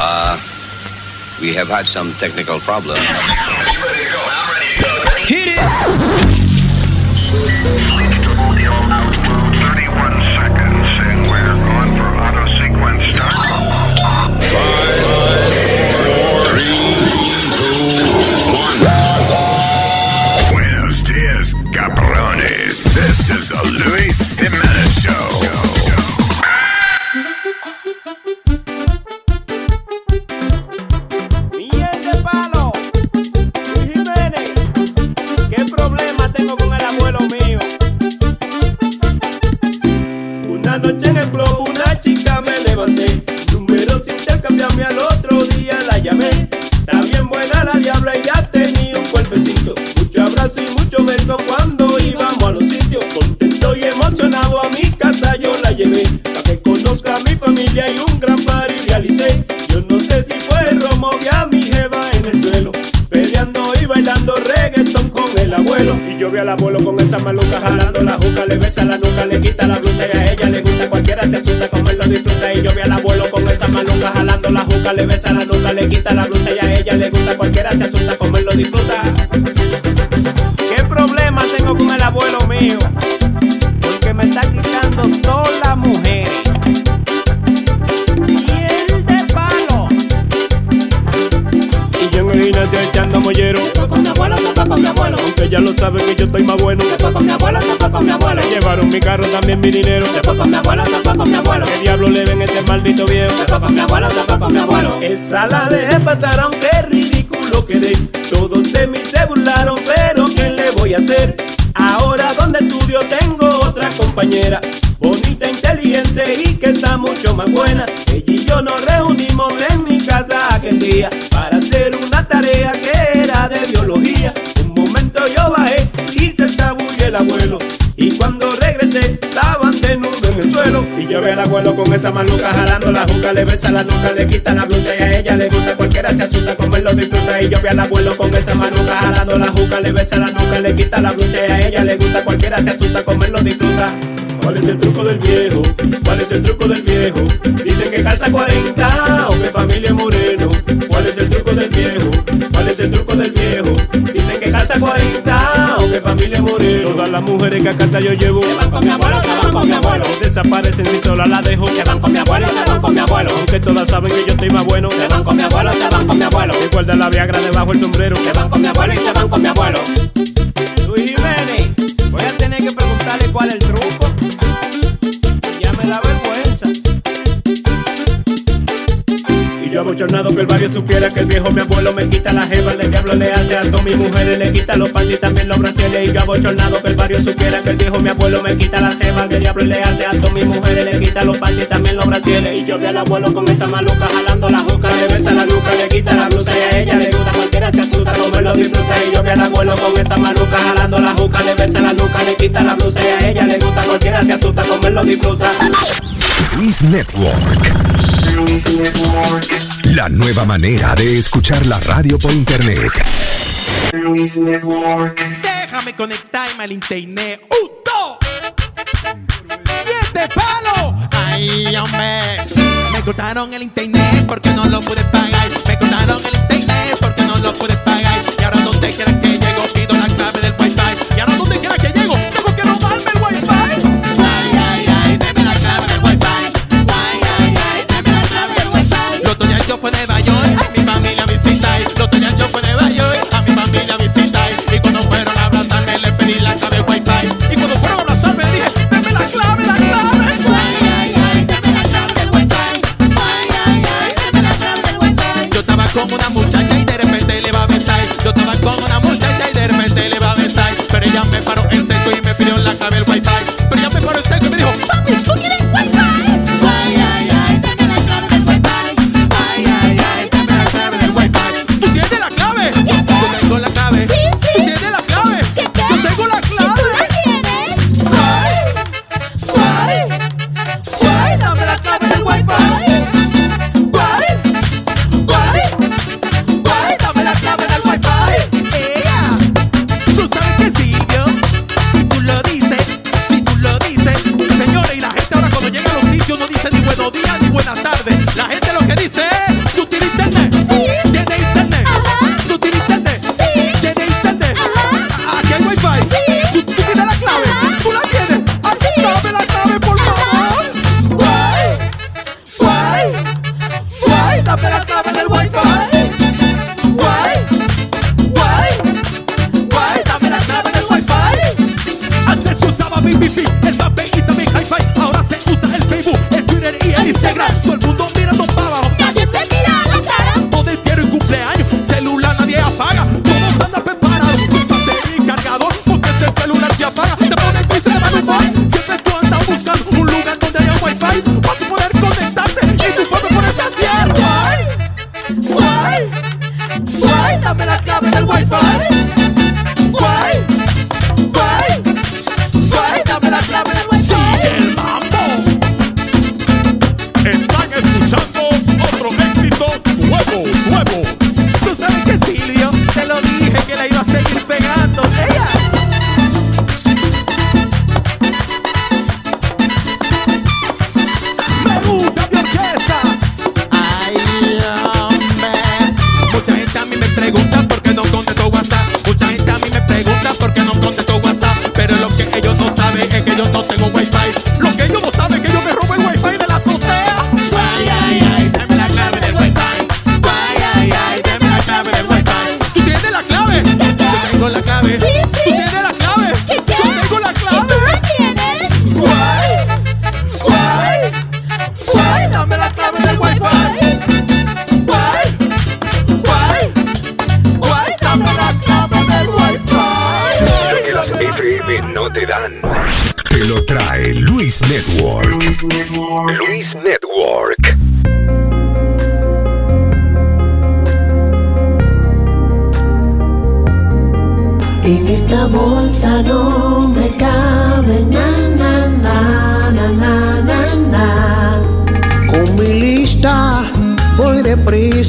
Uh, we have had some technical problems. Hit it! Buenos dias, cabrones. This is the vi al abuelo con esa maluca jalando la juca. Le besa la nuca, le quita la blusa y a ella le gusta. Cualquiera se asusta, como lo disfruta. Y yo vi al abuelo con esa maluca jalando la juca. Le besa la nuca, le quita la blusa y a ella le gusta. Cualquiera se asusta, como lo disfruta. Mi dinero. Se fue con mi abuelo, se fue con mi abuelo. ¿Qué diablo le ven este maldito viejo? Se fue con mi abuelo, se fue con mi abuelo. Esa la dejé pasar, aunque ridículo quedé. Todos de mí se burlaron, pero ¿qué le voy a hacer? Ahora donde estudio tengo otra compañera. Bonita, inteligente y que está mucho más buena. Ella y yo nos reunimos en mi casa aquel día para con esa maluca jalando la juca, le besa la nuca, le quita la blusa y a ella le gusta. Cualquiera se asusta, como él lo disfruta. Y yo vi al abuelo con esa maluca jalando la juca, le besa la nuca, le quita la blusa y a ella le gusta. Cualquiera se asusta, como él lo disfruta. ¿Cuál es el truco del viejo? ¿Cuál es el truco del viejo? Dicen que calza 40 las mujeres que a casa yo llevo se van con mi abuelo, se van con mi abuelo. Desaparecen si sola la dejo. Se van con mi abuelo, se van con mi abuelo. Aunque todas saben que yo estoy más bueno. Se van con mi abuelo, se van con mi abuelo. Que guarda la viagra debajo el sombrero. Se van con mi abuelo y se van con mi abuelo. Luis Jiménez, voy a tener que preguntarle cuál es el truco. Ya me da vergüenza. Y yo abochornado que el barrio supiera que el viejo mi abuelo me quita la diablo le hace a todas mis mujeres, le quita los panties también los brasiles. Y yo abochornado que el barrio supiera que el viejo mi abuelo me quita la jeva, que el diablo le hace a todas mis mujeres, le quita los panties también los brasiles. Y yo vi al abuelo con esa maluca jalando la juca, le besa la nuca, le quita la blusa y a ella le gusta, cualquiera se asusta como él lo disfruta. Y yo vi al abuelo con esa maluca jalando la juca, le besa la nuca, le quita la blusa y a ella le gusta, cualquiera se asusta como él lo disfruta. Luis Network. La nueva manera de escuchar la radio por internet. Déjame conectarme al internet.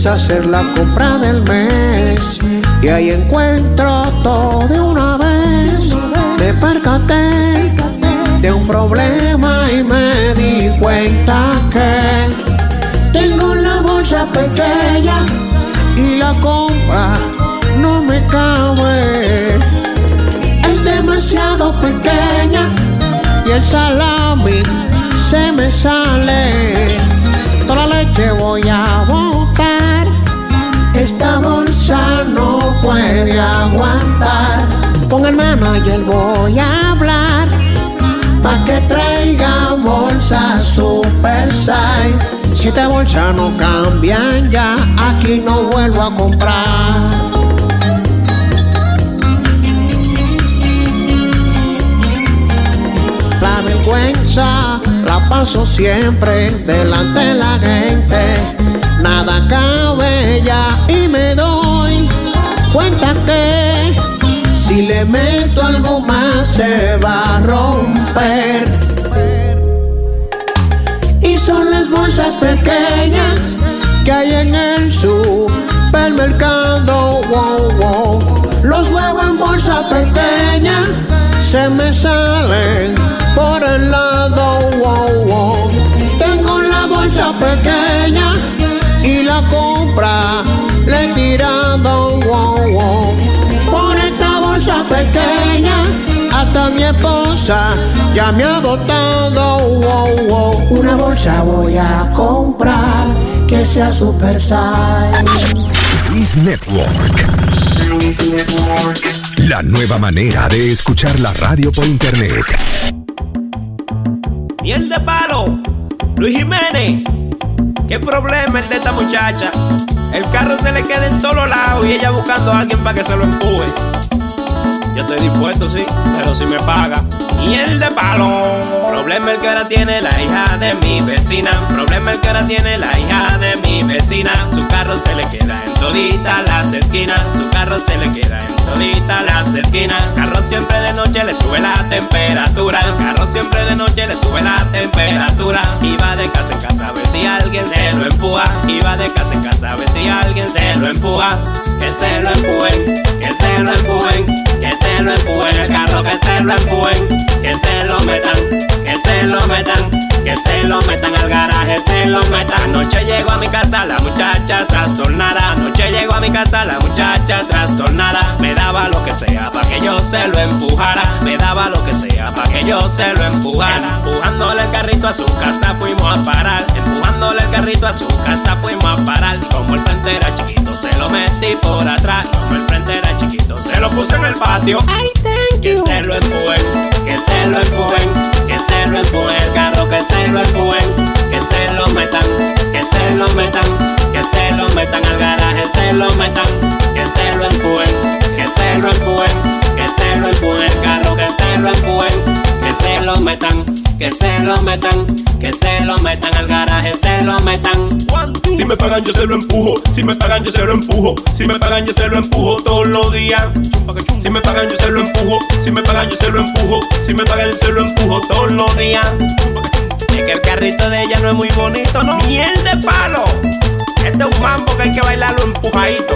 Hacer la compra del mes y ahí encuentro todo de una vez. Me percaté de un problema y me di cuenta que tengo la bolsa pequeña y la compra no me cabe. Es demasiado pequeña y el salami se me sale. Toda la leche voy a. puede aguantar. Con el manager voy a hablar. Pa' que traiga bolsas super size. Siete bolsas no cambian ya, aquí no vuelvo a comprar. La vergüenza la paso siempre delante de la gente. Nada cabe ya y me doy cuenta si le meto algo más se va a romper. Y son las bolsas pequeñas que hay en el supermercado. Los huevos en bolsa pequeña se me salen por el lado. Tengo la bolsa pequeña y la compra le he tirado. Wow, wow. Por esta bolsa pequeña hasta mi esposa ya me ha botado. Wow, wow. Una bolsa voy a comprar que sea super size. Luis Network. La nueva manera de escuchar la radio por internet. Miel de palo, Luis Jiménez. ¿Qué problema el de esta muchacha? El carro se le queda en todos lados y ella buscando a alguien para que se lo empuje. Yo estoy dispuesto, sí, pero si me paga. Miel de palo. Problema el que ahora tiene la hija de mi vecina. Problema el que ahora tiene la hija de mi vecina. Su carro se le queda en todita las esquinas. Su carro se le queda en todita las esquinas. Carro siempre de noche le sube la temperatura. Carro siempre de noche le sube la temperatura. Y va de casa en casa a ver si alguien se lo empuja. Y de casa en casa a ver si alguien se lo empuja. Que se lo empujen, que se lo empujen, que se lo empujen. El carro que se lo empujen, que se lo metan, que se lo metan, que se lo metan al garaje, se lo metan. Anoche llegó a mi casa la muchacha trastornada. Anoche llegó a mi casa la muchacha trastornada. Me daba lo que sea para que yo se lo empujara. Me daba lo que sea para que yo se lo empujara. Empujándole el carrito a su casa fuimos a parar. El carrito a su casa fuimos a a parar. Como el frente era chiquito, se lo metí por atrás. Como el frente era chiquito, se lo puse en el patio. Ay, thank que se lo empujen, que se lo empujen, que se lo empujen el carro, que se lo empujen, que se lo metan, que se lo metan, que se lo metan al garaje, se lo metan, que se lo empujen, que se lo empujen, que se lo empujen el carro, que se lo empujen, que se lo metan, que se lo metan, que se lo metan al garaje, se lo metan. Si me pagan yo se lo empujo, si me pagan yo se lo empujo, si me pagan yo se lo empujo todos los días. Si me pagan yo se lo empujo, si me pagan yo se lo empujo, si me pagan yo se lo empujo todos los días. Es que el carrito de ella no es muy bonito, ¿no? Miel de palo. Este es un mambo que hay que bailarlo empujadito.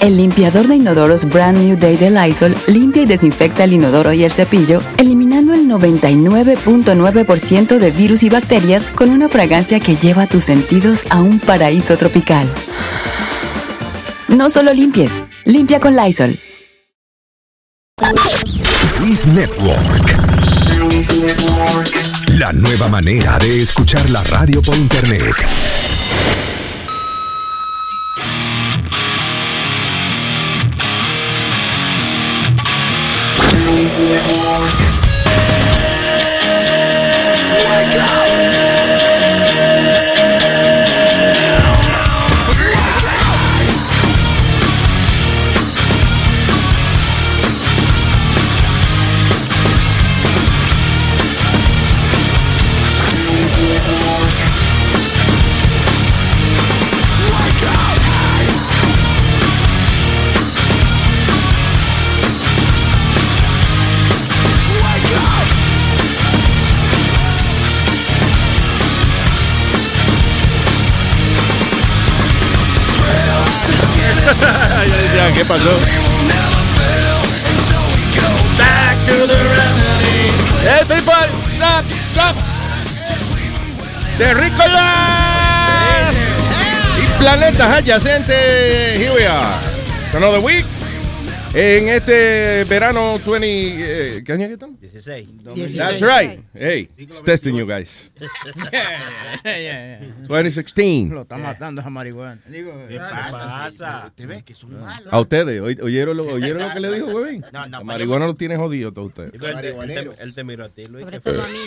El limpiador de inodoros Brand New Day de Lysol limpia y desinfecta el inodoro y el cepillo, eliminando el 99.9% de virus y bacterias con una fragancia que lleva tus sentidos a un paraíso tropical. No solo limpies, limpia con Lysol. Luis Network. La nueva manera de escuchar la radio por internet. Yo decía, ¿qué pasó? Hey people, stop, stop. Terrícolas y planetas adyacentes. Here we are. It's another week. En este verano 20. eh, ¿Qué año que estamos? 16. That's right. Hey, it's testing you guys. 2016. Lo está matando esa marihuana. Digo, ¿Qué pasa? ¿Te ves que son malos? A ustedes, ¿oy- ¿oyeron lo, ¿oyeron lo que le dijo, huevín? No, no, La pero- marihuana lo tiene jodido todo usted. Él te, él te- miró a ti, Luis. Sobre todo a mí,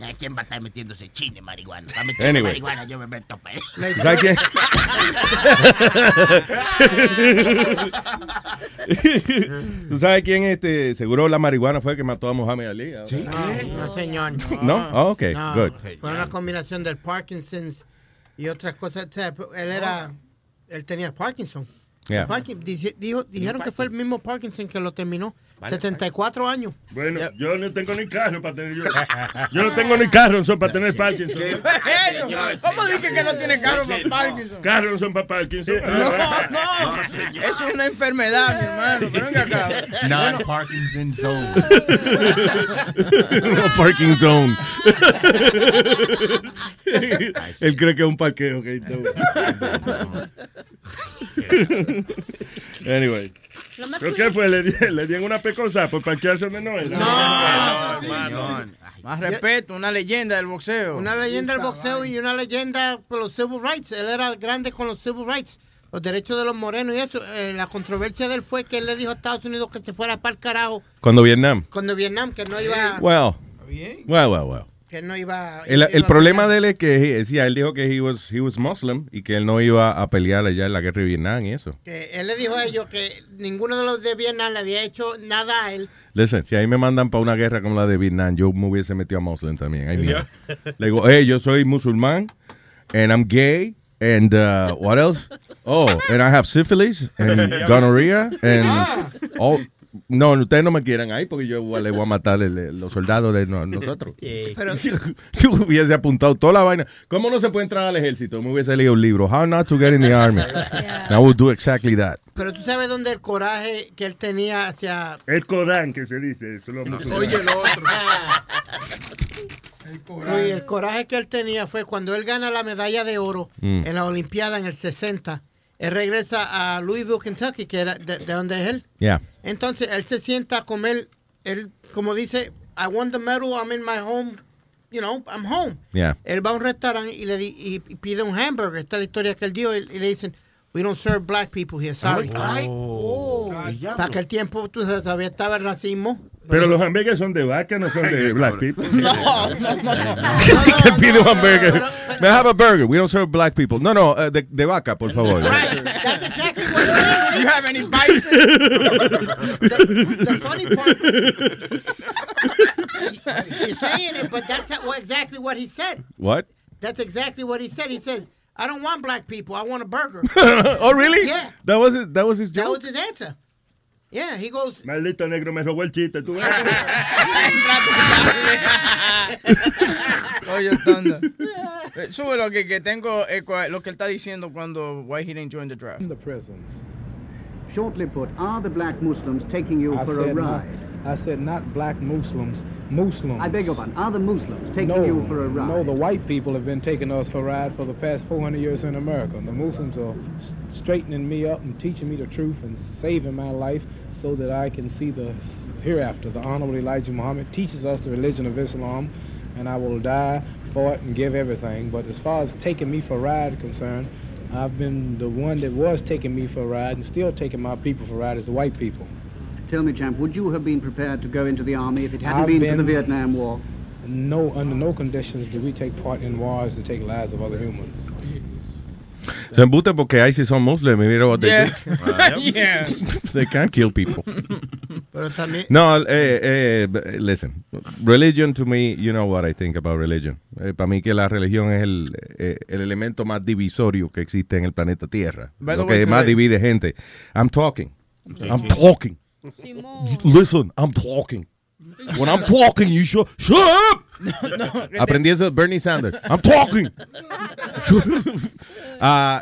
¿no? ¿Quién va a estar metiéndose chile marihuana? Para meter Anyway. marihuana yo me meto pues. ¿Sabes quién? ¿Tú sabes quién este, seguro la marihuana fue que mató a Mohamed Ali? Sí. No, no, señor. ¿No? Ah, ok, No, good. Fue una combinación del Parkinson's y otras cosas. O sea, él era. Él tenía Parkinson. Yeah. Parkin- dijo- dijeron que fue el mismo Parkinson que lo terminó. 74 años. Bueno, yo no tengo ni carro para tener yo. Yo no tengo ni carro son para tener Parkinson. Eso, ¿Cómo dije que no tiene carro para Parkinson? Carro son para Parkinson. No, no, eso es una enfermedad, mi hermano. Pero venga acá. Non Parkinson zone. No parking zone. Él cree que es un parqueo. Okay, anyway. Lo más ¿Pero qué fue? ¿Le, di- le dieron una pecosa por parquearse donde no era? No, hermano. Más respeto, una leyenda del boxeo. Una leyenda del boxeo y una leyenda por los civil rights. Él era grande con los civil rights, los derechos de los morenos y eso. Eh, la controversia de él fue que él le dijo a Estados Unidos que se fuera para el carajo Cuando Vietnam. cuando Vietnam, que no iba. Well. Well, well, well. Que no iba. El, iba el problema de él es que, he- sí, él dijo que he was, he was Muslim y que él no iba a pelear allá en la guerra de Vietnam y eso. Que él le dijo a ellos que ninguno de los de Vietnam le había hecho nada a él. Listen, si ahí me mandan para una guerra como la de Vietnam, yo me hubiese metido a Muslim también. ahí mismo. Le digo, hey, yo soy musulmán, and I'm gay, and uh, what else? Oh, and I have syphilis, and gonorrhea, and all. No, ustedes no me quieran ahí porque yo le voy a matar el- el- los soldados de no- nosotros. Pero- si hubiese apuntado toda la vaina, ¿cómo no se puede entrar al ejército? Me hubiese leído un libro, How Not to Get in the Army. I would do exactly that. Pero tú sabes dónde el coraje que él tenía hacia... El Corán que se dice. Eso lo Oye, el otro. Luis, el coraje que él tenía fue cuando él gana la medalla de oro Mm. en la Olimpiada en el 60. Él regresa a Louisville, Kentucky, que era de, de donde es él. Yeah. Entonces él se sienta a comer, él como dice, I won the medal, I'm in my home, you know, I'm home. Yeah. Él va a un restaurante y le di- y y pide un hamburger, esta es la historia que él dio, y, y le dicen, we don't serve black people here, sorry. Ay. Para aquel tiempo tú sabes, todavía estaba el racismo. Pero los hamburgues son de vaca, no son de black people. No, no, no. Que sí que pide un hamburger. May I have a burger? We don't serve black people. No, no, eh, de, de vaca, por favor. That's exactly what it is. You have any bison? the, the funny part, you're saying it, but that's exactly what he said. What? That's exactly what he said. He says, I don't want black people. I want a burger. oh, really? Yeah. That was his, that was his That was his answer. Yeah, he goes, Maldito negro, me robó el chiste. Tú. Oye, Thunder. Eh, Sube lo que, que tengo, eh, lo que él está diciendo cuando why he didn't join the draft. the prisons. Shortly put, are the black Muslims taking you I for a said ride? Not, I said not black Muslims, Muslims. I beg your pardon. Are the Muslims taking no, you for a ride? No, the white people have been taking us for a ride for the past 400 years in America. The Muslims are straightening me up and teaching me the truth and saving my life so that I can see the hereafter. The Honorable Elijah Muhammad teaches us the religion of Islam, and I will die for it and give everything. But as far as taking me for a ride concerned, I've been the one that was taking me for a ride and still taking my people for a ride is the white people. Tell me, champ, would you have been prepared to go into the army if it hadn't I've been, for the Vietnam War? No, under no conditions do we take part in wars to take lives of other humans. Se embute porque ahí sí son muslims. Mira what they Yeah. do. Yeah. they can't kill people. No, eh, eh, listen. Religion to me, you know what I think about religion. Para mí que la religión es el, eh, el elemento más divisorio que existe en el planeta Tierra. By the Lo way, más divide gente. I'm talking. I'm talking. Listen, I'm talking. When I'm talking, you shut, shut up. Aprendí eso de Bernie Sanders. I'm talking. Eh,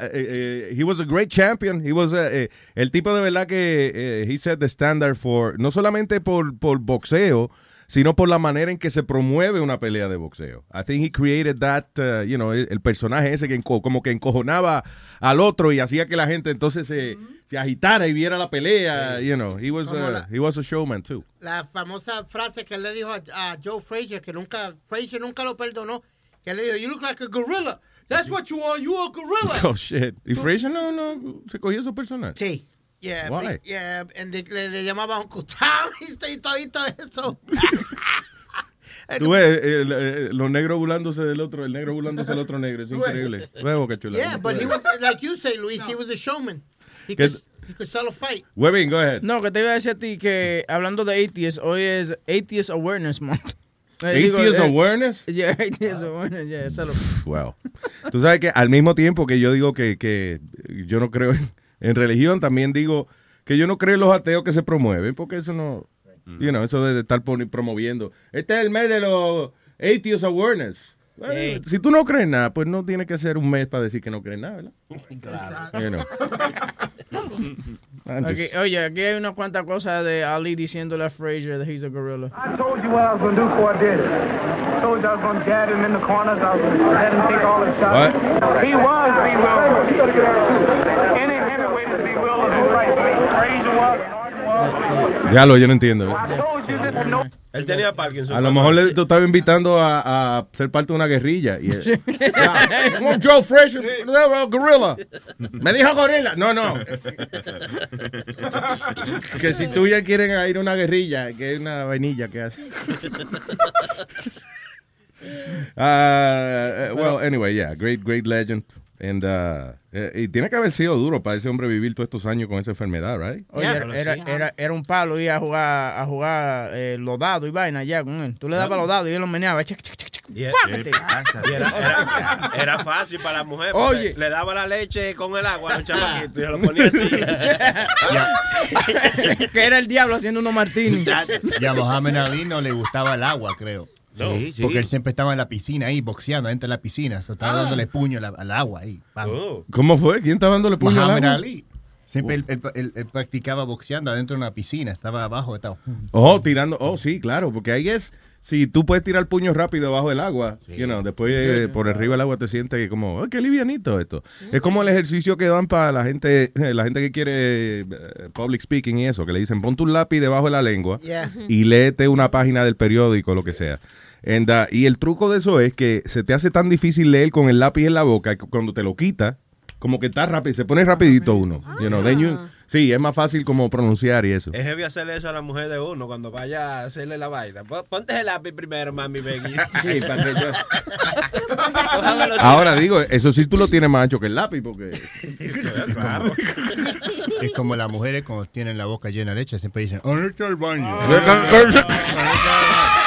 eh, he was a great champion. He was a- eh, el tipo de verdad que he set the standard for no solamente por, por boxeo, sino por la manera en que se promueve una pelea de boxeo. I think he created that, uh, you know, el el personaje ese que como que encojonaba al otro y hacía que la gente entonces se, se agitara y viera la pelea, you know. He was Como a, la- he was a showman too. la famosa frase que él le dijo a, a Joe Frazier, que nunca, Frazier nunca lo perdonó, que le dijo, you look like a gorilla. That's what you are, you a gorilla. Oh shit. Y Frazier no no se cogió su personaje. Sí. Yeah, Why? big- yeah, and le, le, le llamaba Uncle Tom y todo, y todo eso. Tú ves eh, el- eh, los negros burlándose del otro, el negro burlándose del otro negro. Es increíble. Luego que chula. Yeah, but he was, like you say, Luis, he was a showman. He could, he could sell a fight. Webin, go ahead. No, que te iba a decir a ti que hablando de atheist, hoy es Atheist Awareness Month. Eh, Atheist eh, Awareness? Yeah, Atheist Awareness, yeah, eso Wow. Tú sabes que al mismo tiempo que yo digo que, que yo no creo en, en religión, también digo que yo no creo en los ateos que se promueven, porque eso no, you know, eso de estar promoviendo. Este es el mes de los Atheist Awareness. Bueno. Si tú no crees nada, pues no tiene que ser un mes para decir que no crees nada, ¿verdad? Claro. You know. Aquí- oye, aquí hay una cuantas cosas de Ali diciéndole a Frazier that he's a gorilla. I told you what I was going to do before I did it. I told you I was going to jab him in the corners. I was going to let him take all the shots. He was B. Willis. Any heavyweight is B. Willis me. Frazier was, Norton was. Ya lo, yo no entiendo. I told you this no. Él tenía Parkinson. A lo mejor le, tú estabas invitando a, a ser parte de una guerrilla. Y, él- como Joe Frazier, gorilla. Me dijo gorila. No, no. que si tú ya quieren ir a una guerrilla, que es una vainilla que hace. Uh, well, anyway, yeah, great, great legend. And, uh, eh, y tiene que haber sido duro para ese hombre vivir todos estos años con esa enfermedad, right? Oye, era, era, era, era un palo ir a jugar, a jugar eh, los dados y vaina allá con él. Tú le dabas los dados y él los meneaba. Chic, chic, chic. Y era, ¡Fájate! y era- era- era fácil para la mujer. porque Oye. Le daba la leche con el agua a los chamaquitos y se lo ponía así. que era el diablo haciendo unos martinis. Y a Mohamed Ali no le gustaba el agua, creo. No. Sí, sí. Porque él siempre estaba en la piscina ahí, boxeando dentro de la piscina. So, estaba Ah. dándole puño al, al agua ahí. Pam. ¿Cómo fue? ¿Quién estaba dándole puño al Muhammad agua? Ali. Siempre él, él- él- él practicaba boxeando adentro de una piscina. Estaba abajo. Estaba... Oh, tirando. Oh, sí, claro, porque ahí es. Si tú puedes tirar puño rápido bajo el agua, you know, después eh, por arriba del agua te sientes como, oh, qué livianito esto. Es como el ejercicio que dan para la gente, la gente que quiere eh, public speaking y eso, que le dicen, ponte un lápiz debajo de la lengua Yeah. y léete una página del periódico, lo que sea. And, uh, y el truco de eso es que se te hace tan difícil leer con el lápiz en la boca que cuando te lo quitas, como que está rápido, se pone rapidito uno. You know, then you- sí, es más fácil como pronunciar y eso. Es heavy hacerle eso a la mujer de uno cuando vaya a hacerle la vaina. Pon- Ponte el lápiz primero, mami, ven. Sí, para que yo- Ahora digo, eso sí tú lo tienes más ancho que el lápiz, porque... Es como las mujeres cuando tienen la boca llena de leche, siempre dicen, ¿dónde está el baño?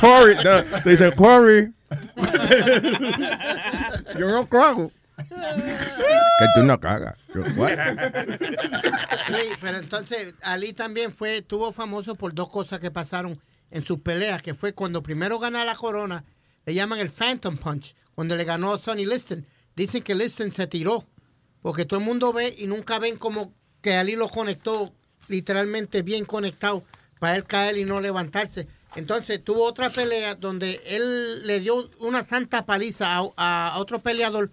Corey, te dice Corey. Yo no cago. Que tú no cagas. Yo? Sí, pero entonces Ali también fue, estuvo famoso por dos cosas que pasaron en sus peleas, que fue cuando primero gana la corona, le llaman el Phantom Punch, cuando le ganó a Sonny Liston. Dicen que Liston se tiró, porque todo el mundo ve y nunca ven como que Ali lo conectó literalmente bien conectado para él caer y no levantarse. Entonces tuvo otra pelea donde él le dio una santa paliza a, a otro peleador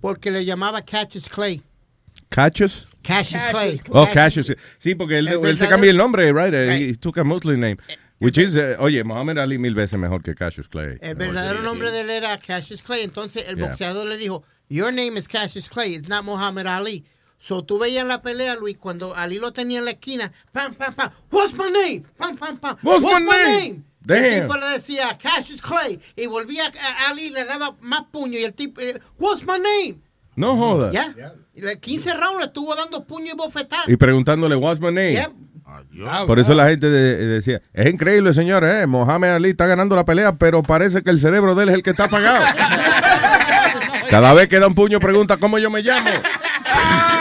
porque le llamaba Catches Clay. Cassius? Cassius Clay. Oh, Cassius. Sí, porque él, él se cambió el nombre, right? Eh, Right. He took a Muslim name. Which is, eh, oye, Muhammad Ali mil veces mejor que Cassius Clay. El verdadero nombre de él era Cassius Clay. Entonces el Yeah. boxeador le dijo, Your name is Cassius Clay, it's not Muhammad Ali. So tú veías la pelea, Luis, cuando Ali lo tenía en la esquina, pam, pam, pam, what's my name? Pam, pam, pam, What's my name? Damn. El tipo le decía Cassius Clay y volvía a Ali, le daba más puño y el tipo, eh, what's my name? No jodas. Ya. Y le- 15 rounds le estuvo dando puño y bofetada. Y preguntándole, what's my name? Yep. Por eso la gente de- decía, es increíble, señores, eh, Mohamed Ali está ganando la pelea, pero parece que el cerebro de él es el que está apagado. Cada vez que da un puño pregunta cómo yo me llamo.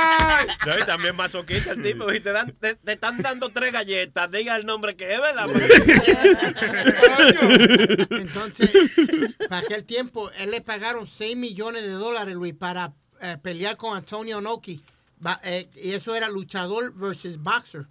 No, y también masoquista el tipo. Y te, dan, te, te están dando tres galletas. Diga el nombre que es, ¿verdad? Entonces, para aquel tiempo, él le pagaron 6 millones de dólares, Luis, para eh, pelear con Antonio Noki. Eh, y eso era luchador versus boxer.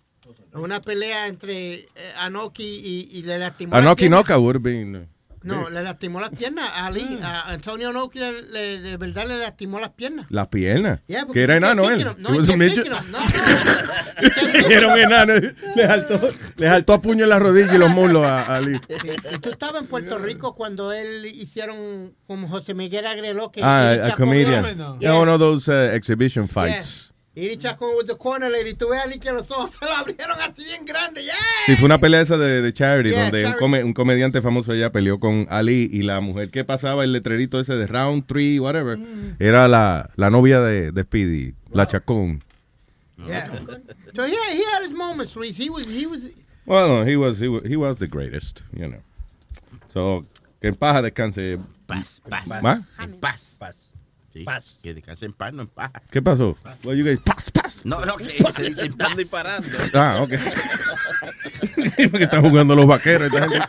Una pelea entre eh, Anoki y, y le lastimó las Anoki. Noka would have been. No, le lastimó las piernas a Ali. A Antonio Noki le- le- de verdad le lastimó las piernas. Las piernas. Yeah, que era enano él. No. Era un enano. Le saltó, le saltó a puño en la rodilla y los muslos a, a Ali. Tú estabas en Puerto Rico cuando él hicieron como José Miguel Agreló. Que Ah, a comedian. era- Yeah, one of those uh, exhibition fights. Iri Chacón was the corner lady. Tú ves a Ali que los ojos se lo abrieron así bien grande. Yeah. Sí, fue una pelea esa de, de charity, Yeah, donde Un, charity. come- un comediante famoso allá peleó con Ali y la mujer que pasaba el letrerito ese de round three, whatever, Mm. era la, la novia de, de Speedy, la Chacón. Yeah. So yeah, he had his moments, Luis. He was, he was. Well, no, he was, he was, he was the greatest, you know. So, que en paz descanse. Paz, paz. ¿Va? En paz. Paz. Sí, Que descanse en paz, no en paz. ¿Qué pasó? Well, you guys- paz, paz. No, no, que se dice paz. disparando. Ah, ok. Sí, porque están jugando los vaqueros. esta gente.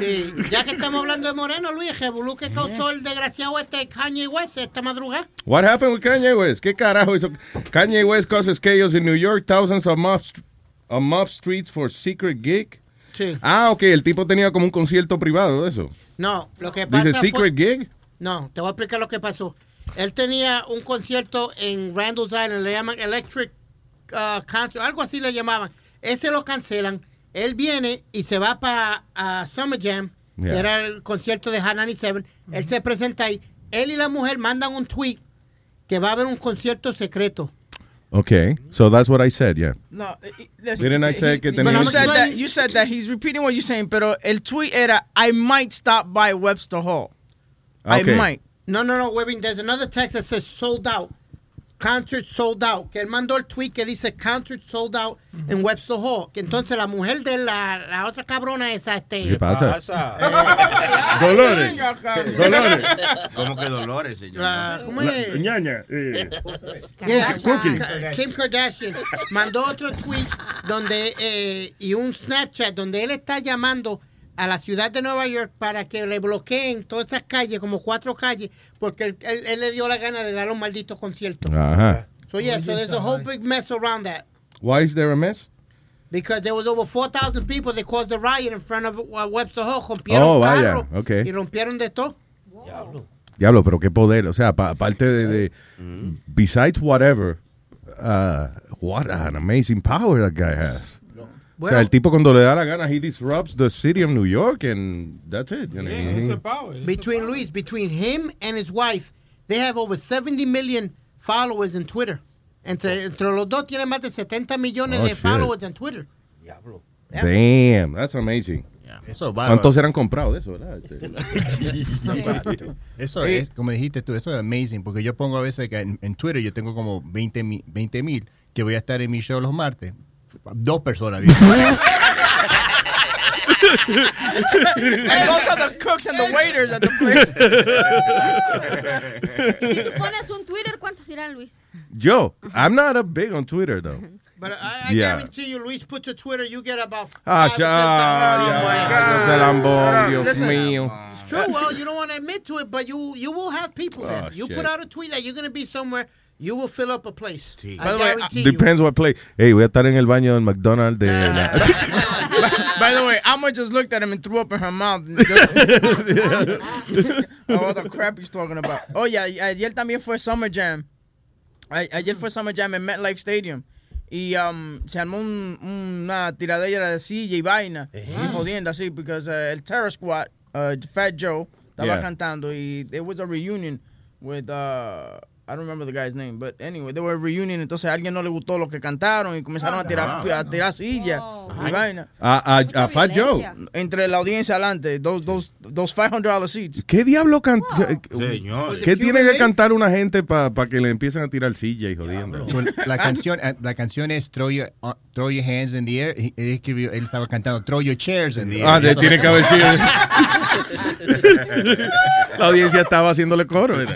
Y ya que estamos hablando de Moreno, Luis, revolú que causó el desgraciado este Kanye West esta madrugada. What happened with Kanye West? ¿Qué carajo hizo? Kanye West causes chaos in New York, thousands of mob, st- of mob streets for secret gig. Sí. Ah, ok, el tipo tenía como un concierto privado de eso. No, lo que pasa Dice fue- secret gig. No, te voy a explicar lo que pasó. Él tenía un concierto en Randall's Island, le llaman Electric uh, Concert, algo así le llamaban. Ese lo cancelan. Él viene y se va para Summer Jam, Yeah. que era el concierto de Hot 97. Él se presenta ahí. Él y la mujer mandan un tweet que va a haber un concierto secreto. Okay, so that's what I said, yeah. No, eh, eh, listen, Didn't I say he- que you tenía- said that you said that he's repeating what you're saying, pero el tweet era I might stop by Webster Hall. Okay. I might. No, no, no, Webin, there's another text that says sold out. Concert sold out. Que él mandó el tweet que dice concert sold out en Webster Hall. Que entonces la mujer de la, la otra cabrona esa, este... ¿Qué pasa? Dolores. Dolores. ¿Cómo que Dolores, señor? La- ¿Cómo La- es? ñaña. eh. Yeah, Kim Kardashian mandó otro tweet donde eh, y un Snapchat donde él está llamando a la ciudad de Nueva York para que le bloqueen todas esas calles, como cuatro calles, porque él, él- él le dio la gana de dar un maldito concierto. Ajá. So yeah, so there's a whole big mess around that. Why is there a mess? Because there was over 4,000 people, they caused a riot in front of uh, Webster Hall, rompieron Oh, vaya, okay. y rompieron de todo. Diablo, pero qué poder. O sea, pa- aparte de, de- besides whatever, uh, what an amazing power that guy has. O sea, el tipo cuando le da la gana, he disrupts the city of New York and that's it. you know. He- Between Luis, between him and his wife, they have over 70 million followers in Twitter. Entre, entre los dos tienen más de 70 millones Oh, de shit. followers en Twitter. Damn, that's amazing. Eso es bárbaro. ¿Cuántos eran comprados de eso, verdad? Este, Eso es, como dijiste tú, eso es amazing, porque yo pongo a veces que en, en Twitter yo tengo como 20 mi- 20 mil que voy a estar en mi show los martes. Dos personas. and those are the cooks and the waiters at the place. Si tú pones un Twitter, ¿cuántos irán, Luis? Yo, I'm not a big on Twitter though. But I, I Yeah. guarantee you, Luis puts a Twitter, you get about Ah, ya, 10,000. ya, no se lambón, Dios Listen, mío. It's true. Well, you don't want to admit to it, but you you will have people there. Oh, you shit. put out a tweet that you're going to be somewhere, you will fill up a place. I By the way, guarantee you. Depends what place. Hey, voy a estar en el baño del McDonald's de la... By the way, Alma just looked at him and threw up in her mouth. oh, what the crap he's talking about. Oh, yeah, ayer también fue Summer Jam. A- Ayer fue Summer Jam en MetLife Stadium. Y um, se armó un- una tiradera de silla y vaina. Y jodiendo así, porque uh, el Terror Squad, uh, Fat Joe, estaba Yeah. cantando. Y it was a reunion with, uh, I don't remember the guy's name, but anyway, they were a reunion. Entonces a alguien no le gustó lo que cantaron y comenzaron a tirar, a tirar sillas y vaina. A, a, a Fat Joe. Entre la audiencia adelante, those, those, those $500 seats. ¿Qué diablo canta? Señor. ¿Qué tiene que cantar una gente para que le empiecen a tirar silla y jodiendo? La canción, eh, la canción es throw your, uh, throw your hands in the air. Él, escribió, él estaba cantando Throw your chairs in the air. Ah, de- Eso- tiene que haber sido. La audiencia estaba haciéndole coro.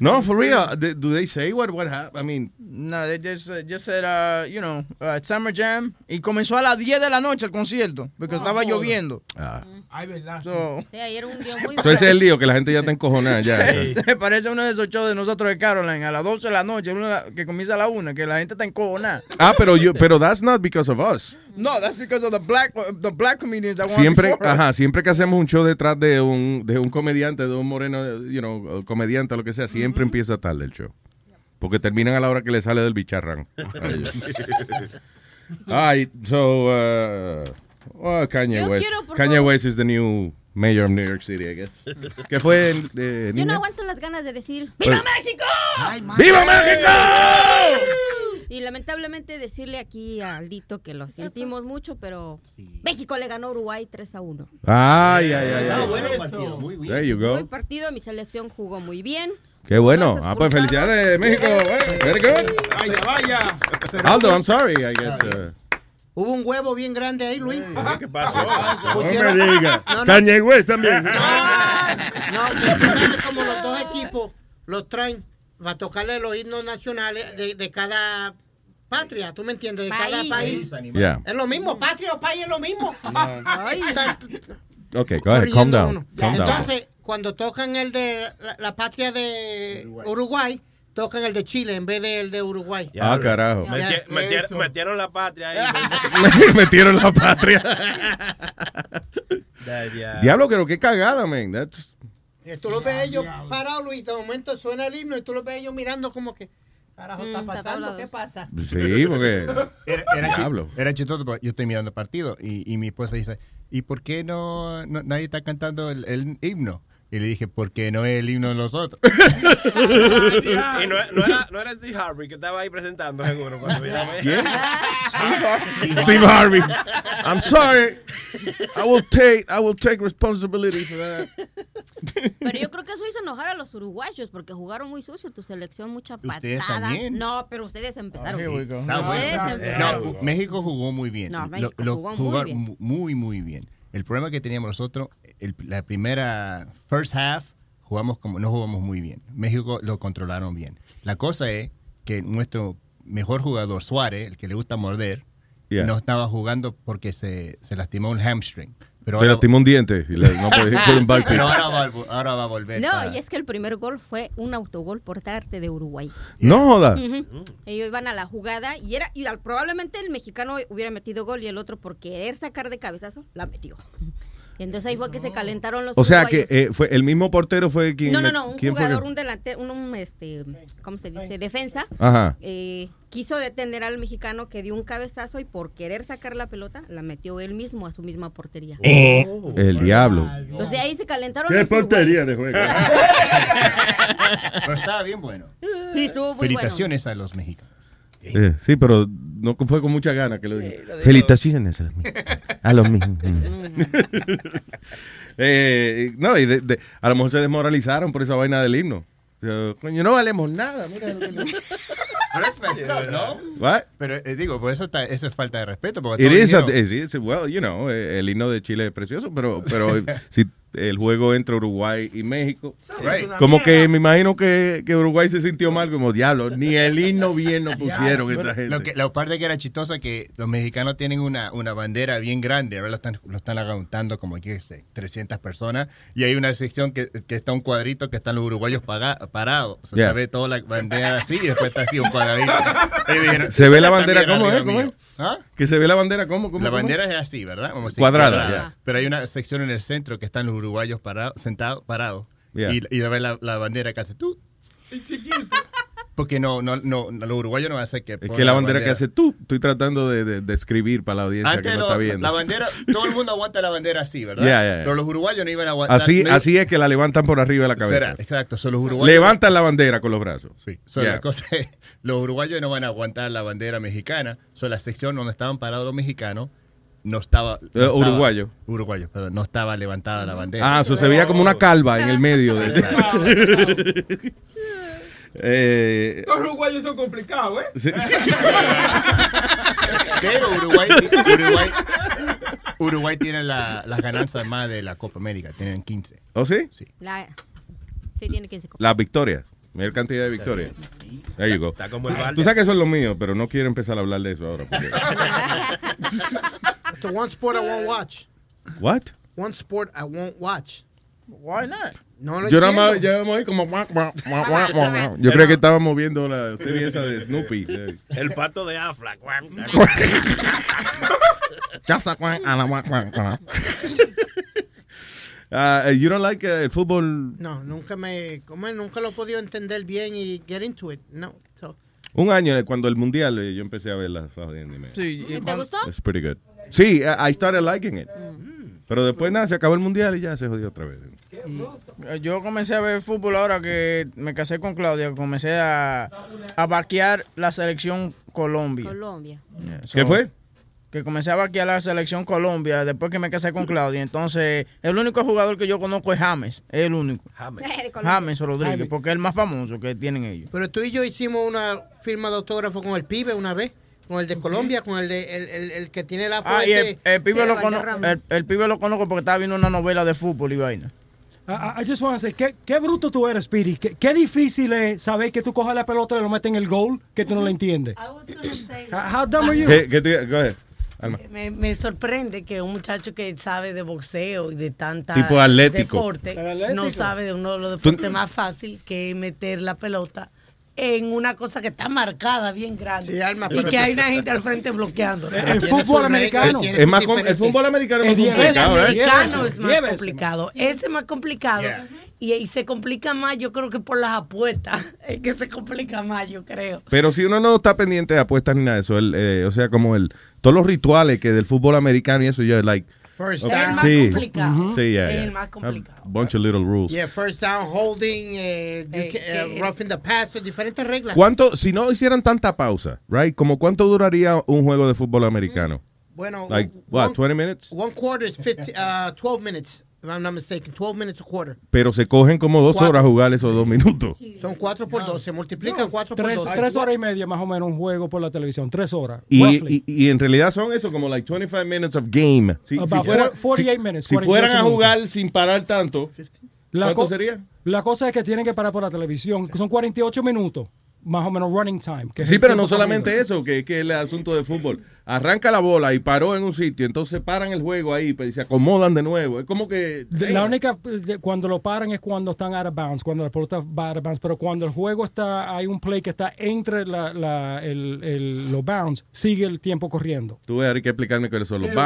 No, for real. They- Do they say what what happened? I mean, No, they just, uh, just said, uh, you know, uh, Summer Jam. Y comenzó a las 10 de la noche el concierto, porque estaba lloviendo. ah. Ay, verdad. So, Sí, ayer un día muy So ese es el lío, que la gente ya está encojonada ya. Me parece uno de esos shows de nosotros de Caroline a las 12 de la noche, una que comienza a la 1, que la gente está encojonada. Ah, pero yo, pero that's not because of us. No, that's because of the black, the black comedians that Siempre, ajá, siempre que hacemos un show detrás de un, de un comediante, de un moreno, you know, comediante, lo que sea, siempre empieza tarde el show. Porque terminan a la hora que le sale del bicharrán. a ellos. Ay, so, uh, oh, Kanye Yo West. quiero, Kanye favor. West is the new mayor of New York City, I guess. ¿Qué fue, eh, Yo no aguanto las ganas de decir ¡Viva México! ¡Viva México! Y lamentablemente decirle aquí a Aldito que lo sentimos mucho, pero México le ganó a Uruguay 3 a 1. Ay, ay, ay, ay. bueno el partido, muy bien. There you Buen go. partido, mi selección jugó muy bien. Qué bueno. Ah, pues felicidades, México. Very good. Vaya, vaya. Aldo, I'm sorry, I guess. uh, Hubo un huevo bien grande ahí, Luis. ¿Qué pasó? No Pusieron- me diga. No, no. West también. No, tú sabes como los dos equipos los traen para tocarle los himnos nacionales de, de cada patria, ¿tú me entiendes? De cada País. Yeah. Es lo mismo, patria o país es lo mismo. Okay, go ahead, calm down. uno. Calm down. Entonces, cuando tocan el de la, la patria de Uruguay. tocan el de Chile en vez del de Uruguay. Ah, carajo. Meti- metier- metieron la patria ahí. Metieron la patria. Diablo, pero qué cagada, man. That's... Y tú los ves ellos parados, Luis, de momento suena el himno y tú los ves ellos mirando como que, carajo, está pasando? ¿Qué pasa? Sí, porque... Era, era, chi- Diablo. era chistoso, porque yo estoy mirando el partido y, y mi esposa dice, ¿y por qué no, no- nadie está cantando el, el himno? Y le dije, porque no es el himno de los otros. y no, no era, no era Steve Harvey que estaba ahí presentando, seguro. Cuando yo llamé. ¿Quién? Steve Harvey. I'm sorry. I will take I will take responsibility for that. Pero yo creo que eso hizo enojar a los uruguayos porque jugaron muy sucio tu selección, mucha patada. Ustedes también. No, pero ustedes empezaron. Bueno. Ustedes empezaron. No, México jugó muy bien. No, México Lo- lo jugó bien. muy, muy bien. El problema que teníamos nosotros, el- la primera first half, jugamos como no jugamos muy bien. México lo controlaron bien. La cosa es que nuestro mejor jugador, Suárez, el que le gusta morder, Yeah. no estaba jugando porque se, se lastimó un hamstring. Pero lastimó un diente. y le- no puede- pero ahora va, ahora va a volver. No, para- y es que el primer gol fue un autogol por parte de Uruguay. No joda. Ellos iban a la jugada y era y al- probablemente el mexicano hubiera metido gol y el otro por querer sacar de cabezazo la metió. Y entonces ahí fue que se calentaron los O sea que eh, fue el mismo portero fue quien. no, no, no, un ¿quién fue jugador, un delantero, un, un, este, ¿cómo se dice? Defensa. Ajá. eh, quiso detener al mexicano que dio un cabezazo y por querer sacar la pelota la metió él mismo a su misma portería. El diablo. Entonces de ahí se calentaron ¿Qué los portería de juego? Pero estaba bien bueno. Sí, estuvo muy Felicitaciones a los mexicanos. Eh, sí, pero no fue con mucha gana que lo dijo. Felicitaciones a los mismos. Eh, no, y de- de- a lo mejor se desmoralizaron por esa vaina del himno. Yo, Coño, no valemos nada. Mira, lo que- Pero es ¿no? What? Pero eh, digo, pues eso, está- eso es falta de respeto. Porque It is a- it's- well, you know, eh, el himno de Chile es precioso, pero, pero si el juego entre Uruguay y México, Right. como que me imagino que, que Uruguay se sintió mal, como diablo, ni el himno bien lo pusieron esta gente. Lo que, la parte que era chistosa es que los mexicanos tienen una, una bandera bien grande, ahora lo están, lo están aguantando como ¿qué sé, 300 personas, y hay una sección que, que está un cuadrito que están los uruguayos parados. O sea, Yeah. Se ve toda la bandera así y después está así un cuadradito. Dijeron, Se ve la "Está bandera como, ¿eh? ¿Cómo mío". es? ¿Ah? Que se ve la bandera como, La bandera es así, ¿verdad? Vamos a decir, Cuadrada, ya. Pero hay una sección en el centro que están los uruguayos parados, sentados, parados. Yeah. Y, y ve la, la bandera que hace tú. Porque no, no, no, los uruguayos no van a hacer que. Es que la bandera que hace tú, estoy tratando de, de- de escribir para la audiencia Antes que no lo- está viendo. la bandera, todo el mundo aguanta la bandera así, ¿verdad? Yeah, yeah, yeah. Pero los uruguayos no iban a aguantar. Así, no- así es que la levantan por arriba de la cabeza. Será, exacto. son los uruguayos. Levantan la bandera con los brazos. Sí. So, Yeah. la cosa es, los uruguayos no van a aguantar la bandera mexicana. So, la sección donde estaban parados los mexicanos no estaba. no Eh, estaba- uruguayo. Uruguayos, perdón. No estaba levantada la bandera. Ah, eso se veía como una calva en el medio de Eh, Los uruguayos son complicados, ¿eh? sí. Pero Uruguay, Uruguay, Uruguay tiene la- las ganancias más de la Copa América. Tienen 15. ¿Oh, sí? Sí. La, sí, tiene 15 copas. Las victorias. Mayor cantidad de victorias. There you go. Está como el balde. Tú sabes que eso es lo mío, pero no quiero empezar a hablar de eso ahora. porque- one sport I won't watch. What? One sport I won't watch. Why not? No lo Yo nada más, entiendo. ya vamos ahí como... Yo creo que estábamos viendo la serie esa de Snoopy. El pato de Afla. Ah, you don't like eh, el fútbol No, nunca me, como nunca lo he podido entender bien y get into it. No. So, Un año, eh, cuando el mundial, yo empecé a ver las Sí, ¿Y ¿Te gustó? It's pretty good. Sí, I started liking it. Pero después nada, se acabó el mundial y ya se jodió otra vez. Yo comencé a ver fútbol ahora que me casé con Claudia. Comencé a, a vaquear la selección Colombia. Colombia. Yeah, ¿Qué fue? Que comencé a vaquear la selección Colombia después que me casé con Claudia. Entonces, el único jugador que yo conozco es James. Es el único. James. James Rodríguez, James. porque es el más famoso que tienen ellos. pero tú y yo hicimos una firma de autógrafo con el pibe una vez, con el de Colombia, con el, de, el, el, el que tiene la Ah, y el, pibe lo Valle cono- Ramos. el, el pibe lo conozco porque estaba viendo una novela de fútbol y vaina. I, I- I just want to say, ¿qué, qué bruto tú eres, Speedy. Qué, qué difícil es saber que tú cojas la pelota y lo metes en el goal, que tú no lo entiendes. How, how dumb are you? ¿Qué, qué te- go ahead, Alma. Me, me sorprende que un muchacho que sabe de boxeo y de tanta Tipo atlético. deporte Atlético. no sabe de uno de los Tú- deportes más fácil que meter la pelota en una cosa que está marcada bien grande Sí, Alma, y que hay una gente al frente bloqueando. El tiene fútbol americano. Es más el fútbol americano es más El complicado. ¿eh? americano es más complicado. Ese es más complicado. Yeah. Y, y se complica más, yo creo que por las apuestas. Es que se complica más, yo creo. Pero si uno no está pendiente de apuestas ni nada de eso, el, eh, o sea, como el todos los rituales que del fútbol americano y eso, yo, like, First Okay. down. Sí. complicado. Sí, yeah, Es yeah. el más A bunch of little rules. Yeah, first down, holding, eh, Eh, can- eh, roughing the passer, diferentes reglas. ¿Cuánto, si no hicieran tanta pausa, right? Como cuánto duraría un juego de fútbol americano? Bueno, Like, one- what, 20 minutes? One quarter is 50, uh, 12 minutes, if I'm not mistaken. 12 minutes a quarter. Pero se cogen como dos Cuatro. horas a jugar esos dos minutos. Son 4 por 2, se multiplican 4 por Tres, 2. tres horas y media más o menos un juego por la televisión. Tres horas. Y, roughly. y, y en realidad son eso, como like 25 minutes of game. Si, si About fuera- 48 si- minutes, si 48 fueran a minutos. jugar sin parar tanto, La ¿cuánto sería? La cosa es que tienen que parar por la televisión. que Son 48 minutos, más o menos running time. que es Sí, pero no solamente eso, que, que el asunto de fútbol. Arranca la bola y paró en un sitio, entonces paran el juego ahí pues, y se acomodan de nuevo. Es como que... La única, cuando lo paran es cuando están out of bounds, cuando la pelota va out of bounds, pero cuando el juego está, hay un play que está entre la, la- el- el- los bounds, sigue el tiempo corriendo. Tú hay que explicarme cuáles son los. Yeah,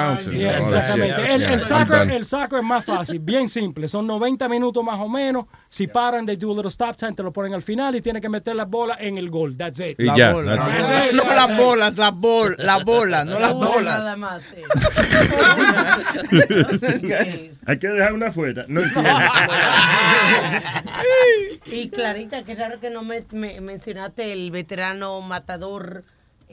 that exactamente. El, Yeah, el I'm soccer, el soccer es más fácil, bien simple. Son 90 minutos más o menos. Si paran, they do a little stop time, te lo ponen al final y tienes que meter la bola en el gol. That's it. Y ya, bola. that's- That's it, No that's las bolas, las bol, la bola, no las bolas. nada más. eh. Hay que dejar una. No entiendo. Y Clarita, qué raro que no me, me- mencionaste el veterano matador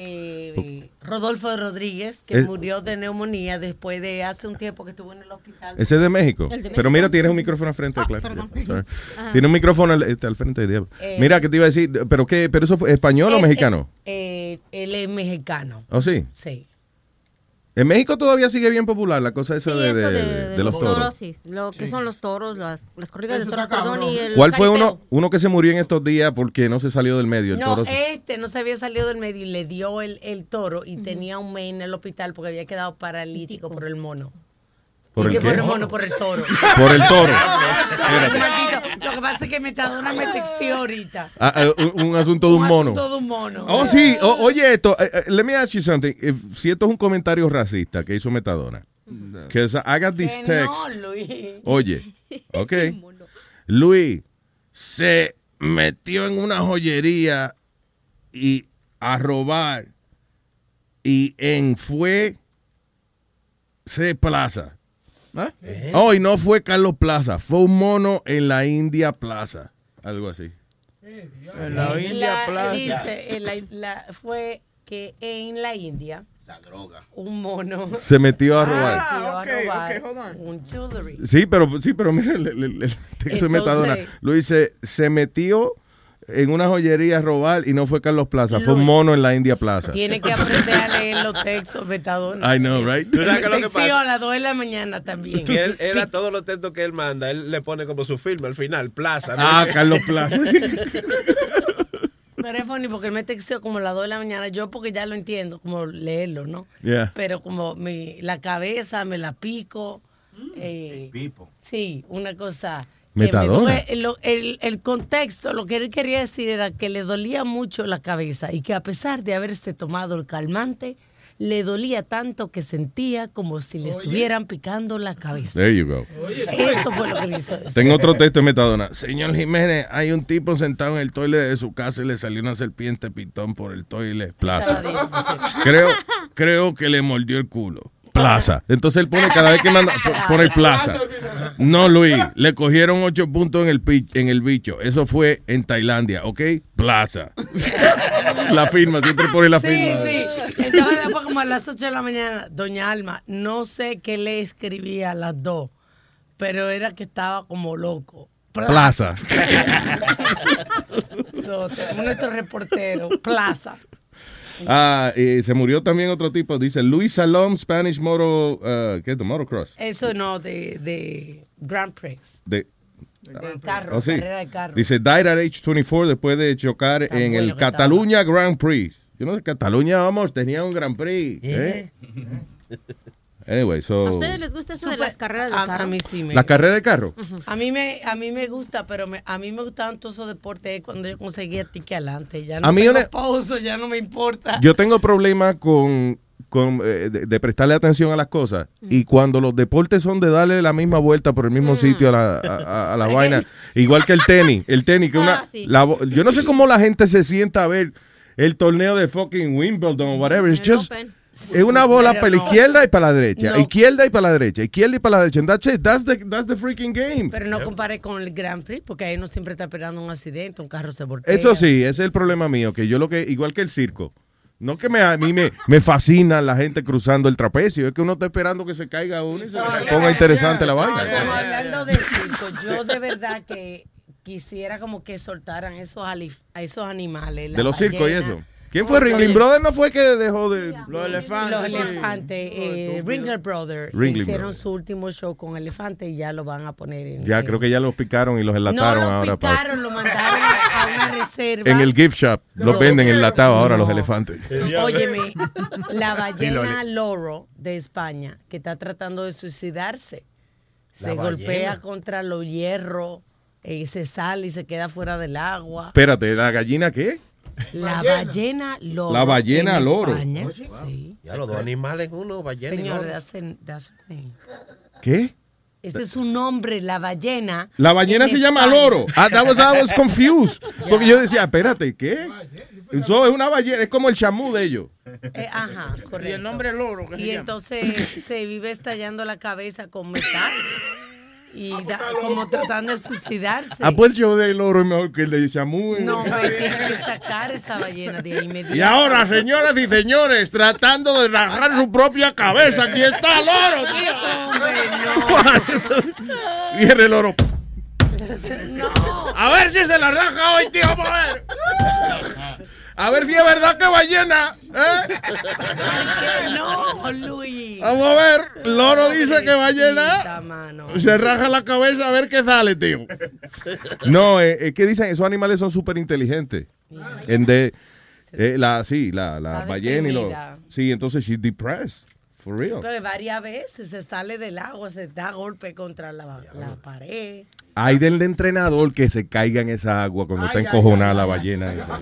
eh, Rodolfo Rodríguez, que Es- murió de neumonía después de hace un tiempo que estuvo en el hospital. Ese es de México. El de Pero mira, tienes un micrófono al frente, Ah, claro. Tiene un micrófono al, este, al frente de Diablo. Eh, mira, ¿qué te iba a decir? ¿Pero qué? ¿Pero eso fue español o Él- mexicano? eh, él es mexicano. ¿Oh, sí? Sí. En México todavía sigue bien popular la cosa esa Sí, de, eso de- de, de de los toros. sí. Lo que son los toros, las, las corridas Eso de toros, perdón, y el ¿Cuál fue uno, uno que se murió en estos días porque no se salió del medio? El No, toro. este no se había salido del medio y le dio el, el toro y tenía un mes en el hospital porque había quedado paralítico por el mono. ¿Por ¿Y el qué por el mono? Por el toro. Por el toro. Lo que pasa es que Metadona me texteó ahorita. Ah, ah, un, un asunto de un, mono. asunto de un mono. Oh, sí. O- oye, esto. eh, let me ask you something. If- si esto es un comentario racista que hizo Metadona. Because I got this Que text. no, Luis. Oye, ok. Luis se metió en una joyería y a robar y en fue C Plaza. ¿Eh? Oh, y no fue Carlos Plaza, fue un mono en la India Plaza. Algo así. En la India la- Plaza. Dice, en la- la- fue que en la India un mono Se metió a robar. Ah, a ok, robar ok, hold on. un jewelry. Sí, pero sí, pero mira el, texto de Metadona. Luis se, se metió en una joyería a robar y no fue Carlos Plaza, fue un mono en la India Plaza. Tiene que aprender a leer los textos, Metadona. I know, right? ¿Tú sabes qué es lo que pasa? a las 2 de la mañana también. Que él, él a todos los textos que él manda, él le pone como su firma al final, Plaza. ¿no? Ah, Carlos Plaza. Pero es funny porque él me texteó como a las 2 de la mañana. Yo porque ya lo entiendo, como leerlo, ¿no? Yeah. Pero como mi, la cabeza me la pico. eh, Sí, una cosa. Metadona. el, el contexto, lo que él quería decir era que le dolía mucho la cabeza y que a pesar de haberse tomado el calmante, le dolía tanto que sentía como si le estuvieran picando la cabeza. There you go. Eso fue lo que le hizo. Tengo otro texto de Metadona. Señor Jiménez, hay un tipo sentado en el toilet de su casa y le salió una serpiente pitón por el toilet Plaza. Creo, creo que le mordió el culo. Plaza. Entonces él pone cada vez que manda, po- pone plaza. No, Luis, le cogieron ocho puntos en el, en el bicho. Eso fue en Tailandia, ¿ok? Plaza. La firma, siempre pone la Sí, firma. sí. Entonces después como a las 8 de la mañana, doña Alma, no sé qué le escribía a las dos, pero era que estaba como loco. Plaza. So, tenemos nuestro reportero, Plaza. Ah, y se murió también otro tipo. Dice Luis Salom, Spanish Moto, uh, ¿qué es? Motocross. Eso no, de, de Grand Prix, De, de carro, Oh, sí. carrera de carro. Dice, died at age 24 después de chocar en bueno el Cataluña Grand Prix. Yo no sé, Cataluña, vamos, tenía un Grand Prix. ¿eh? Anyway, ¿A so... ustedes les gusta eso de Súper- las carreras de a- carro? a mí sí me ¿La carrera de carro? A mí me, a mí me gusta, pero me- a mí me gustaban todos esos deportes cuando yo conseguía ticket adelante. Ya no A mí tengo una- pauso, ya no me importa. Yo tengo problemas con, con eh, de, de prestarle atención a las cosas. Y cuando los deportes son de darle la misma vuelta por el mismo sitio a la, a, a- a la vaina, igual que el tenis, el tenis, que una, Ah, sí. la bo- yo no sé cómo la gente se sienta a ver el torneo de fucking Wimbledon o whatever. It's El just, Open. Es una bola para la no. izquierda y para la derecha. No. Izquierda y para la derecha. Izquierda y para la derecha. That's it. That's the, that's the freaking game. Pero no compare con el Grand Prix, porque ahí uno siempre está esperando un accidente, un carro se voltea. Eso sí, ese es el problema mío. Que yo lo que, igual que el circo. No que me, a mí me, me fascina la gente cruzando el trapecio. Es que uno está esperando que se caiga uno y se ponga interesante la Como vaina. hablando de circo, yo de verdad que quisiera como que soltaran esos, alif- a esos animales. De los circos y eso. ¿Quién fue Ringling Brother? ¿No fue que dejó de...? Los elefantes. Los elefantes, eh, Ringler Brothers, Ringling hicieron Brothers. su último show con elefantes y ya lo van a poner en. Ya en- creo que ya los picaron y los enlataron no, lo ahora. picaron, lo mandaron a una reserva. en el gift shop. Los No. venden enlatados ahora No. los elefantes. Óyeme, la Sí, ballena loro de España que está tratando de suicidarse se golpea contra los hierros, eh, se sale y se queda fuera del agua. Espérate, ¿la gallina qué? La ballena loro. La ballena en loro. España, Oye, sí. Ya los dos animales en uno, ballena y Señor, loro. that's her name. ¿Qué? Ese es su nombre, la ballena. La ballena en se llama loro. Ah, that was, I was confused. Porque yo decía, espérate, ¿qué? Eso es una ballena, es como el chamú de ellos. Eh, ajá, correcto. Y el nombre loro que se Y llama. entonces se vive estallando la cabeza con metal. Y da- como tratando de suicidarse. Ah, pues el show de loro es mejor que el de chamú. ¿eh? No, me tiene que sacar esa ballena de ahí inmediatamente. Y ahora, señoras y señores, tratando de rajar su propia cabeza, aquí está el loro, tío. Viene el loro. A ver si se la raja hoy, tío, vamos a ver. A ver si es verdad que ballena. ¿eh? No, Luis. Vamos a ver. Loro dice que ballena. Mano. Se raja la cabeza a ver qué sale, tío. No, eh, es que dicen, esos animales son súper inteligentes. En de, eh, la, sí, la, la Está ballena y lo. deprimida. Sí, entonces she's depressed. For real. Pero varias veces se sale del agua, se da golpe contra la, la pared. Hay del entrenador que se caiga en esa agua cuando está Ay, ay, encojonada ay, la ay. ballena esa.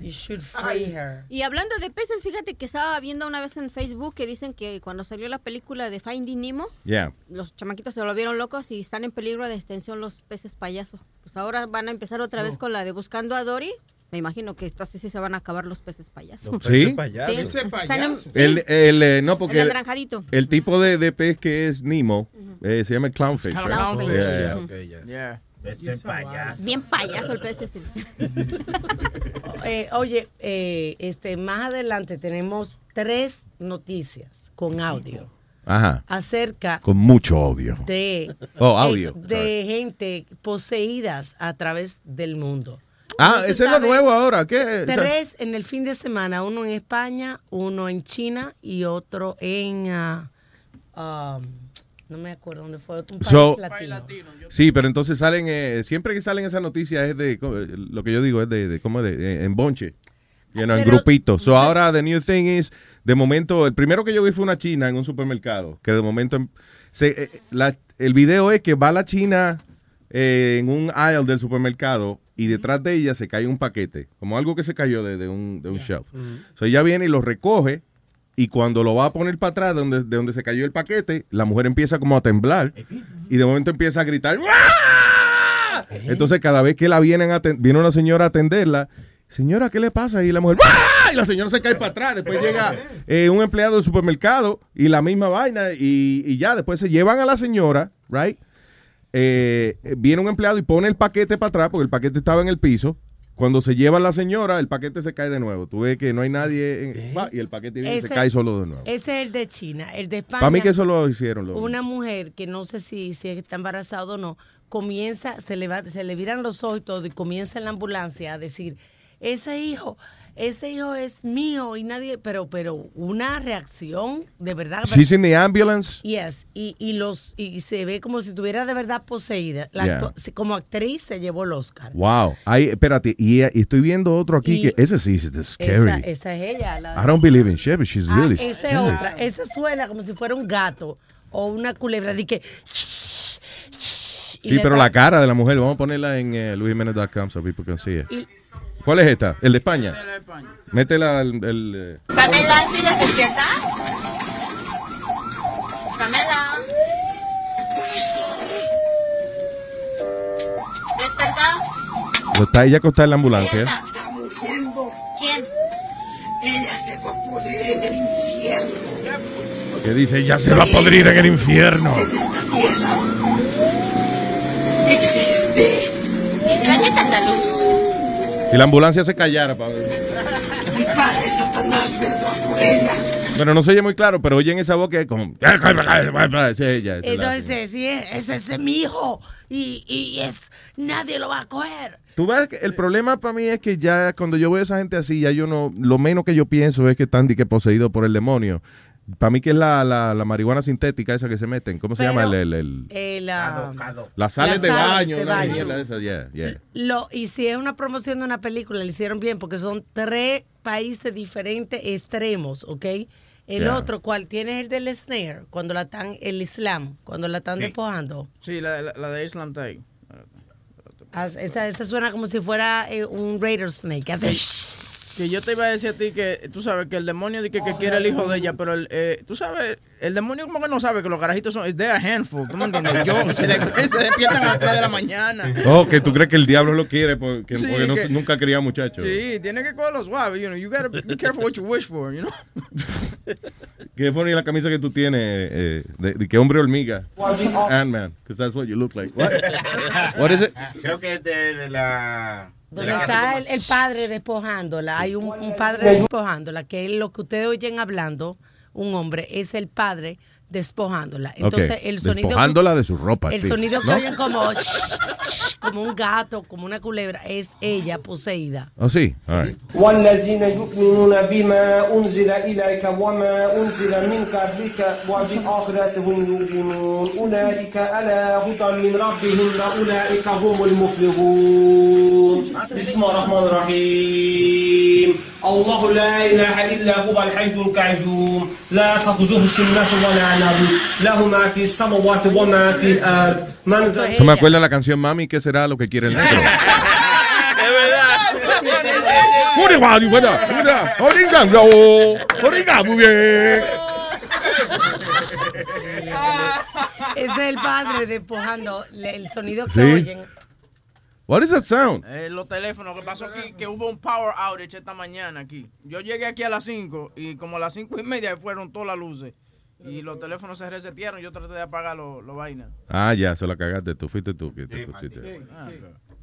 You should free her. Y hablando de peces, fíjate que estaba viendo una vez en Facebook que dicen que cuando salió la película de Finding Nemo, Yeah. los chamaquitos se volvieron locos y están en peligro de extensión los peces payaso. Pues ahora van a empezar otra vez con la de Buscando a Dory. Me imagino que entonces sí se van a acabar los peces payasos. Los peces ¿Sí? payasos. Sí, ¿Peces están en- sí. El, el, eh, no, porque El el, anaranjadito. el tipo de, de pez que es Nemo eh, se llama el clownfish. right? Clownfish. Yeah, yeah. Bien payaso el pez ese. Eh, oye, eh, este, más adelante tenemos tres noticias con audio Ajá. acerca Con mucho odio. de, Oh, audio. eh, de gente poseídas a través del mundo. Ah, ese es lo nuevo ahora. ¿Qué? Tres en el fin de semana, uno en España, uno en China y otro en, um, no me acuerdo dónde fue, un país So- latino. Sí, pero entonces salen, eh, siempre que salen esas noticias es de, co- lo que yo digo es de, de ¿cómo de, eh, en bonche, you know, en grupitos. So ahora the new thing is, de momento, el primero que yo vi fue una china en un supermercado, que de momento, em- se, eh, la- el video es que va la china eh, en un aisle del supermercado y detrás de ella se cae un paquete, como algo que se cayó de, de un, de un shelf. So ella viene y lo recoge y cuando lo va a poner para atrás de donde, de donde se cayó el paquete, la mujer empieza como a temblar y de momento empieza a gritar. Entonces cada vez que la vienen a viene una señora a atenderla, señora, ¿qué le pasa? Y la mujer, y la señora se cae para atrás. Después llega eh, un empleado del supermercado y la misma vaina y, y ya, después se llevan a la señora, right? Eh, eh, viene un empleado y pone el paquete para atrás porque el paquete estaba en el piso. Cuando se lleva la señora, el paquete se cae de nuevo. Tú ves que no hay nadie en- va, y el paquete viene y se cae solo de nuevo. Ese es el de China. El de España. Para mí que eso lo hicieron. lo- Una mujer que no sé si, si está embarazada o no, comienza, se le, va- se le viran los ojos y todo, y comienza en la ambulancia a decir, ese hijo, ese hijo es mío y nadie, pero, pero una reacción de verdad. She's in the ambulance. Yes, y, y los y se ve como si estuviera de verdad poseída. La Yeah. actu- como actriz se llevó el Oscar. Wow. Ahí, espérate, y, y estoy viendo otro aquí Y- que ese sí es Esa, scary. esa es ella. la- I don't believe in shit, but she's Ah, really esa es scary. otra. Esa suena como si fuera un gato o una culebra. De que, Sí, pero la cara de la mujer, vamos a ponerla en eh, luisjimenez.com so people can see it. Y- ¿Cuál es esta? ¿El de España? Métela el... el, eh, Pamela, ¿sí se despierta? Pamela. ¿Desperta? lo está ella acostada en la ambulancia. ¿Quién? Ella se va a pudrir en el infierno. Que dice, ya se va a podrir en el infierno. Existe. ¿Y si la neta andaluz? Si la ambulancia se callara, pa' Mi padre Satanás vendrá por ella. Bueno, no se oye muy claro, pero oyen esa voz que es como... Ella, es la- Entonces, sí, ese es mi hijo y, y es nadie lo va a coger. Tú ves que el problema para mí es que ya cuando yo veo a esa gente así, ya yo no, lo menos que yo pienso es que están que poseídos por el demonio. Para mí que es la, la, la marihuana sintética esa que se meten. ¿Cómo se Pero- llama? El, el, el- Eh, la- las sales Las de sales baño. de una baño. mierda esa, yeah, yeah. Lo, y si es una promoción de una película, le hicieron bien porque son tres países diferentes extremos, ¿ok? El otro, ¿cuál tiene el del snare? Cuando la están, el Islam, cuando la están despojando. Sí, la, la, la de Islam está ahí. Haz- Esa, esa suena como si fuera eh, un Raider Snake. que hace Que yo te iba a decir a ti que tú sabes que el demonio dice que, que quiere el hijo de ella, pero el, eh, tú sabes, el demonio como que no sabe que los garajitos son, es de a handful, ¿tú me entiendes? Yo, se, le- se despiertan a las 3 de la mañana. Oh, que tú crees que el diablo lo quiere porque, Sí, porque no- que- nunca quería muchachos. Sí, tiene que cogerlo suave, you know, you gotta be careful what you wish for, you know. Qué bonita la camisa que tú tienes eh, de, de que hombre hormiga. Ant-Man, because that's what you look like. What? What is it? Creo que es de, de la... Donde está el, el padre despojándola, hay un, un padre despojándola, que es lo que ustedes oyen hablando, un hombre, es el padre despojándola. Entonces, Ok, el sonido. despojándola de su ropa, El sí, sonido que ¿no? oyen como, como un gato, como una culebra, es ella poseída. Oh, sí. All right. والذين يؤمنون بما أنزل إليك وما أنزل من قبلك وبالآخرة هم يوقنون أولئك على هدى من ربهم وأولئك هم المفلحون بسم الله الرحمن الرحيم الله لا إله إلا هو الحي القيوم لا تأخذه سنة ولا eso me acuerda la canción Mami, ¿qué será lo que es el padre el sonido. What is that sound? Eh, los teléfonos. que? Que hubo un power esta mañana aquí. Yo llegué aquí a las 5 y como a las 5 y media fueron todas las luces. Y los teléfonos se resetearon. Yo traté de apagar los vainas. Ah, ya, se la cagaste tú. Fuiste tú que te pusiste.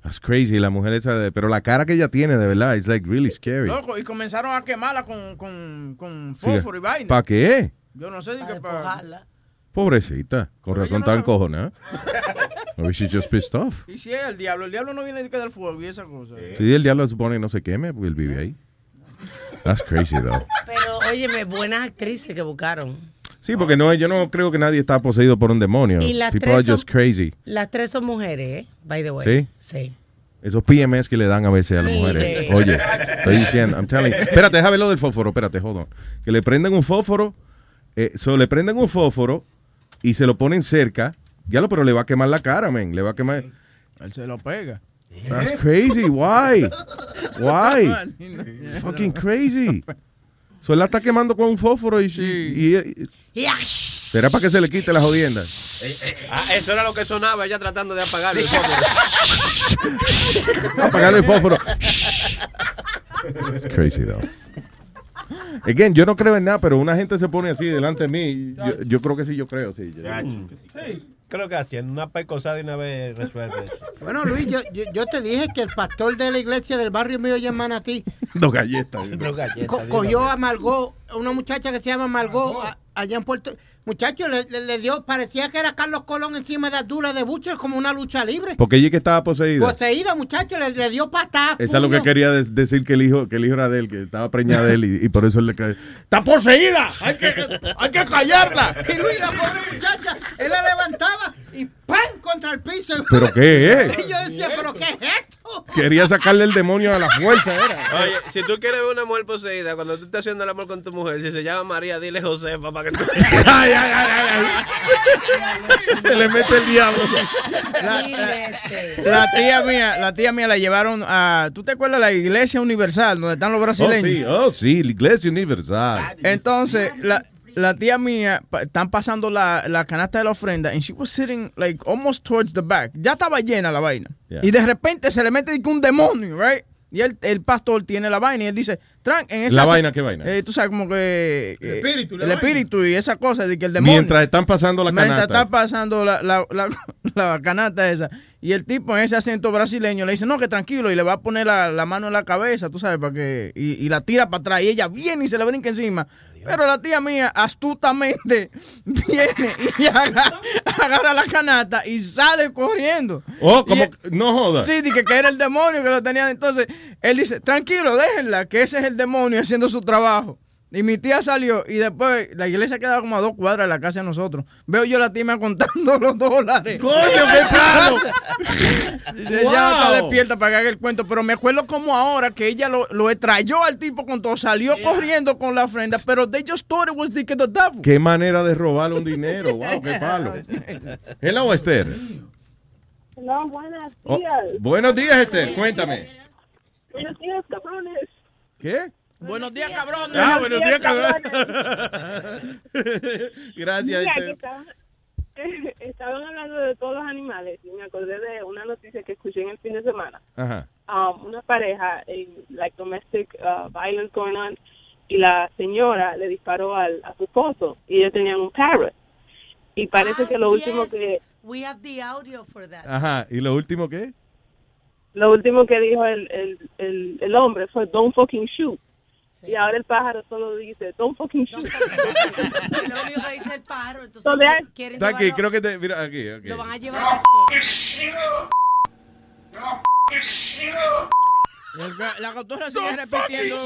That's crazy, la mujer esa de... Pero la cara que ella tiene, de verdad, it's like really scary. Loco, y comenzaron a quemarla con, con, con fósforo y vaina. ¿Para qué? Yo no sé, di que para... Pobrecita. Con razón tan cojonada. Maybe she's just pissed off. Y si es el diablo, el diablo no viene de que del fuego y esa cosa. Si el diablo se supone que no se queme, porque él vive ahí. That's crazy, though. Pero, óyeme, buenas actrices que buscaron. Sí, porque no, yo no creo que nadie está poseído por un demonio. Y las People tres are just crazy. Las tres son mujeres, ¿eh? By the way. ¿Sí? Sí. Esos PMS que le dan a veces a las mujeres. Oye, estoy diciendo, I'm telling you. Espérate, déjame ver lo del fósforo, espérate, hold on. Que le prenden un fósforo, eh, so, le prenden un fósforo y se lo ponen cerca. Ya lo, pero le va a quemar la cara, men. Le va a quemar. Él se lo pega. That's crazy. Why? Why? Fucking crazy. So, él la está quemando con un fósforo y, y- y- será para que se le quite las jodiendas. Ah, eso era lo que sonaba ella tratando de apagarlo. Apagar el fósforo. It's crazy, though. Again, yo no creo en nada, pero una gente se pone así delante de mí. Yo, yo creo que sí, yo creo, sí. Sí, creo que haciendo una pecosada de una vez resuelve eso. Bueno, Luis, yo, yo, yo te dije que el pastor de la iglesia del barrio mío allá en Manatí Dos galletas. Dos galletas. co- cogió a Margot, una muchacha que se llama Margot, a- allá en Puerto Muchacho, le, le- le dio, parecía que era Carlos Colón encima de Abdullah de Butcher como una lucha libre. Porque ella que estaba poseída. Poseída, muchacho, le, le dio patada. Esa es lo que quería de- decir que el hijo que el hijo era de él, que estaba preñada de él y, y por eso él le cae. ¡Está poseída! ¡Hay que, hay que callarla! Y Luis, la pobre muchacha, él la levantaba y ¡pam! contra el piso. ¿Pero qué es? Y yo decía, ¿pero qué es esto? Quería sacarle el demonio a la fuerza, era. Oye, si tú quieres ver una mujer poseída, cuando tú estás haciendo el amor con tu mujer, si se llama María, dile Josefa para que tú... ay, ay, ay, ay. Le mete el diablo. La tía mía, la tía mía la llevaron a, ¿tú te acuerdas de la iglesia universal donde están los Oh, brasileños? sí, oh, sí, la iglesia universal. Entonces, la, la tía mía, pa- están pasando la, la canasta de la ofrenda and she was sitting like almost towards the back. Ya estaba llena la vaina. Yeah. Y de repente se le mete un demonio, right? Y el, el pastor tiene la vaina y él dice, "Tran- en esa ¿La vaina qué vaina? Eh, tú sabes, como que... El eh, espíritu, la El vaina. espíritu y esa cosa de que el demonio... Mientras están pasando la Mientras canasta. está pasando la, la, la, la canasta esa. Y el tipo en ese acento brasileño le dice, no, que tranquilo. Y le va a poner la, la mano en la cabeza, tú sabes, para que... Y, y la tira para atrás. Y ella viene y se le brinca encima. Pero la tía mía, astutamente, viene y agarra, agarra la canasta y sale corriendo. Oh, como... Y- no jodas. Sí, dije que era el demonio que lo tenía. Entonces, él dice, tranquilo, déjenla, que ese es el demonio haciendo su trabajo. Y mi tía salió y después la iglesia quedaba como a dos cuadras de la casa de nosotros. Veo yo a la tía contando los dólares. ¡Coño, qué palo! Dice, Ella no está Wow. despierta para que haga el cuento, pero me acuerdo como ahora que ella lo, lo extrayó al tipo con todo, salió corriendo con la ofrenda, pero they just thought it was the, the devil. Qué manera de robarle un dinero. Wow, qué palo. Hello, Esther. No, buenos Oh, días. buenos días, Esther. Cuéntame. Buenos días, cabrones. ¿Qué? Buenos días, cabrón. Ah, buenos días, cabrón. Gracias, Mira, Esther. estaban, estaban hablando de todos los animales y me acordé de una noticia que escuché en el fin de semana. Ajá. Um, una pareja en like domestic uh, violence going on y la señora le disparó al, a su esposo y ellos tenían un parrot y parece que lo último yes. que We have the audio for that. Ajá. ¿Y lo último qué? lo último que dijo el, el, el, el hombre fue don't fucking shoot y ahora el pájaro solo dice don't fucking shoot lo único que dice el pájaro, entonces quieren Está aquí, llevarlo- creo que te. Mira, aquí, aquí. lo van a llevar a la cotorra sigue repitiendo.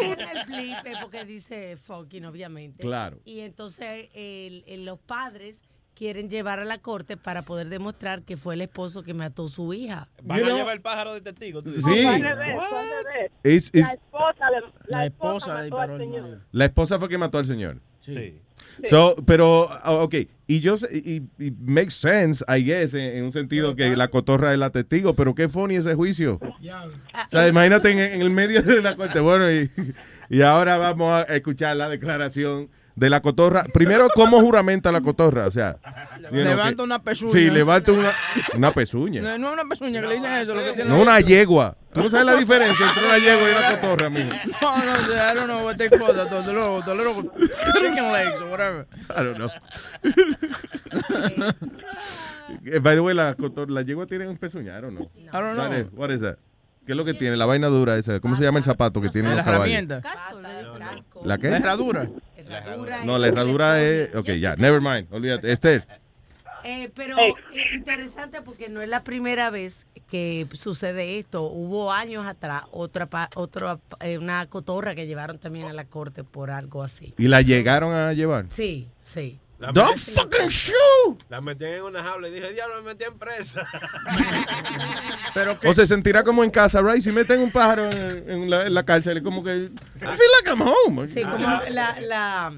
En el blip, eh, porque dice fucking, obviamente. Claro. Y entonces el- el- los padres quieren llevar a la corte para poder demostrar que fue el esposo que mató a su hija. Van You a know- llevar el pájaro de testigo. tú dices. Sí. Al revés, al revés. La esposa le- la, La esposa, esposa le mató disparó al al señor marido. La esposa fue que mató al señor. Sí. So, pero, ah, ok, y yo, sé- y, y makes sense, I guess, en, en un sentido que la cotorra es la testigo, pero qué funny ese juicio. O sea, imagínate en, en el medio de la corte, bueno, y, y ahora vamos a escuchar la declaración de la cotorra. Primero, ¿cómo juramenta la cotorra? O sea, know, Levanta que- una pezuña. Sí, levanta una, una pezuña. No, no es una pezuña que le dicen eso. Lo que tiene No una yegua. Tú no sabes la diferencia entre una yegua y una cotorra, mijo. No, no, I don't know what they call that. The little, the little chicken legs or whatever. I don't know. Eh, By the way, la, cotor- la yegua tiene un pezuñar o no? I don't know. What is, what is that? ¿Qué es lo que tiene? La vaina dura esa. ¿Cómo se llama el zapato que tiene La los caballos? herramienta. ¿La qué? La herradura. No, la herradura es... Ok, ya, never mind. Olvídate. Esther. Eh, pero es interesante porque no es la primera vez que sucede esto. Hubo años atrás otra, pa- otra eh, una cotorra que llevaron también a la corte por algo así. ¿Y la llegaron a llevar? Sí, sí. La Don't metí- fucking shoot! La metían en una jaula y dije, diablo, me metí en presa. Pero O se sentirá como en casa, right? Si meten un pájaro en, en la, en la cárcel, es como que... I feel like I'm home. Sí, como la, la,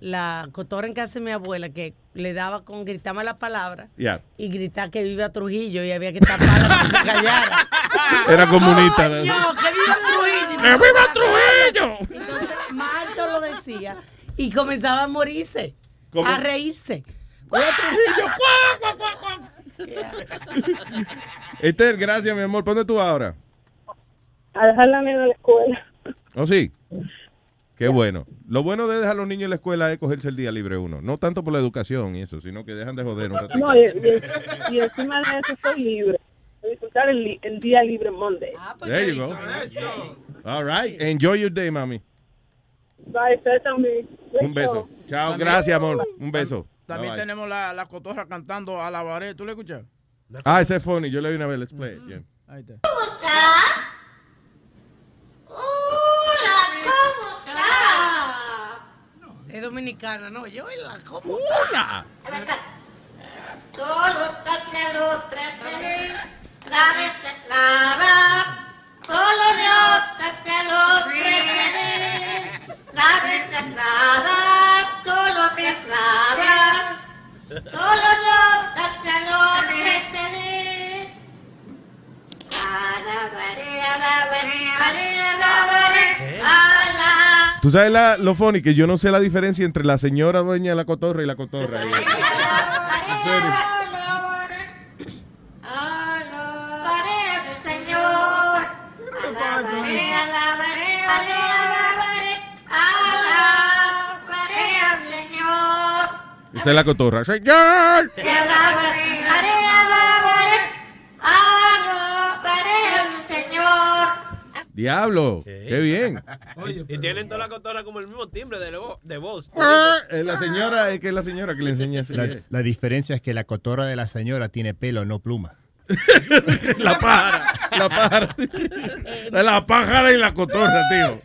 la cotorra en casa de mi abuela que le daba con gritarme la palabra Yeah. y gritar que viva Trujillo y había que taparla para que se callara. Era comunista. ¿no? No, que viva Trujillo. ¡Que viva Trujillo! Entonces, más alto lo decía y comenzaba a morirse, ¿Cómo? a reírse. Esther, gracias, mi amor. ¿Dónde tú vas ahora? a dejar la nena en la escuela ¿Oh, sí? Qué bueno. Lo bueno de dejar a los niños en la escuela es cogerse el día libre uno. No tanto por la educación y eso, sino que dejan de joder un ratito. no y, y- y encima de eso estoy libre disfrutar el, día libre Monday There you go. All right. Enjoy your day, mami. Bye Un beso. Chao. También- Gracias, amor. Un beso. También Bye, bye. tenemos la, la cotorra cantando a la pared. ¿Tú le escuchas? Ah, ese es funny. Yo le vi una vez. Let's play it. Yeah. Ahí está. Es dominicana, no, yo y la como. Hola. Tú sabes la, lo funny que yo no sé la diferencia entre la señora dueña de la cotorra y la cotorra. Esa es la cotorra. Señor. Diablo. Qué bien. Y, y tienen toda la cotorra como el mismo timbre de, lo- de voz. Es la señora, es que es la señora que le enseña así. La, la diferencia es que la cotorra de la señora tiene pelo, no pluma. La pájara. La pájara. La pájara y la cotorra, tío.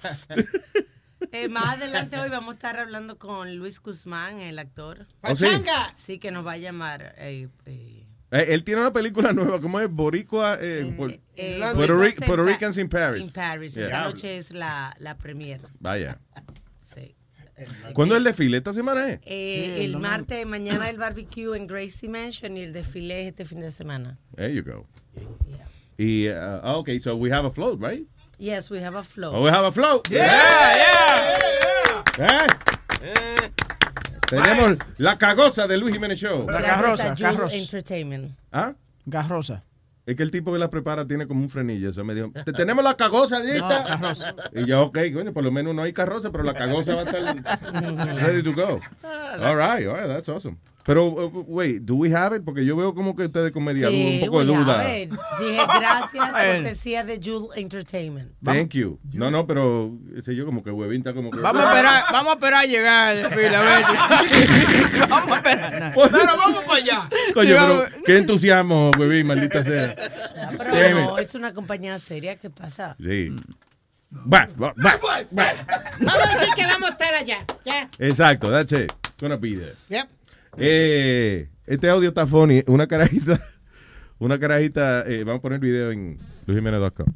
Eh, más adelante hoy vamos a estar hablando con Luis Guzmán, el actor. ¿Oh, sí? Sí, que nos va a llamar. eh, eh, Eh, él tiene una película nueva, ¿cómo es? Boricua. eh, por- eh, Puerto, Ric- en Puerto Ricans in Paris. In Paris. Yeah. Esta noche es la, la premiere. Vaya. Sí. ¿Cuándo es el desfile? ¿Esta semana es? Eh, el martes, mañana el barbecue en Gracie Mansion y el desfile es este fin de semana. There you go. Y, uh, ah, okay, so we have a float, right? Yes, we have a flow. Oh, we have a float. Yeah, ¿Eh? Tenemos la cagosa de Luis Jiménez Show. Gracias a Jewel Entertainment. ¿Ah? Garrosa. Es que el tipo que la prepara tiene como un frenillo. Eso me dijo, "Te- tenemos la cagosa lista. No, carroza. Y yo, ok, coño, por lo menos no hay carroza, pero la cagosa va a estar ready to go. All right, all right, that's awesome. Pero, uh, wait, do we have it? Porque yo veo como que ustedes con media duda, un poco de duda. Dije gracias, cortesía de Jewel Entertainment. Thank you. No, no, pero, sé yo, como que huevín está como que... Vamos a esperar, vamos a esperar a llegar desfile, a ver si- Vamos a esperar. Pero vamos para allá. Coño, Sí, pero qué entusiasmo, huevín, maldita sea. Pero Damn no, es una compañía seria. ¿Qué pasa? Sí. Va, va, va, va. Vamos a decir que vamos a estar allá. Ya. Exacto, that's it. Gonna be there. Yep. Eh, este audio está funny. Una carajita, una carajita, eh, vamos a poner el video en luisjimenez.com.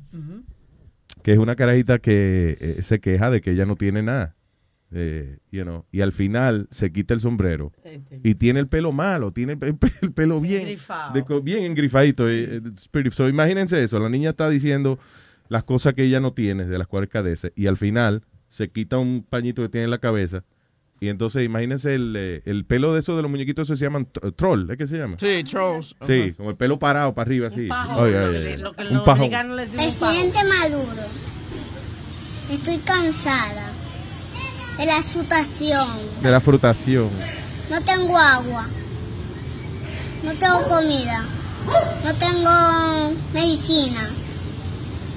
Que es una carajita que eh, se queja de que ella no tiene nada. Eh, you know, y al final se quita el sombrero y tiene el pelo malo, tiene el, pe- el pelo bien, Engrifado. de co- bien engrifadito. eh, so, imagínense eso, la niña está diciendo las cosas que ella no tiene, de las cuales cadece, y al final se quita un pañito que tiene en la cabeza. Y entonces imagínense el, eh, el pelo de esos de los muñequitos esos se llaman t- troll, ¿es que se llama? Sí, trolls. Sí, como el pelo parado para arriba, así. pajón, Ay, lo que lo Un los pajón. pajón. Presidente Maduro, estoy cansada de la situación. De la frutación. No tengo agua, no tengo comida, no tengo medicina.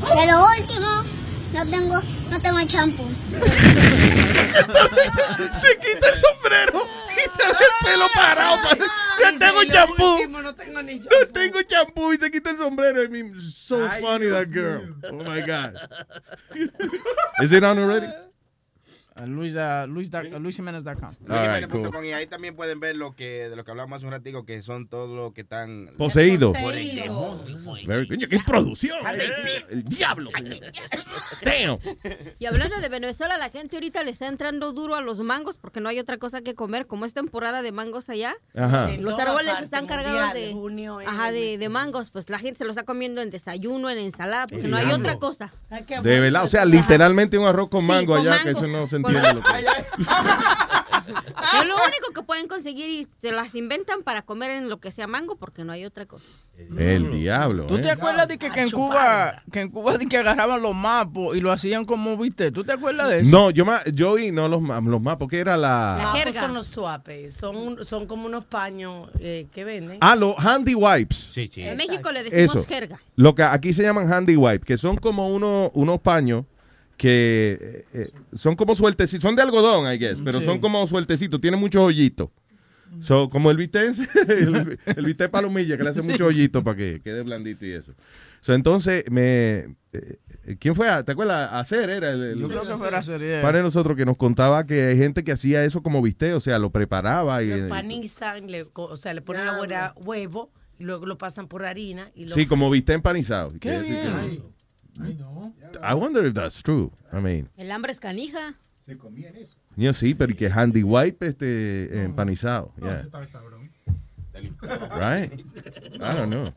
De lo último, no tengo, no tengo champú. se quita el sombrero y se ve el pelo parado. No tengo champú. No tengo ni No tengo champú y se quita el sombrero. I mean, so funny that girl. Oh my God. Is it on already? Luis, uh, Luis, LuisJimenez.com. All right, cool. Y ahí también pueden ver lo que de lo que hablamos hace un ratico, que son todos los que están Poseído. por el demonio. Very good. ¡Qué producción! El diablo. Damn. Y hablando de Venezuela, la gente ahorita le está entrando duro a los mangos porque no hay otra cosa que comer. Como es temporada de mangos allá, Ajá. Los árboles están cargados de de, junio, eh, ajá, de, de mangos. Pues la gente se los está comiendo en desayuno, en ensalada, porque El no hay otra cosa. De verdad, o sea, literalmente un arroz con Sí, mango con allá, que eso no se entiende. Lo que Es lo único que pueden conseguir y se las inventan para comer en lo que sea mango porque no hay otra cosa. El diablo. ¿Tú te ¿eh? acuerdas de que, que en Cuba, que en Cuba de que agarraban los mapos y lo hacían como viste? ¿Tú te acuerdas de eso? No, yo, ma- yo oí, no los, los más, porque era la... Mapos jerga. son los suapes, son, son como unos paños eh, que venden. Ah, los handy wipes. Sí, sí. En México le decimos Eso. jerga. Lo que aquí se llaman handy wipe, que son como unos, unos paños que eh, eh, son como sueltecitos, son de algodón, I guess, pero Sí. son como sueltecitos, tienen muchos hoyitos. So, como el bistec, el, el bistec palomilla, que le hace muchos hoyitos para que quede blandito y eso. So, entonces, me, eh, ¿quién fue? a- ¿Te acuerdas? Hacer era el, el- Yo creo que fuera a ser. yeah. padre de nosotros que nos contaba que hay gente que hacía eso como bistec, o sea, lo preparaba y... Lo empanizan, le, co- o sea, le ponen ahora huevo, y luego lo pasan por harina. Y lo Sí, como bistec empanizado. Qué Que eso- bien. I wonder if that's true. I mean... El hambre es canija. Se comían eso. Yo sí, pero que handy wipe este empanizado. Yeah. Right? I don't know.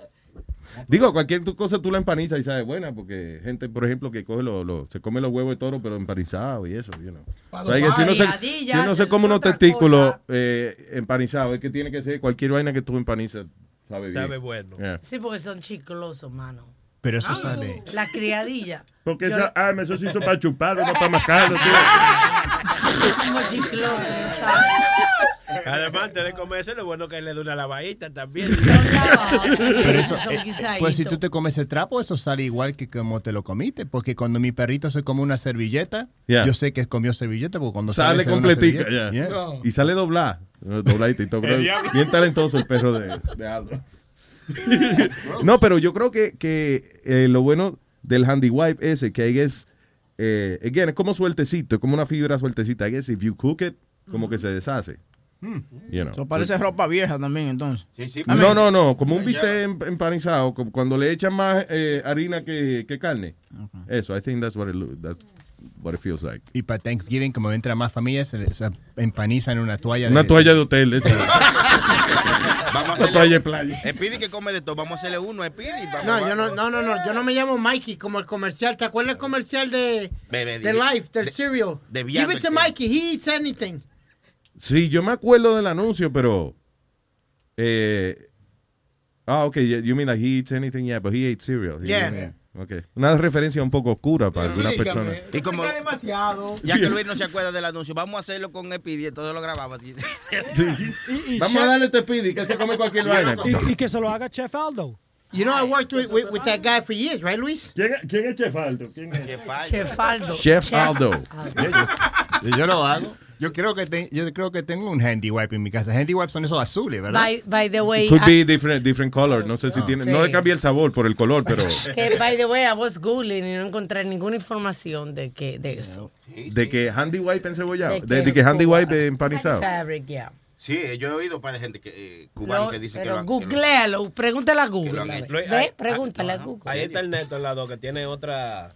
Digo, cualquier tu- cosa tú la empanizas y sabe buena, porque gente, por ejemplo, que coge lo, lo- se come los huevos de toro, pero empanizados y eso, you know. O sea, que si uno se, si uno se come unos testículos eh, empanizados, es que tiene que ser cualquier vaina que tú empanizas, sabe bien. Sabe bueno. Yeah. Sí, porque son chiclosos, mano. Pero eso sale. La criadilla. Porque esa lo- arma, eso se hizo para chuparlo, no para mascarlo, tío. Además, antes de comerse, lo bueno que le dé una lavadita también. Pero eso, eh, guisaditos. pues si tú te comes el trapo, eso sale igual que como te lo comiste. Porque cuando mi perrito se come una servilleta, Yeah. yo sé que comió servilleta porque cuando Sale sale, completica. Y sale doblada. Dobladita y todo. bien talentoso el perro de, de Aldo. No, pero yo creo que, que eh, lo bueno del handy wipe ese, que ahí es, eh, again, es como sueltecito, es como una fibra sueltecita. I guess if you cook it, como que se deshace. You know. Eso parece ropa vieja también, entonces. No, no, no, como un bistec em- empanizado, cuando le echan más eh, harina que, que carne. Eso, I think that's what it, lo- that's what it feels like. Y para Thanksgiving, como entra más familias, se, se empanizan en una toalla. Una de, toalla de hotel, esa. Vamos Una toalla de playa. Speedy que come de todo. Vamos a hacerle uno a vamos No, a- yo no, no, no, no, yo no me llamo Mikey como el comercial. ¿Te acuerdas el comercial de, de de- Life, del de- cereal? de Give it to Mikey, he eats anything. Sí, yo me acuerdo del anuncio, pero. Eh, ah, ok, you mean like he eats anything? Yeah, but he ate cereal. He- Yeah. Okay. Una referencia un poco oscura para algunas personas. Y como, demasiado. ya que Luis no se acuerda del anuncio, vamos a hacerlo con Speedy, entonces lo grabamos. Vamos a darle este Speedy que se come cualquier vaina. Y, y que se lo haga Chef Aldo. You know, I worked with, with, with that guy for years, right, Luis? ¿Quién, quién es Chefaldo? ¿Quién es? Chefaldo. Chef Aldo. Yo, yo lo hago. Yo creo que te- yo creo que tengo un handy wipe en mi casa. Handy wipes son esos azules, ¿verdad? By, by the way, Could I- be different, different color. No sé si tiene. No le Sí. cambia el sabor por el color, pero. que, by the way, I was googling y no encontré ninguna información de que de eso. De que handy wipe encebollado. De De, que de que handy wipe empanizado. Fabric, yeah. Sí, yo he oído para de gente que, eh, cubano No, que dice que pero que lo- googlealo, pregúntale a Google. lo Ve, pregúntale a Google. Ahí está el neto al lado que tiene otra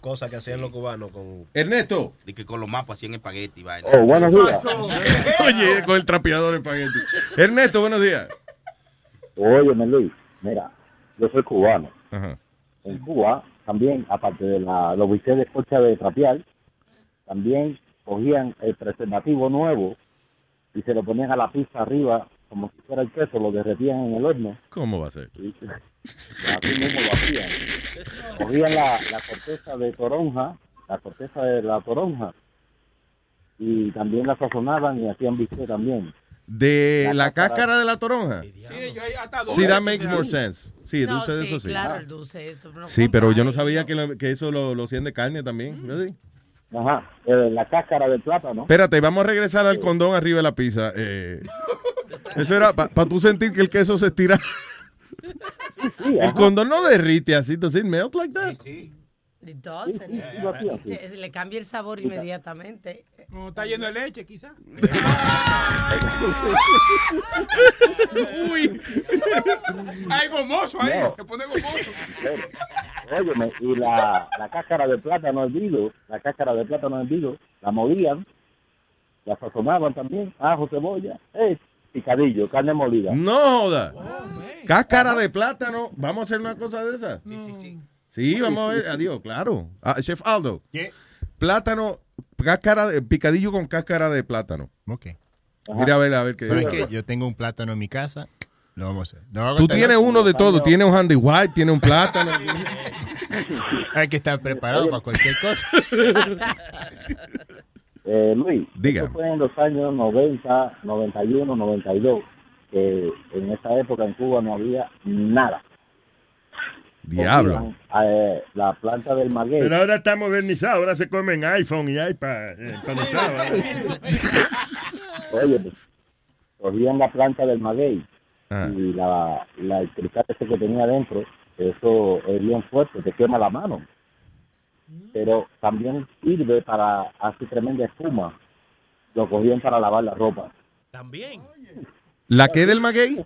cosa que hacían los cubanos con. Ernesto. Y que con los mapas hacían espagueti vaina. Oh, buenos días. Oye, con el trapeador espagueti. Ernesto, buenos días. Óyeme, Luis, mira, yo soy cubano. Ajá. En Cuba, también, aparte de la, los bistecs de escorcha de trapear, también cogían el preservativo nuevo y se lo ponían a la pizza arriba, como si fuera el queso, lo derretían en el horno. ¿Cómo va a ser? Y así mismo lo hacían. Cogían la, la corteza de toronja, la corteza de la toronja, y también la sazonaban y hacían bistec también. De la cáscara de la toronja. Sí, that makes more sense. Sí, No, dulce de sí, eso sí. claro, el dulce eso. no Sí, pero yo no sabía que, lo- que eso lo, lo hacían de carne también. Ajá, eh, la cáscara del plátano. Espérate, vamos a regresar al condón arriba de la pizza. Eh, eso era para tú sentir que el queso se estira. el condón no derrite así, does it melt like that? Sí, sí, Le cambia el sabor inmediatamente. No, está lleno de leche, quizás. Uy. Hay gomoso ahí, No. se pone gomoso. Óyeme, y la, la cáscara de plátano hervido, la cáscara de plátano hervido, la molían, la sazonaban también, ajo, cebolla, eh, picadillo, carne molida. No joda. Cáscara de plátano. ¿Vamos a hacer una cosa de esa? Sí, sí, sí. Sí, vamos a ver. Adiós, claro. Ah, Chef Aldo. Plátano, cáscara de, picadillo con cáscara de plátano. Ok. Mira a ver, a ver qué ¿Sabes qué? Yo tengo un plátano en mi casa. Lo vamos a hacer. Tú tienes uno de todo. Tienes un handy white, tienes un plátano. Hay que estar preparado para cualquier cosa. Eh, Luis, Diga. esto fue en los años 90, 91, 92, que en esa época en Cuba no había nada. Diablo. Cogían, eh, la planta del maguey. Pero ahora está modernizado, ahora se comen iPhone y iPad. eh, ¿eh? Oye, pues, cogían la planta del maguey Ah. y la, la, el cristal ese que tenía adentro, eso es bien fuerte, te quema la mano. Pero también sirve para hacer tremenda espuma. Lo cogían para lavar la ropa. También. ¿La que del maguey?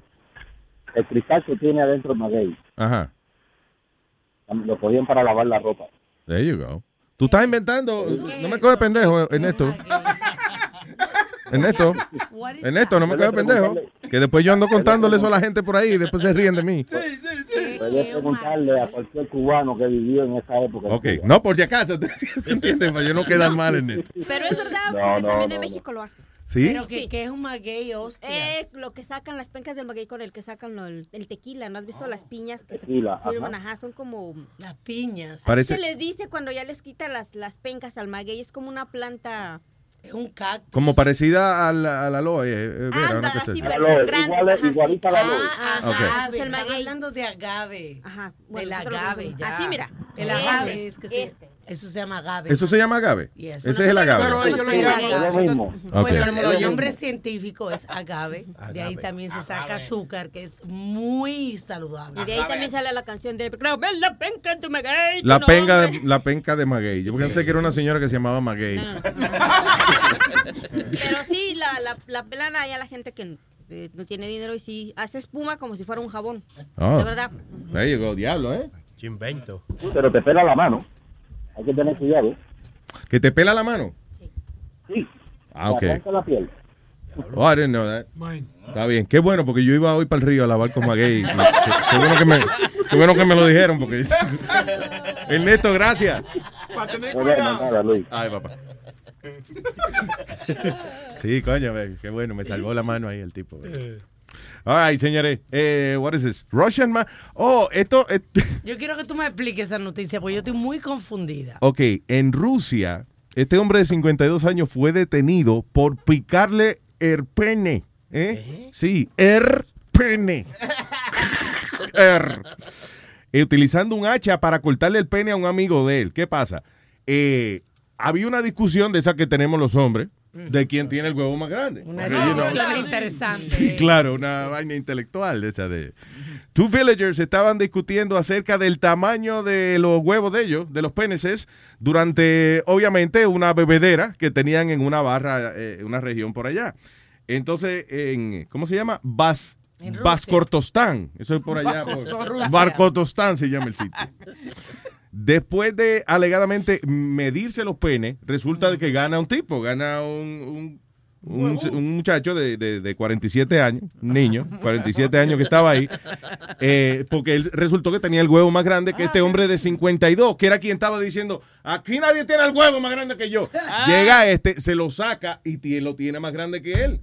El cristal que tiene adentro el maguey, Ajá. lo cogían para lavar la ropa. There you go. Tú estás inventando. No me coge pendejo, Ernesto. Ernesto. Ernesto, no me coge pendejo. Que después yo ando contándole eso a la gente por ahí y después se ríen de mí. Puedes preguntarle a cualquier cubano que vivió en esa época. Ok, no, por si acaso, ¿te entiendes? Para yo no quedar mal en esto. Pero es verdad, porque no, también no, en no. México lo hace. ¿Sí? Pero que, que es un maguey, hostia. Es lo que sacan las pencas del maguey con el que sacan lo- el, el tequila. ¿No has visto las piñas que Tequila, se firman? ajá. Ajá, son como... Las piñas. Parece- Se les dice cuando ya les quitan las, las pencas al maguey. Es como una planta... Es un cactus. Como parecida a la, a la aloe. eh, eh, Vera, Anda, pero Aloe, grandes, igual- ajá, igualita a la aloe. Ah, Ok. agave. Es el Estaba hablando de agave. Ajá. el nosotros lo agave, ya. Así, mira. El Este, agave es que se- este. Eso se llama agave. ¿Eso se llama agave? Yes. Ese es el agave. Pero ellos lo llaman-. Bueno, el, Agave. nombre científico es agave. De ahí también se saca azúcar, que es muy saludable. Y de ahí también sale la canción de... "Clavel la penca en tu maguey. La penca, nombre". de, la penca de Maguey. Yo pensé que era una señora que se llamaba Maguey. Pero sí, la, la, la pelan ahí a la gente que eh, no tiene dinero y sí hace espuma como si fuera un jabón. Oh. De verdad. Ahí llegó, diablo, ¿eh? Invento. Pero te pela la mano. Hay que tener cuidado. ¿Que te pela la mano? Sí. Ah, ok. La piel. Oh, I didn't know that. Está bien. Qué bueno, porque yo iba hoy para el río a lavar con Maguey. qué, qué bueno que me, qué bueno que me lo dijeron, porque... Ernesto, gracias. Para tener cuidado. nada, Luis. Ay, papá. Sí, coño, qué bueno, me salvó la mano ahí el tipo. All right, señores. Eh, what is this? Russian man. Oh, esto. eh, Yo quiero que tú me expliques esa noticia, porque yo estoy muy confundida. ok, en Rusia, este hombre de 52 años fue detenido por picarle el pene. ¿eh? Sí, el pene. Er. Eh, utilizando un hacha para cortarle el pene a un amigo de él. ¿Qué pasa? Eh, había una discusión de esa que tenemos los hombres, de quién tiene el huevo más grande. Una discusión interesante. Sí, claro, una vaina intelectual de esa de. Two villagers estaban discutiendo acerca del tamaño de los huevos de ellos, de los pénices, durante, obviamente, una bebedera que tenían en una barra, eh, una región por allá. Entonces, en, ¿cómo se llama? Bas. Bascortostán. Eso es por allá. por-. Barcotostán se llama el sitio. Después de alegadamente medirse los penes, resulta de que gana un tipo, gana un, un, un- un muchacho de, de- de 47 años, un niño, 47 años que estaba ahí, eh, porque él resultó que tenía el huevo más grande que este hombre de 52, que era quien estaba diciendo, aquí nadie tiene el huevo más grande que yo. Llega este, se lo saca y lo tiene más grande que él.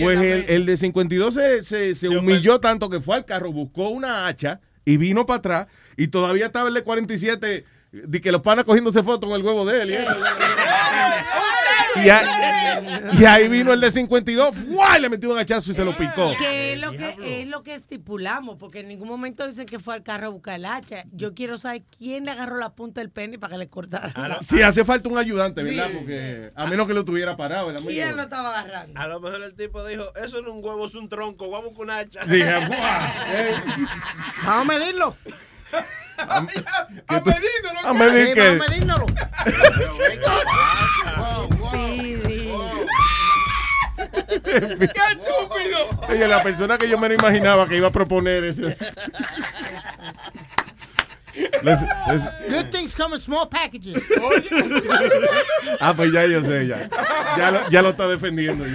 Pues el, el de 52 se, se, se humilló tanto que fue al carro, buscó una hacha y vino para atrás y todavía estaba el de 47 de que los panas cogiéndose fotos con el huevo de él. Y, y a- y ahí vino el de 52, ¡fua! y le metió un hachazo y se lo picó. Que es lo que, es lo que estipulamos, porque en ningún momento dicen que fue al carro a buscar el hacha. Yo quiero saber quién le agarró la punta del pene para que le cortara. la- Si hace falta un ayudante, ¿verdad? Sí. Porque a menos que lo tuviera parado el amigo. ¿Quién lo estaba agarrando? A lo mejor el tipo dijo, eso no es un huevo, es un tronco, vamos con un hacha. Sí, ¡fua! Vamos a medirlo. A medirlo, A medir que- vamos a medirlo. ¡Qué estúpido! Ella, la persona que yo me lo imaginaba que iba a proponer ese. Les- les- Good things come in small packages. ah, pues ya yo sé, ya. Ya lo, ya lo está defendiendo.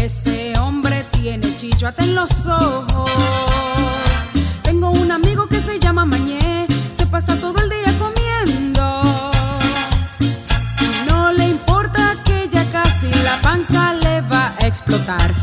Ese hombre tiene chichoate en los ojos. Tengo un amigo que se llama Mañé. Se pasa todo el día comiendo. Y no le importa que ya casi la panza le va a explotar.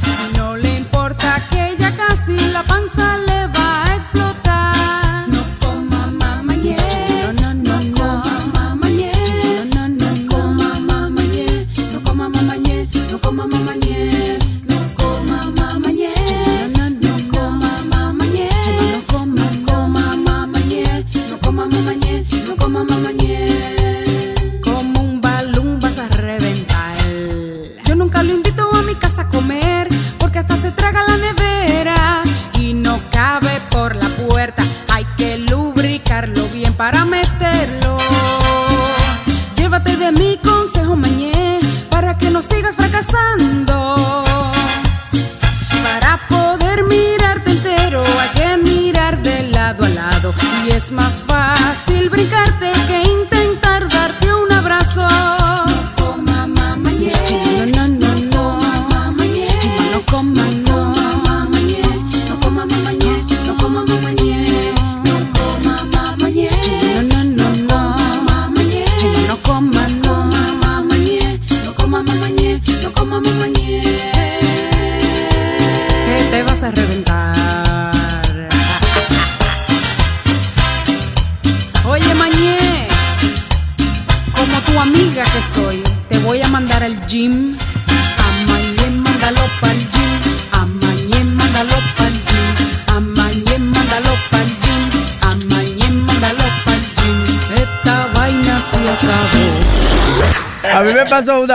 Christmas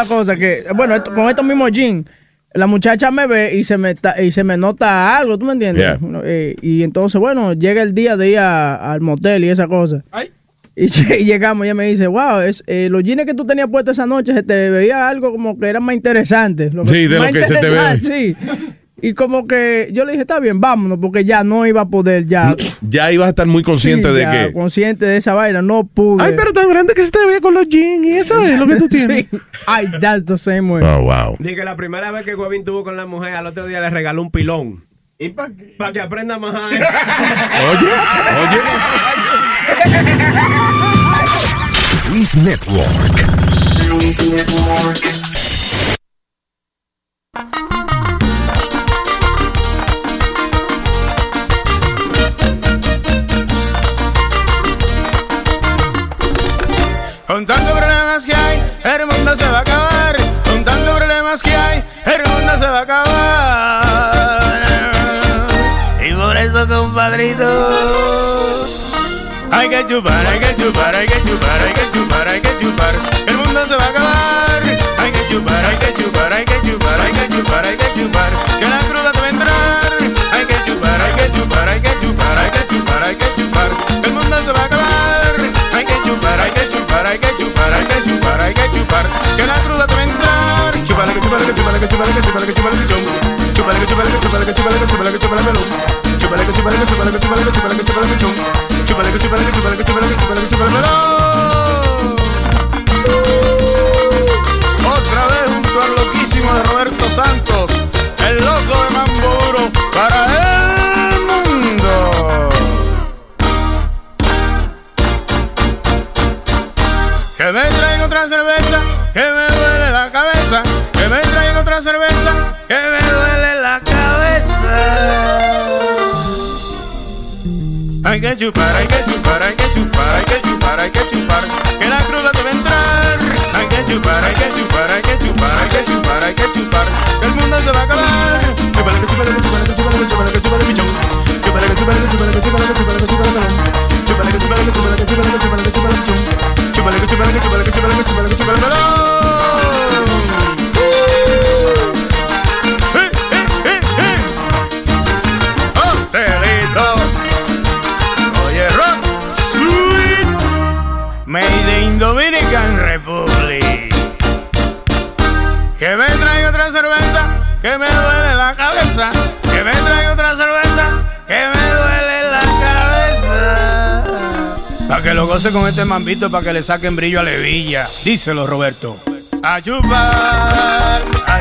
cosa que, bueno, esto- con estos mismos jeans, la muchacha me ve y se me ta- y se me nota algo, ¿tú me entiendes? Yeah. Eh, y entonces, bueno, llega el día de ir a- al motel y esa cosa. Y, lle- y llegamos y ella me dice, wow, es, eh, los jeans que tú tenías puestos esa noche se te veía algo como que eran más interesantes. Lo Sí, de más lo que se te ve. Sí. Y como que yo le dije, está bien, vámonos, porque ya no iba a poder, ya. Ya ibas a estar muy consciente Sí, de ya, que. Consciente de esa vaina, no pude. Ay, pero tan grande que se te ve con los jeans y eso es lo que tú tienes. Sí. Ay, that's the same way. Oh, wow. Dije que la primera vez que Webin tuvo con la mujer, al otro día le regaló un pilón. ¿Y para qué? Para que aprenda más. Oye, Luis Network. Luis Network. Con tantos problemas que hay, el mundo se va a acabar. Con problemas que hay, el mundo se va a acabar. Y por eso, compadrito, hay que chupar, hay que chupar, hay que chupar, hay que chupar, hay que chupar. El mundo se va a acabar. Hay que chupar, hay que chupar, hay que chupar, hay que chupar, hay que chupar. Que la cruda te va a entrar. Hay que chupar, hay que chupar, hay que chupar, hay que chupar, hay que chupar. El mundo se va a acabar. Que la cruda te va entrar. Chupala que chupala que chupala que chupala que que chupala que chum. Chupala que chupala que chupala que chupala que chupala que chupala melón. Chupala que chupala que chupala que chupala que que chupala que chum. Que chupala que chupala que chupala que que chupala melón. Otra vez junto al loquísimo de Roberto Santos, el loco que me duele la cabeza. Hay que chupar, hay que chupar, hay que chupar, hay que chupar, hay que chupar. Que la cruda te va a entrar. Hay que chupar, hay que chupar, hay que chupar, hay que chupar, hay que chupar. Que el mundo se va a acabar. Chupala que chupala que chupala que chupala que chupala que chupala pichón. Chupala que chupala que chupala que chupala que chupala que chupala melón. Chupala que chupala que chupala que chupala que chupala que chupala pichón. Chupala que chupala que chupala que. Que me duele la cabeza. Que me traiga otra cerveza, que me duele la cabeza. Para que lo goce con este mambito, para que le saquen brillo a Levilla. Díselo, Roberto. A chupar, a.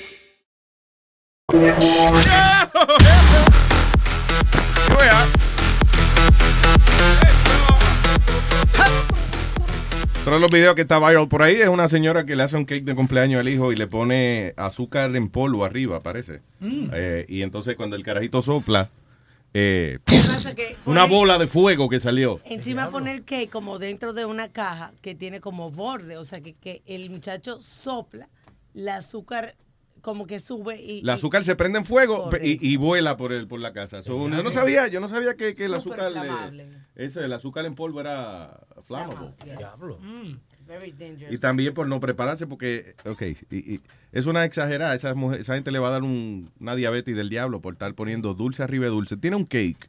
Otro de los videos que está viral por ahí es una señora que le hace un cake de cumpleaños al hijo y le pone azúcar en polvo arriba, parece. Mm. Eh, y entonces cuando el carajito sopla, eh, una bola de fuego que salió. Encima poner que como dentro de una caja que tiene como borde, o sea que, que el muchacho sopla, el azúcar como que sube y... El azúcar se prende en fuego y, y vuela por el por la casa. So, yo no sabía, yo no sabía que, que el azúcar ese, el azúcar en polvo era flammable. Diablo. Mm, very dangerous. Y también por no prepararse, porque, ok, y- y es una exagerada. Esa, mujer- esa gente le va a dar un- una diabetes del diablo por estar poniendo dulce arriba de dulce. Tiene un cake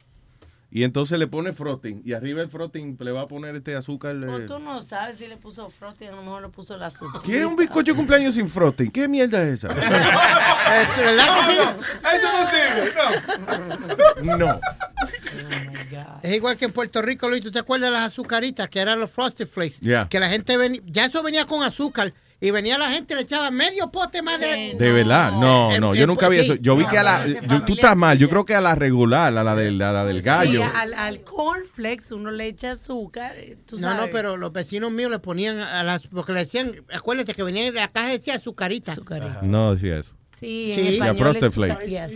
y entonces le pone frosting y arriba el frosting le va a poner este azúcar. O eh. tú no sabes si le puso frosting, a lo mejor le puso el azúcar. ¿Qué es un bizcocho de cumpleaños sin frosting? ¿Qué mierda es esa? Este, ¿Verdad que sí? Eso no sirve. No. Es igual que en Puerto Rico, Luis. ¿Tú te acuerdas de las azucaritas que eran los Frosted Flakes? Yeah. Que la gente venía, ya eso venía con azúcar. Y venía la gente y le echaba medio pote más de. De verdad, no, Eh, no, eh, yo nunca vi sí. eso. Yo vi No, que a la. yo- tú estás mal, yo creo que a la regular, a la del, a la del gallo. Sí, al, al cornflakes uno le echa azúcar, eh, tú No, sabes. no, pero los vecinos míos le ponían a las. Porque le decían, acuérdate que venía de la caja decía azucarita. No decía eso. Sí, Sí. en La español Frosted es Flake. azúcar,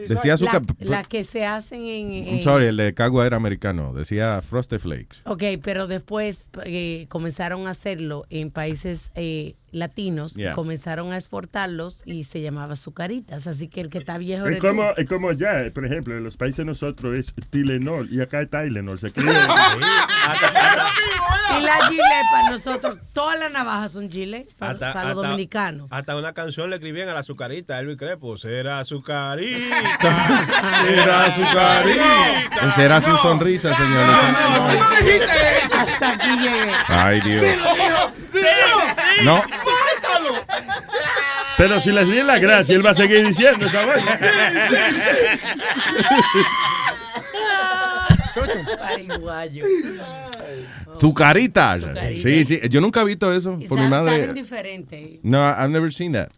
yes. Decía azúcar. La, la que se hacen en... I'm en- sorry, el de Cagua era americano. Decía Frosted Flakes. Ok, pero después eh, comenzaron a hacerlo en países eh, latinos, Yeah. comenzaron a exportarlos y se llamaba azucaritas. Así que el que está viejo Es como, es como ya, por ejemplo, en los países de nosotros es Tilenol y acá es Tylenol. Se escribe- Y la gilet para nosotros, todas las navajas son gilet para, Hasta- para los hasta- dominicanos. Hasta una canción le escribían a la azucarita, Elvis Crepo. Será azucarita. Era azucarita. Esa era su sonrisa, señores. Hasta aquí llegué. Ay, Dios. No. Pero si les di la gracia, él va a seguir diciendo esa vaina. Pariguayo. Zucaritas. Sí, sí. Yo nunca he visto eso. Por mi madre. saben diferente. No, I've never seen that.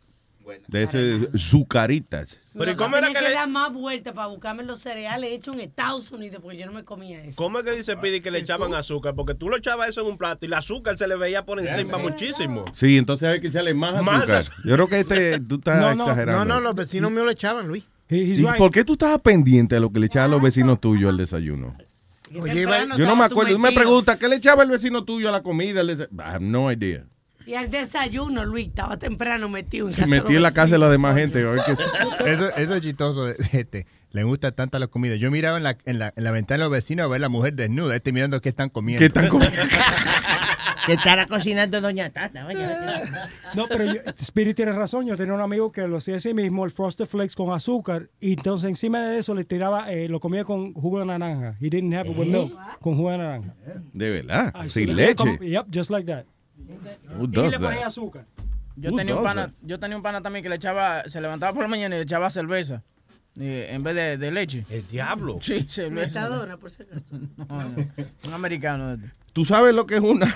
De ese Zucaritas. Pero ¿y Yo cómo era que que le- dar más vueltas para buscarme los cereales hechos en Estados Unidos porque yo no me comía eso. ¿Cómo es que dice Pidi que le echaban azúcar? Porque tú lo echabas eso en un plato y el azúcar se le veía por encima muchísimo. Sí, entonces hay que echarle más Más azúcar. Yo creo que este, tú estás No, no, exagerando. no, no, los vecinos míos le echaban, Luis. ¿Y por qué tú estabas pendiente a lo que le echaban los vecinos tuyos al desayuno? Oye, Yo no me acuerdo. Tú me preguntas, ¿qué le echaba el vecino tuyo a la comida? I have no idea. Y al desayuno, Luis, estaba temprano metido en Se casa metí de en la casa de la demás gente. a qué- Eso, eso es chistoso. Este, le gusta tanta la comida. Yo miraba en la, en, la, en la ventana de los vecinos a ver la mujer desnuda, este mirando qué están comiendo. ¿Qué están comiendo? Que estará cocinando Doña Tata. oye. No, pero yo- Spirit tiene razón. Yo tenía un amigo que lo hacía así mismo, el Frosted Flakes con azúcar. Y entonces encima de eso le tiraba, eh, lo comía con jugo de naranja. He didn't have it with milk. Con jugo de naranja. De verdad. Sin sí, leche. como- Yep, just like that. Who y does le ponía that? azúcar. Yo Who tenía, un does pana, yo tenía un pana también que le echaba, se levantaba por la mañana y le echaba cerveza. eh, en vez de, de leche. El diablo. Sí, cerveza. Metadona, por si acaso. No, no, un americano. este. ¿Tú sabes lo que es una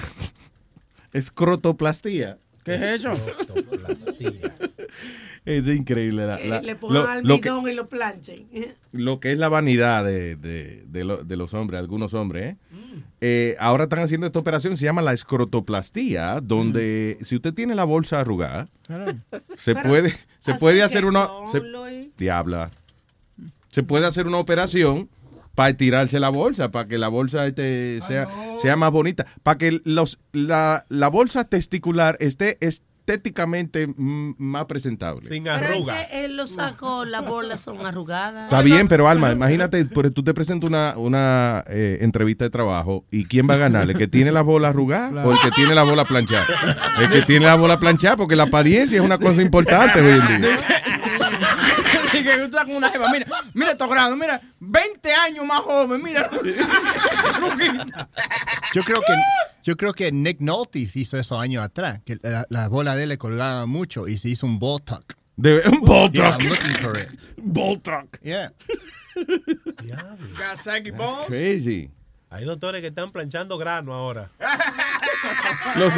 escrotoplastía? ¿Qué es eso? Es increíble. la- la- le pongan lo, lo que, almidón y lo planchen. lo que es la vanidad de, de- de lo- de los hombres, algunos hombres. ¿eh? Eh, ahora están haciendo esta operación, se llama la escrotoplastía, donde si usted tiene la bolsa arrugada, se Pero, puede, se puede hacer una... son, se- Luis. diabla. Se puede hacer una operación para tirarse la bolsa, para que la bolsa este, sea, sea más bonita, para que los, la, la bolsa testicular esté estéticamente mm, más presentable. Sin Pero es arruga. que él lo sacó, las bolas son arrugadas. Está bien, pero Alma, imagínate, tú te presentas una, una eh, entrevista de trabajo y ¿quién va a ganar? ¿El que tiene la bola arrugada o el que tiene la bola planchada? El que tiene la bola planchada, porque la apariencia es una cosa importante hoy en día. Y que tú estás con una jeva, mira, mira estos grados, mira, 20 años más joven, mira. Yo creo que yo creo que Nick Nolte hizo eso años atrás, que la, la bola de él le colgaba mucho y se hizo un ball tuck. De, un ball Yeah, tuck. I'm looking for it. Ball tuck. Yeah. Got saggy balls. Crazy. Hay doctores que están planchando grano ahora. Los,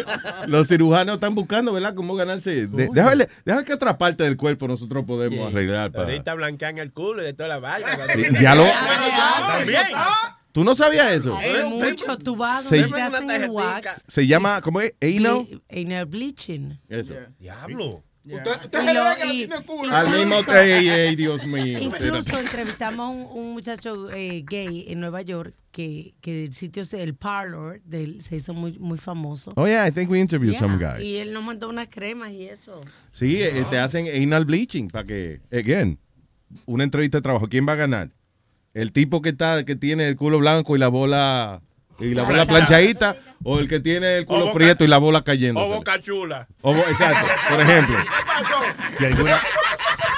los cirujanos están buscando, ¿verdad? Cómo ganarse. De, déjame, déjame que otra parte del cuerpo nosotros podemos arreglar. Para... Ahorita blanquean el culo y de toda la vaina. Sí, ya lo- También. ¿Tú no sabías eso? Hay mucho tubado Se- que te hacen el wax. Se llama, ¿cómo es? Anal. Ble- Anal bleaching. Eso. Diablo. Usted, usted Y le lo- que y- tiene culo. Al mismo Dios mío. Incluso entrevistamos a un, un muchacho eh, gay en Nueva York que, que el sitio, se- el parlor, de él se hizo muy, muy famoso. Oh, yeah, I think we interviewed Yeah, some guy. Y él nos mandó unas cremas y eso. Sí, eh, te hacen anal bleaching para que, again, una entrevista de trabajo. ¿Quién va a ganar? El tipo que está, que tiene el culo blanco y la bola y la bola planchadita, o el que tiene el culo boca- prieto y la bola cayendo. O boca chula. O exacto, por ejemplo. Y alguna,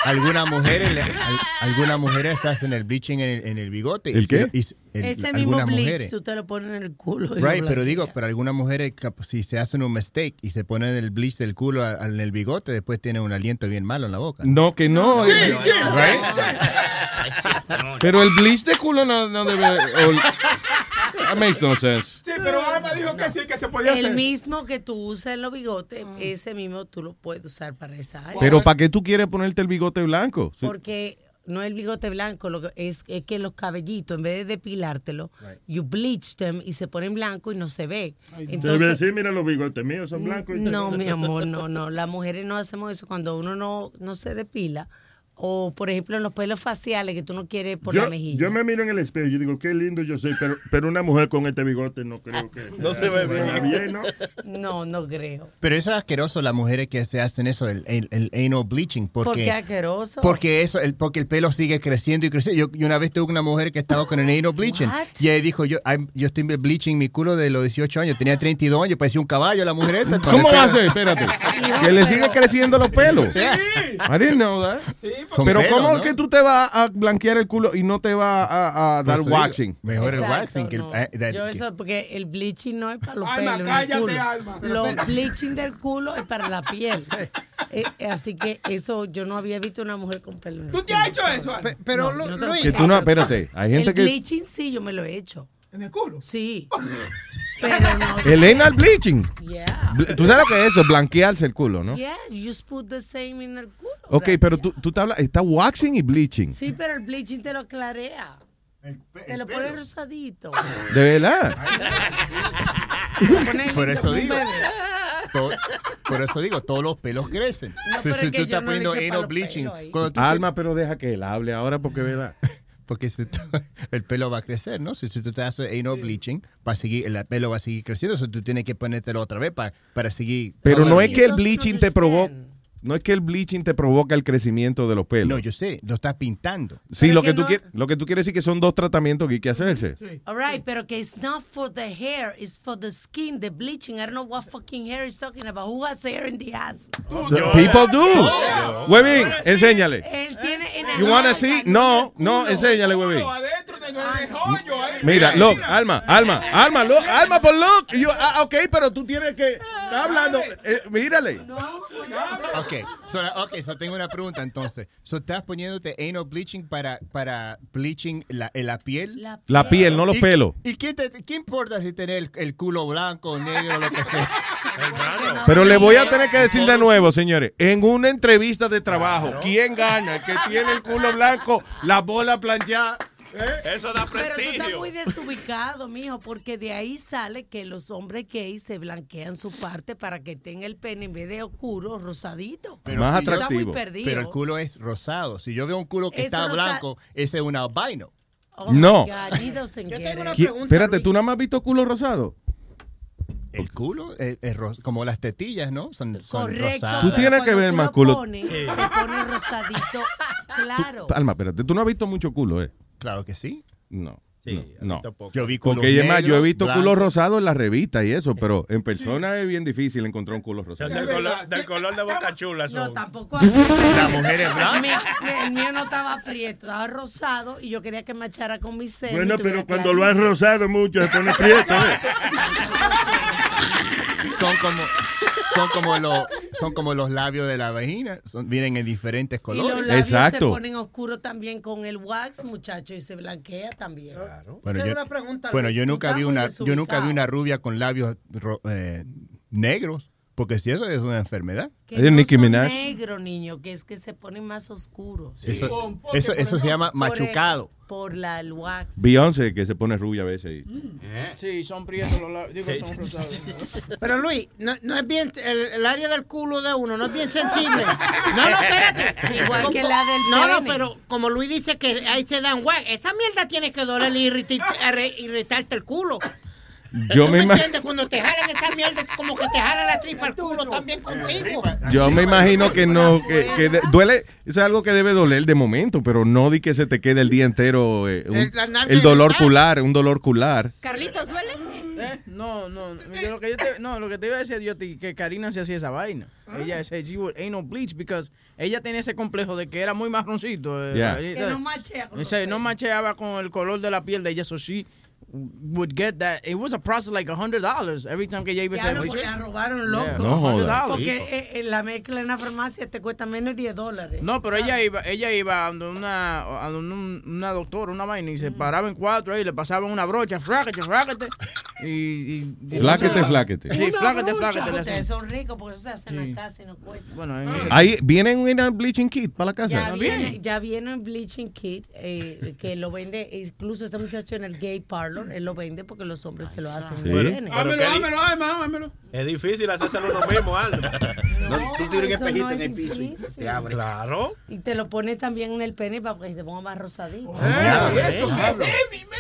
algunas mujeres, le- al- algunas mujeres se hacen el bleaching en el, en el bigote. y ¿El qué? y el- Ese mismo bleach mujeres. tú te lo pones en el culo. Right, pero digo, pero algunas mujeres, cap- si se hacen un mistake y se ponen el bleach del culo a- en el bigote, después tienen un aliento bien malo en la boca. No, que no. Sí, eh, sí. Pero el bleach de culo no, no debe. o- that makes no sense. Sí, pero Alma dijo que sí, que se podía El hacer. mismo que tú usas en los bigotes, ese mismo tú lo puedes usar para esa área. Pero ¿para qué tú quieres ponerte el bigote blanco? Porque no es el bigote blanco, lo que es, es que los cabellitos, en vez de depilártelo, you bleach them y se ponen blanco y no se ve. Entonces, Entonces, sí, mira los bigotes míos, son blancos. y no, mi amor, no, no. Las mujeres no hacemos eso cuando uno no, no se depila. O, por ejemplo, en los pelos faciales que tú no quieres por Yo, la mejilla. yo me miro en el espejo y digo, qué lindo yo soy, pero, pero una mujer con este bigote no creo que... No se ve bien. ¿no? No, no creo. Pero eso es asqueroso las mujeres que se hacen eso, el, el, el anal bleaching. Porque, ¿Por qué asqueroso? Porque eso, el, porque el pelo sigue creciendo y creciendo. Yo, yo una vez tuve una mujer que estaba con el anal bleaching. What? Y ella dijo, yo, I'm- yo estoy bleaching mi culo de los 18 años. Tenía 32 años, parecía un caballo la mujer esta. ¿Cómo va a ser? Espérate. Que le sigue creciendo los pelos. Sí. I didn't know that. Son Pero pelos, ¿cómo ¿no? que tú te vas a blanquear el culo y no te vas a, a dar Pues, waxing? Mejor el Exacto, waxing que el... no. eh, that- Yo eso, porque el bleaching no es para los Alma, pelos. el cállate, culo. Alma. Los bleaching del culo es para la piel. Eh, eh, así que eso, yo no había visto una mujer con pelo el ¿Tú te has hecho eso? Pe- pero, No, Luis, Que tú no, espérate. Hay gente el que... bleaching sí, yo me lo he hecho. ¿En el culo? Sí. Pero no. El anal bleaching. Yeah. Tú sabes lo que es eso, blanquearse el culo, ¿no? Yeah, you just put the same in el culo. Ok, right? pero tú, tú te hablas, está waxing y bleaching. Sí, pero el bleaching te lo clarea. Te lo pone rosadito. De verdad. Por eso digo. por eso digo, todos los pelos crecen. No, si pero si tú estás no poniendo anal bleaching, cuando tú Alma, pero deja que él hable ahora porque verá. Porque si tú- el pelo va a crecer, ¿no? Si, si tú te haces anal bleaching, va a seguir, el pelo va a seguir creciendo, so tú tienes que ponértelo otra vez pa- para seguir. Pero no es que el bleaching te provoca, no es que el bleaching te provoca el crecimiento de los pelos. No, yo sé, lo estás pintando. Sí, Pero lo que que, tú no- quieres, lo que tú quieres decir que son dos tratamientos que hay que hacerse. All right, pero que it's not for the hair, it's for the skin, the bleaching. I don't know what fucking hair he's talking about. Who has hair in the ass? People do. Huevín, enséñale. Él tiene en el You wanna see? No, no, enséñale, ahí. Mira, look, Alma, Alma, Alma, look, Alma, por look. Y yo, ah, ok, pero tú tienes que, está hablando, eh, mírale. Ok, so, okay, so tengo una pregunta entonces. So, ¿Estás poniéndote anal bleaching para, para bleaching la, eh, la piel? La piel, no los ¿Y- pelos. ¿Y qué, te- qué importa si tener el, el culo blanco, negro, lo que sea? Pero le voy a tener que decir de nuevo, señores, en una entrevista de trabajo, ¿quién gana? El que tiene el culo blanco, la bola planchada. Eso da Pero tú estás prestigio. muy desubicado, mijo, porque de ahí sale que los hombres gays se blanquean su parte para que tenga el pene en vez de oscuro, rosadito. Más si yo- Está muy perdido. Pero el culo es rosado. Si yo veo un culo que Es está rosa- blanco, ese es un albino. Oh No. God, doesn't get it. ¿Qui- Espérate, ¿tú nada más has visto culo rosado? El culo es, es como las tetillas, ¿no? Son, son Correcto. rosadas. Tú pero tienes que ver tú más lo culo. pones, Se pone rosadito, claro. Alma, espérate, tú no has visto mucho culo, ¿eh? Claro que sí. No. no. Yo vi Porque es más, yo he visto blancos. culos rosados en la revista y eso, pero en persona es bien difícil encontrar un culo rosado. Del color, del color de Boca Chula son. No, tampoco. La mujer es blanca. El mío no estaba prieto, estaba rosado y yo quería que me echara con mi seno. Bueno, pero cuando lo has rosado mucho se pone prieto. ¿eh? Son como, son como los, son como los labios de la vagina, son, vienen en diferentes Y los colores. labios se ponen oscuros también con el wax, muchacho, y se blanquea también. Bueno, Tengo yo, una pregunta, bueno, yo nunca vi una, yo nunca vi una rubia con labios ro- eh, negros, porque si eso es una enfermedad. Que Es no Nicki Minaj. negro, niño, que es que se ponen más oscuros. Eso, eso, eso se llama machucado. Por la el wax. Beyoncé, que se pone rubia a veces. y- Sí, son prietos los labios. Digo, son rosados. Pero Luis, no, no es bien, el, el área del culo de uno no es bien sensible. No, no, espérate. Igual que la del No, no, pero como Luis dice que ahí se dan guay, esa mierda tiene que doler y irritar- irritarte el culo. Yo ¿Tú me, me entiendes? Cuando te jalan esa mierda, como que te jalan la tripa al culo también contigo. yo me imagino que no, que, que de- duele, eso es algo que debe doler de momento, pero no di que se te quede el día entero eh, un- El- el dolor cular, un dolor cular. Carlitos, ¿duele? ¿Eh? No, no, yo lo que yo te, no, lo que te iba a decir yo te- que Karina se hacía esa vaina. Ella se she would anal bleach because ella tenía ese complejo de que era muy marroncito. eh, Yeah. Que no machea con los Ese, no macheaba con el color de la piel de ella, so she would get that. It was a process like a hundred dollars every time que ella iba a Ya porque la robaron loco. Yeah, No. $100. Porque eh, eh, la mezcla en la farmacia te cuesta menos de 10 dólares. No, pero ella iba, ella iba a donde una, a una doctora, una vaina, y se paraba en cuatro ahí, le pasaban una brocha, fráquete, fráquete. Y, y, y- Fláquete, fláquete. Sí, fláquete, fláquete. Ustedes son ricos porque eso se hace en la casa y no cuesta. Bueno, en ese Ahí vienen un bleaching kit para la Ya casa. viene, ya viene un bleaching kit eh, que lo vende, incluso este muchacho en el gay parlor, él lo vende porque los hombres se lo hacen. Sí. muy bien. Hámelo, hámelo, hámelo. Es difícil hacérselo uno mismo, Aldo. No, tú tienes un eso espejito no en es el piso y difícil. te abre. Claro. Y te lo pone también en el pene para que te ponga más rosadito. Ya,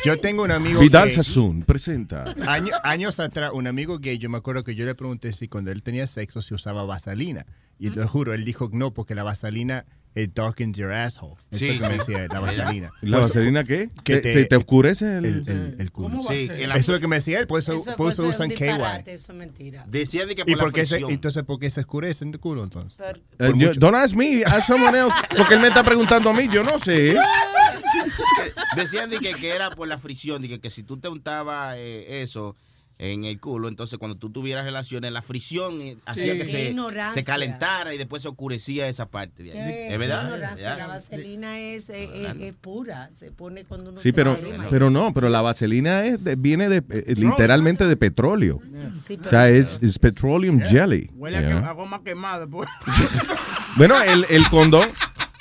Yo tengo un amigo Vidal gay. Sassoon presenta. Año- años atrás, un amigo gay, yo me acuerdo que yo le pregunté si cuando él tenía sexo se usaba vaselina. Y lo juro, él dijo no, porque la vaselina it darkens your asshole. Eso Sí, es lo que me decía, la vaselina. ¿La Pues, vaselina qué? Que ¿Te- te- te oscurece el- el, el- el culo. ¿Cómo va a Sí, eso es lo que me decía él, por eso, Eso, por eso pues, es usan KY. Eso es mentira. Decía de que ¿Y por la por qué se, entonces por qué se escurece en el culo entonces? Eh, Por yo- mucho- don't ask me, ask someone else. Porque él me está preguntando a mí, yo no sé. Decían de que, que era por la fricción, de que, que si tú te untabas eh, eso en el culo, entonces cuando tú tuvieras relaciones, la fricción eh, hacía que se, se calentara y después se oscurecía esa parte de ahí. ¿Es verdad? La vaselina es, eh, eh, es pura, se pone cuando uno Sí, se pero, quema. pero no, pero la vaselina es de- viene de, eh, literalmente de petróleo. Sí, O sea, es, es petroleum jelly. Huele a, goma quemada. pues. Bueno, el, el condón,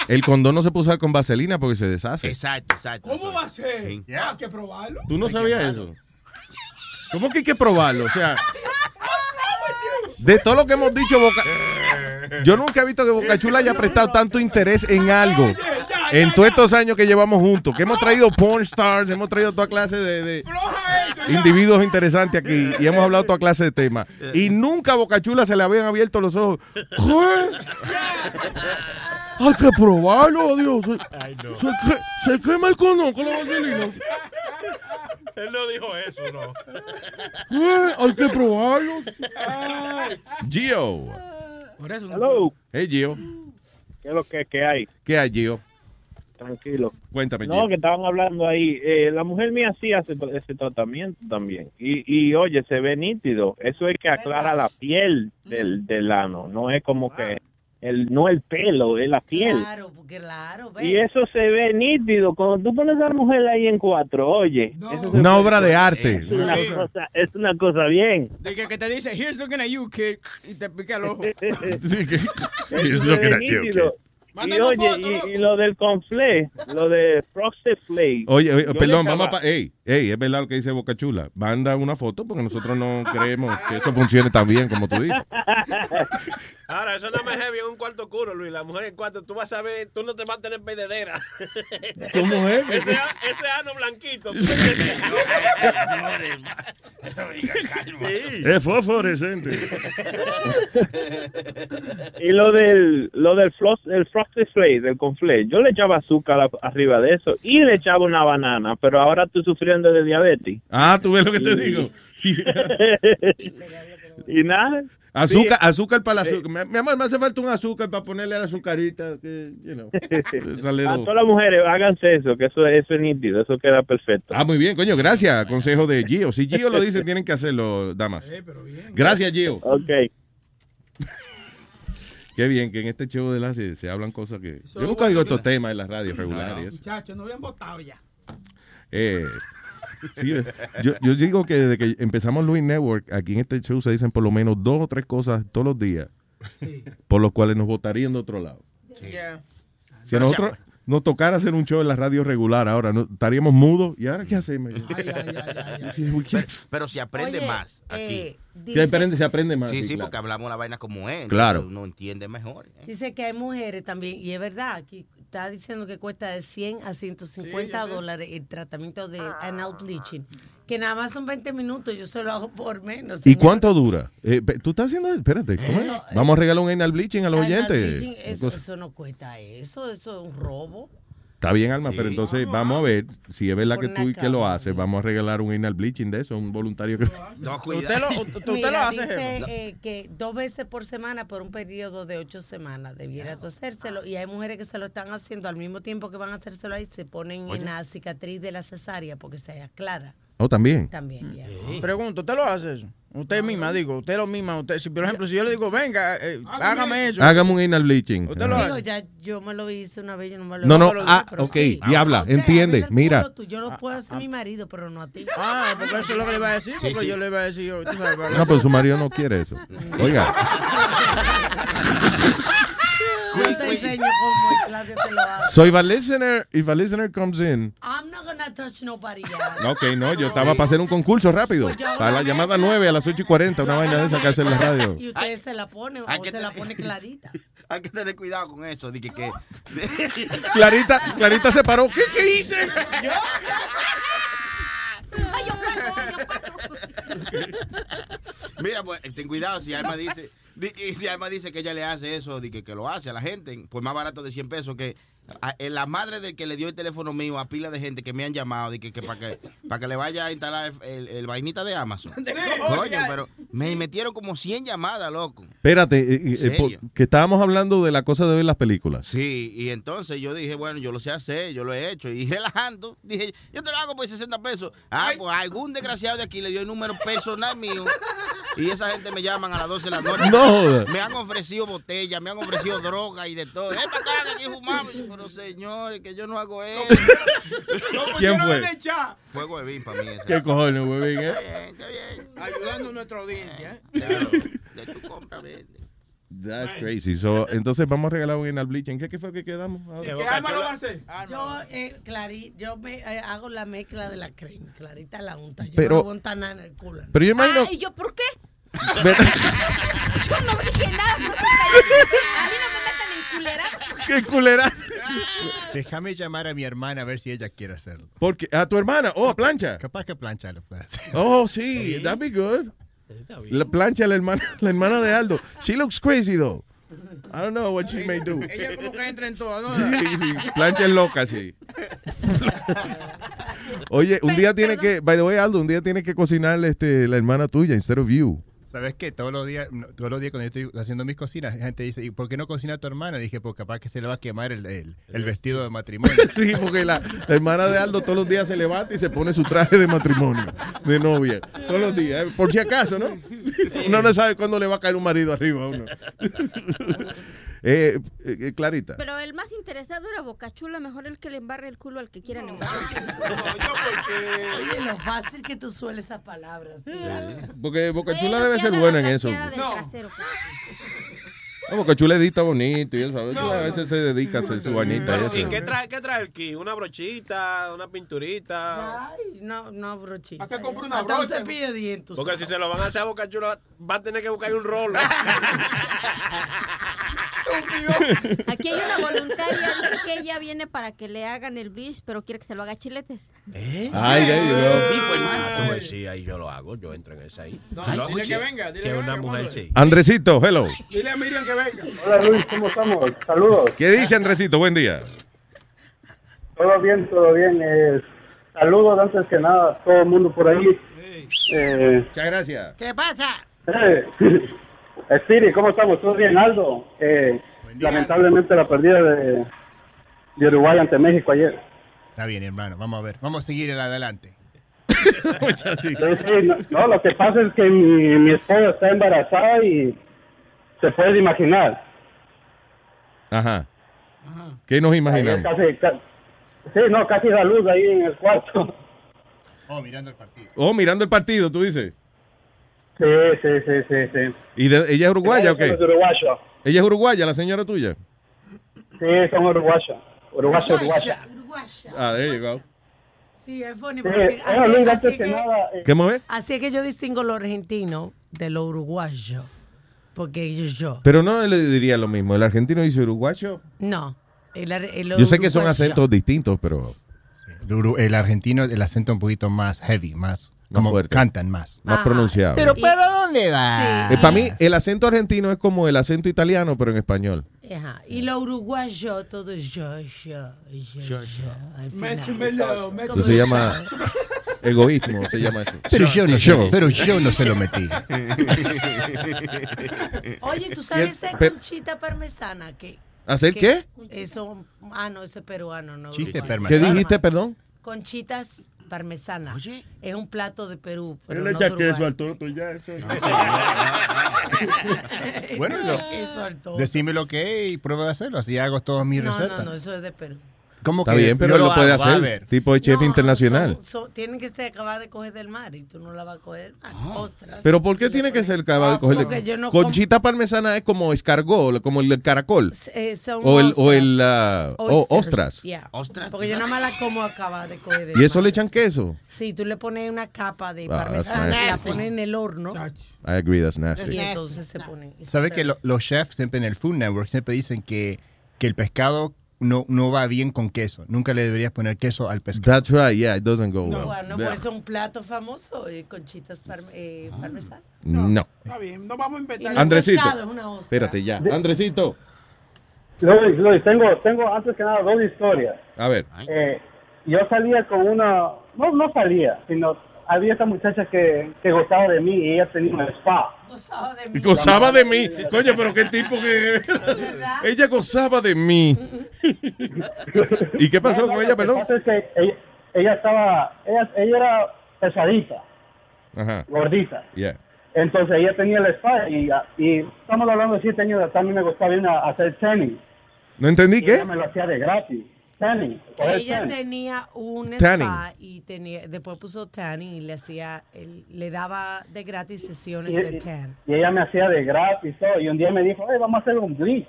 el condón no se puede usar con vaselina porque se deshace. Exacto, exacto. ¿Cómo va a ser? Sí. Hay que probarlo. ¿Tú no sabías eso? ¿Cómo que hay que probarlo? O sea, de todo lo que hemos dicho, Boca... Yo nunca he visto que Boca Chula haya prestado tanto interés en algo en todos estos años que llevamos juntos. Que hemos traído porn stars, hemos traído toda clase de, individuos interesantes aquí y hemos hablado toda clase de temas. Y nunca a Boca Chula se le habían abierto los ojos. ¿Qué? Hay que probarlo, Dios. Se, se que- se quema el condón con la vaselina. Él no dijo eso, no. ¿Qué? Hay que probarlo. Gio. Hello. Hey, Gio. ¿Qué es lo que, que hay? ¿Qué hay, Gio? Tranquilo. Cuéntame, No, Gio. que estaban hablando ahí. eh, la mujer mía sí hace ese tratamiento también. Y, y oye, se ve nítido. Eso es que aclara la piel del, del ano. No es como que, el no el pelo, es la piel. Claro, claro, ve. Y eso se ve nítido. Cuando tú pones a la mujer ahí en cuatro, oye. eso se Una obra de arte. Es una, cosa, es una cosa bien. De que, que te dice, here's looking at you, kid, y te pica el ojo. Sí, que- Eso se ve nítido. Y oye, foto, y, lo del conflé, lo de Frosted Flakes. Oye, perdón, vamos a... estaba- pa- Ey, ey, es verdad lo que dice Boca Chula. Manda una foto porque nosotros no creemos que eso funcione tan bien como tú dices. Ahora, eso no me heavy en un cuarto oscuro, Luis. La mujer en cuarto, tú vas a ver, tú no te vas a tener pededera. ¿Cómo es? Ese, ese ano blanquito. Es fosforescente. Y lo del, lo del el frosted flakes, el conflé, yo le echaba azúcar a- arriba de eso y le echaba una banana, pero ahora estoy sufriendo de diabetes. Ah, tú ves lo que te digo. y nada. Azúcar, Sí. azúcar para el azúcar. Mi, mi amor, me hace falta un azúcar para ponerle a la azucarita. Que, you know, sale A todas las mujeres, háganse eso, que eso, eso es nítido, eso queda perfecto. Ah, muy bien, coño, gracias. Consejo de Gio. Si Gio lo dice, tienen que hacerlo, damas. Gracias, Gio. Ok. Qué bien que en este show de la se, se hablan cosas que. Yo nunca digo que- estos temas en la radio regular y eso. Muchachos, no habían votado ya. Eh, sí, yo, yo digo que desde que empezamos Luis Network, aquí en este show se dicen por lo menos dos o tres cosas todos los días por los cuales nos votarían de otro lado. Yeah. Si a nosotros nos tocara hacer un show en la radio regular ahora, ¿no? estaríamos mudos. ¿Y ahora qué hacemos? Pero, pero se aprende Oye, más aquí. eh, Se aprende, se aprende más. Sí, sí, sí, claro. porque hablamos la vaina como es. Claro. Uno entiende mejor. ¿eh? Dice que hay mujeres también, y es verdad, aquí está diciendo que cuesta de 100 a 150 Sí, dólares el tratamiento de anal bleaching, que nada más son 20 minutos, yo se lo hago por menos. ¿Y cuánto dura? Eh, ¿Tú estás haciendo? Espérate, ¿cómo es? Vamos a regalar un anal bleaching a los Anal oyentes. bleaching, eso, no cuesta eso, eso es un robo. Está bien, Alma, pero entonces vamos a ver si es verdad que tú y que lo haces. Vamos a regalar un anal bleaching de eso, un voluntario que No, Usted lo, usted usted Mira, lo hace, dice eh, que dos veces por semana por un periodo de ocho semanas debiera tú hacérselo y hay mujeres que se lo están haciendo al mismo tiempo que van a hacérselo ahí se ponen Oye. en la cicatriz de la cesárea porque se aclara. Oh, también. También, ya. Pregunto, ¿usted lo hace eso? Usted misma, digo, usted lo misma. Usted, si, por ejemplo, si yo le digo, venga, eh, hágame eso. Hágame un anal bleaching. Usted lo. Digo, ya yo me lo hice una vez, yo no me lo No, no, ah, pero ok, sí. diabla, usted, entiende, el mira. culo tú, Yo lo puedo hacer a mi marido, pero no a ti. Ah, porque eso es lo que le iba a decir, Sí, porque sí. yo le iba a decir, yo, tú sabes, para- No, pero su marido no quiere eso. Oiga, Yo Claudia te lo hace. so if a listener, if a listener comes in, I'm not gonna touch nobody else. ok, no, yo estaba para hacer un concurso rápido. Pues yo Para la la llamada 9 a las 8 y 40, una vaina de esa que hace en la radio. Y ustedes se la ponen hay o se la tener- pone clarita. Hay que tener cuidado con eso. De que, Clarita, Clarita se paró. ¿Qué, qué hice? Mira, pues ten cuidado si Alma dice, di- y si Alma dice que ella le hace eso, que, que lo hace a la gente, pues más barato de 100 pesos que a- en la madre del que le dio el teléfono mío a pila de gente que me han llamado de que, para que para que le vaya a instalar el, el- el vainita de Amazon. Coño, pero me metieron como 100 llamadas, loco. Espérate, eh, eh, que estábamos hablando de la cosa de ver las películas. Sí, y entonces yo dije, bueno, yo lo sé hacer, yo lo he hecho. Y relajando, dije, yo te lo hago por 60 pesos. Ah, pues algún desgraciado de aquí le dio el número personal mío. Y esa gente me llaman a las 12 de la noche. No. Me han ofrecido botellas, me han ofrecido droga y de todo. Es para acá que aquí fumamos. Pero señores, que yo no hago eso. ¿Quién fue? Fue huevín para mí ese. ¿Qué cojones, huevín, eh? Está bien, Ayudando a nuestra audiencia. ¿eh? Claro, de tu compra, vende. That's crazy. So, entonces vamos a regalar un anal bleaching. ¿Qué, qué fue que quedamos? ahora? ¿Qué alma lo va a hacer? Yo, eh, Clari, yo me eh, hago la mezcla de la crema. Clarita la unta. Yo Pero- no voy a untar nada en el culo. Pero yo imagino- Ah, ¿y yo por qué? Yo no dije nada. A mí no me culeradas. ¡Qué culera! Déjame llamar a mi hermana a ver si ella quiere hacerlo. Porque a tu hermana, oh, a plancha. Capaz que plancha lo puede hacer. Oh, sí, that'd be good. La plancha la hermana, la hermana de Aldo. She looks crazy though. I don't know what she may do. Ella como que entra en todo, ¿no? Sí, sí, plancha es loca, sí. Oye, un día tiene que, by the way, Aldo, un día tiene que cocinarle este, la hermana tuya instead of you. ¿Sabes qué? Todos los días, todos los días cuando yo estoy haciendo mis cocinas, la gente dice, ¿y por qué no cocina tu hermana? Le dije, pues capaz que se le va a quemar el, el- el vestido de matrimonio. Sí, porque la, la hermana de Aldo todos los días se levanta y se pone su traje de matrimonio, de novia. Todos los días, eh, por si acaso, ¿no? Uno no sabe cuándo le va a caer un marido arriba a uno. Eh, eh, eh, Clarita. Pero el más interesado era Bocachula, mejor el que le embarre el culo al que quieran embarrar. Oye, lo fácil que tú sueles esas palabras. ¿sí? Porque Boca Chula Bueno, debe ser la en eso. del trasero. No, Boca Chula edita bonito y eso. A veces, a veces se dedica a hacer su vainita y ¿Y eso. qué trae, qué trae el kit? ¿Una brochita? ¿Una pinturita? Ay, no, no, brochita. Hasta compra una Hasta un brocha. cepillo de dientes. Porque si se lo van a hacer a Boca Chula, va a tener que buscar un rolo. Aquí hay una voluntaria, que ella viene para que le hagan el bleach, pero quiere que se lo haga chiletes. ¿Eh? Ay, you go. Pico, hermano. Pues sí, ahí yo lo hago, yo entro en esa ahí. Ay, No, dile que venga, dile que es una venga, mujer, sí. Andresito, hello. Dile a Miriam que venga. Hola Luis, ¿cómo estamos? Saludos. ¿Qué dice Andresito? Buen día. Todo bien, todo bien. Eh, saludos antes que nada a todo el mundo por ahí. Eh, Muchas gracias. ¿Qué pasa? eh, Spiri, ¿cómo estamos? ¿Todo bien, Aldo? Eh, lamentablemente la pérdida de, de Uruguay ante México ayer. Está bien, hermano. Vamos a ver. Vamos a seguir adelante. Sí, sí, no, no, lo que pasa es que mi, mi esposa está embarazada y se puede imaginar. Ajá. ¿Qué nos imaginamos? Casi, sí, no, casi da luz ahí en el cuarto. Oh, mirando el partido. Oh, mirando el partido, tú dices. Sí, sí, sí, sí, sí. ¿Y de- ella es uruguaya o qué? Es uruguayo. ¿Ella es uruguaya, la señora tuya? Sí, son uruguayos. Uruguayo, uruguayo. Ah, there you go. Sí, es funny. Sí, así, así- que nada, eh, ¿Qué mueve? así es que yo distingo lo argentino de lo uruguayo. Porque yo, yo. Pero no le diría lo mismo. El argentino dice uruguayo. No. El, ar- el Yo sé que son acentos distintos, pero El, el argentino, el acento un poquito más heavy, más, como fuerte. cantan más. más pronunciado. Pero, pero, ¿dónde va? para mí, el acento argentino es como el acento italiano, pero en español. Ajá. Y lo uruguayo, todo yo, yo, yo, yo. al final. Méchemelo, méchemelo. Eso se llama egoísmo, se llama eso. Pero yo no, Yo. sé, pero yo no se lo metí. Oye, ¿tú sabes de Pe- conchita parmesana? Que, ¿Hacer que- qué? Eso, ah, no, eso es peruano, no. Chiste uruguayo. ¿Qué dijiste, perdón? Conchitas parmesana. Es un plato de Perú, pero le no echa queso al toto y ya. Eso. Bueno, lo- decime lo que es y prueba de hacerlo. Así hago todas mis No, recetas. no, no, eso es de Perú. ¿Cómo Está que bien, pero él lo puede hago? Hacer. Tipo de chef internacional. So- tienen que ser acabadas de coger del mar y tú no la vas a coger. Ah, ostras. Pero ¿por qué tiene que ser acabado de porque yo no Conchita parmesana es como escargot, como el caracol. Eh, son O el, o ostras. el ah, o- ostras. Yeah. Porque yo nada más la como acabada de coger del ¿Y eso mar. le echan queso? Sí, tú le pones una capa de Ah, parmesana, nasty. la pones en el horno I agree, that's nasty. y entonces se pone. ¿Sabes que lo- los chefs siempre en el Food Network siempre dicen que, que el pescado no, no va bien con queso? Nunca le deberías poner queso al pescado. That's right, yeah, it doesn't go well. Bueno, Yeah. pues es un plato famoso, eh, conchitas parme- eh, parmesanas. No. Está bien, no vamos a inventar. Andresito. pescado, es una ostra. Espérate ya. Andresito. Luis, Luis, tengo, tengo antes que nada dos historias. A ver. Eh, yo salía con una, no, no salía, sino había esta muchacha que, que gozaba de mí y ella tenía un spa. Gozaba de Y Gozaba de mí. Coño, pero qué tipo que. ella gozaba de mí. ¿Y qué pasó No, con ella, perdón? es que ella, ella estaba, ella, ella era pesadita, Ajá. gordita. Yeah. Entonces ella tenía el spa y, y estamos hablando de siete años mí me gustaba ir a hacer tanning. ¿No entendí Y qué? ella me lo hacía de gratis. Tanning. Ella tanning. tenía un Tanning. spa y tenía, después puso tanning y le hacía, le daba de gratis sesiones Y, de y- tan. y ella me hacía de gratis todo. Y un día me dijo, "Hey, vamos a hacer un bleach.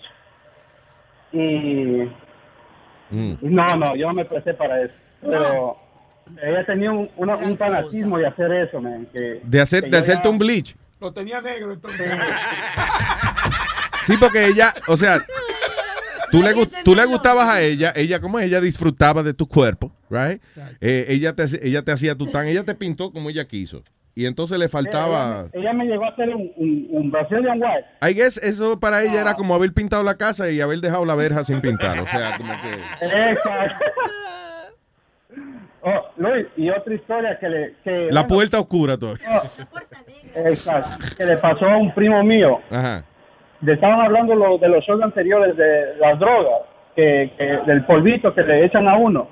Y, Mm. y no, no, yo no me presté para eso. Pero ella tenía un, una- un fanatismo de hacer eso, man. Que, De, hacer, que de hacerte ya- un bleach. Lo tenía negro entonces. Sí, porque ella, o sea, tú le, gu- tú le gustabas a ella, ella como ella disfrutaba de tu cuerpo, right? Eh, ella, te, hace- ella te hacía tu tan, ella te pintó como ella quiso. Y entonces le faltaba... Ella, ella me llegó a hacer un, un, un Brazilian White. I guess eso para ella era como haber pintado la casa y haber dejado la verja sin pintar. O sea, como que... Exacto. Oh, Luis, y otra historia que le... Que, La bueno, puerta oscura todavía. oh, exacto, que le pasó a un primo mío. Ajá. Estaban hablando lo- de los shows anteriores de las drogas, que, que- del polvito que le echan a uno.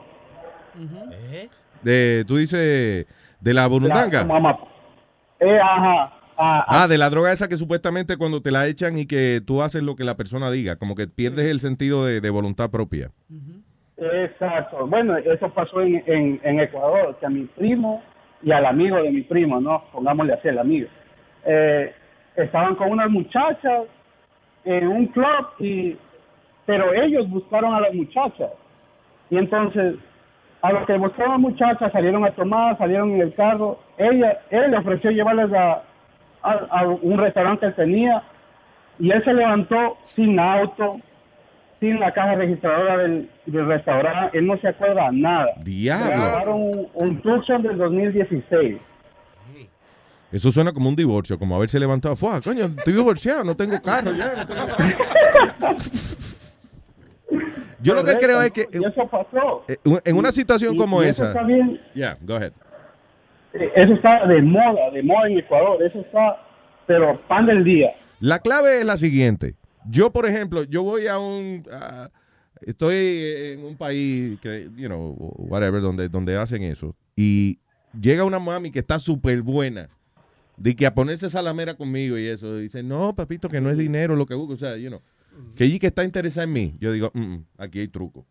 De, tú dices de la burundanga. La-. Eh, ajá. Ah, Ah, de la droga esa que supuestamente cuando te la echan y que tú haces lo que la persona diga, como que pierdes el sentido de, de voluntad propia. Exacto. Bueno, eso pasó en, en, en Ecuador, que a mi primo y al amigo de mi primo, ¿no? Pongámosle así, el amigo. Eh, estaban con unas muchachas en un club, y, pero ellos buscaron a las muchachas. Y entonces, a los que buscaron a muchachas salieron a tomar, salieron en el carro. Ella, él le ofreció llevarles a, a, a un restaurante que tenía y él se levantó sin auto, sin la caja registradora del, del restaurante, él no se acuerda nada. Diablo. Grabaron un, un del 2016. Eso suena como un divorcio, como haberse levantado. Fue, "Ah, coño, estoy divorciado, no tengo carro ya. no tengo-". Yo lo que creo es que y eso pasó. eh, en una situación Y- como y eso esa. está bien. Yeah, go ahead. Eh, Eso está de moda, de moda en Ecuador. Eso está, pero pan del día. La clave es la siguiente. Yo, por ejemplo, yo voy a un... estoy en un país que, you know, whatever, donde, donde hacen eso. Y llega una mami que está súper buena. De que a ponerse salamera conmigo y eso. Dice, no, papito, que no es dinero lo que busco. O sea, you know. Que ella que está interesada en mí. Yo digo, "Mm, mm, aquí hay truco.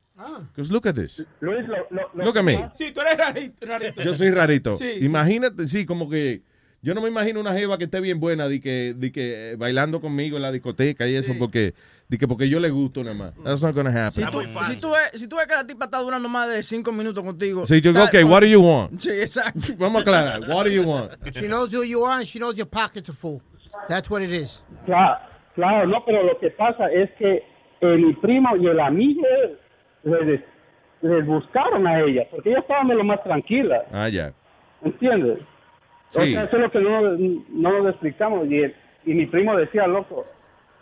Because look at this. Luis, lo, lo, lo Look at me. Sí, tú eres rarito. rarito. Yo soy rarito. Sí, sí. Imagínate, sí, como que yo no me imagino una jeva que esté bien buena de que, de que eh, bailando conmigo en la discoteca y eso porque, de que porque yo le gusto nada más. That's not gonna happen. Si tú, si, tú ves, si tú ves que la tipa está durando más de cinco minutos contigo. Sí, yo digo, ok, what do you want? Sí, exacto. Vamos a aclarar. What do you want? She knows who you are and she knows your pockets are full. That's what it is. Claro, claro, no, pero lo que pasa es que mi primo y el amigo les, les buscaron a ella, porque ella estaba de lo más tranquila, Ah, ya. ¿entiendes? O Sí. sea, eso es lo que no, no nos explicamos. Y, el- y mi primo decía, loco,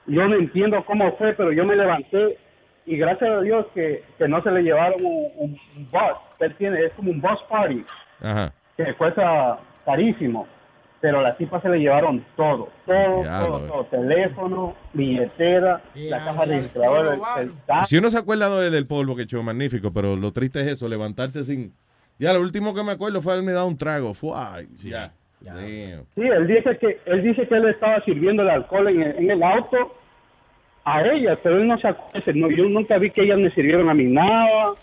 yo no entiendo cómo fue, pero yo me levanté y gracias a Dios que, que no se le llevaron un, un, un bus. Él tiene, es como un bus party Ajá. que cuesta carísimo. Pero las tipas se le llevaron todo, todo, Diablo, todo, todo. Teléfono, billetera, la caja registradora, el, el. Si uno se acuerda de- del polvo que echó, magnífico, pero lo triste es eso, levantarse sin... Ya, lo último que me acuerdo fue haberme dado un trago. Fue, ay, ya. Sí, él dice que él dice que él estaba sirviendo el alcohol en el, en el auto a ella, pero él no se acuerda. No, yo nunca vi que ellas me sirvieron a mí nada.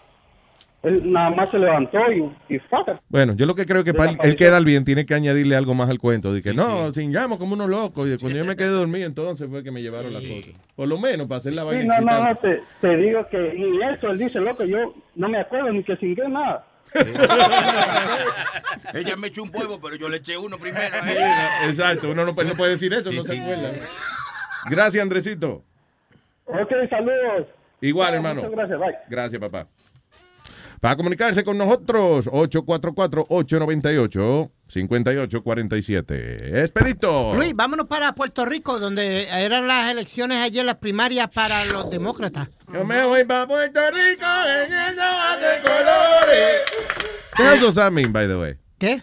Él nada más se levantó y, y. Bueno, yo lo que creo que para él- él quedar bien tiene que añadirle algo más al cuento. De que no, sin llamo como unos locos. Y cuando yo me quedé dormido, entonces fue que me llevaron las cosas. Por lo menos para hacer la vaina Sí, no, no, no, excitante. te, te digo que ni eso, él dice, loco, yo no me acuerdo ni que singué nada. Ella me echó un polvo, pero yo le eché uno primero. a ella. Exacto, uno no, no puede decir eso, no se acuerda. Gracias, Andresito. Ok, saludos. Igual, hermano. Muchas gracias, bye. Gracias, papá. Para comunicarse con nosotros, 844-898-5847. Expedito. Luis, vámonos para Puerto Rico, donde eran las elecciones ayer, las primarias para los demócratas. Yo me voy para Puerto Rico vendiendo de colores. ¿Qué hell does that mean, by the way? ¿Qué?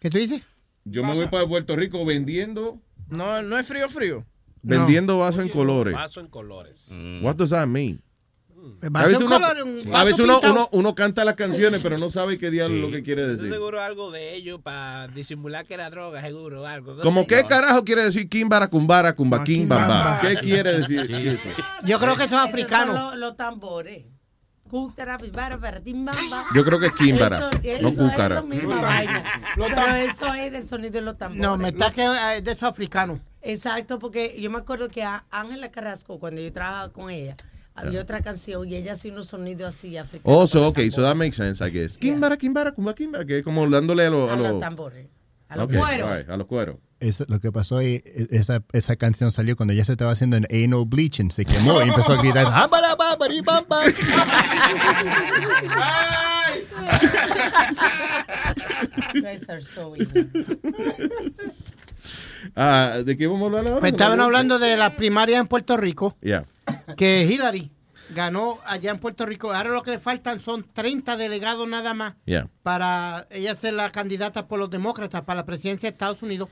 ¿Qué tú dices? Yo me voy para Puerto Rico vendiendo No, no es frío, frío. Vendiendo vaso en colores. Vaso en colores. What does that mean? Vaso A veces en uno, a veces uno, uno, uno canta las canciones, pero no sabe qué diablo es lo que quiere Yo decir. seguro algo de ellos para disimular que era droga, seguro, algo. no sé. qué carajo quiere decir Kimbara, Kumbara, Kumba, Kimbamba. ¿Qué quiere decir eso? Yo creo que eso es Esos africano. son los, los tambores. Cútara, pertimbamba. Yo creo que es Kimbara, Eso- no eso cúcara. Es lo misma vaina. Pero eso es del sonido de los tambores. No, me está que eh, de esos africanos. Exacto, porque yo me acuerdo que a Ángela Carrasco, cuando yo trabajaba con ella, había otra canción y ella hacía unos sonidos así africanos. Oh, so, okay, so that makes sense, I guess. Kimbara, Kimbara, Kumba, Kimbara, que es como dándole a, los A a los los tambores. A los Ok, cueros. right, a los cueros. Eso, lo que pasó ahí, e- esa, esa canción salió cuando ya se estaba haciendo en anal bleaching, se quemó y empezó a gritar. "Ah, bara, ba, bari, bam, bam". You guys are so evil. Ah, ¿De qué vamos a hablar ahora? Pues estaban hablando de las primarias en Puerto Rico, Yeah. que Hillary ganó allá en Puerto Rico. Ahora lo que le faltan son 30 delegados nada más Yeah. para ella ser la candidata por los demócratas para la presidencia de Estados Unidos.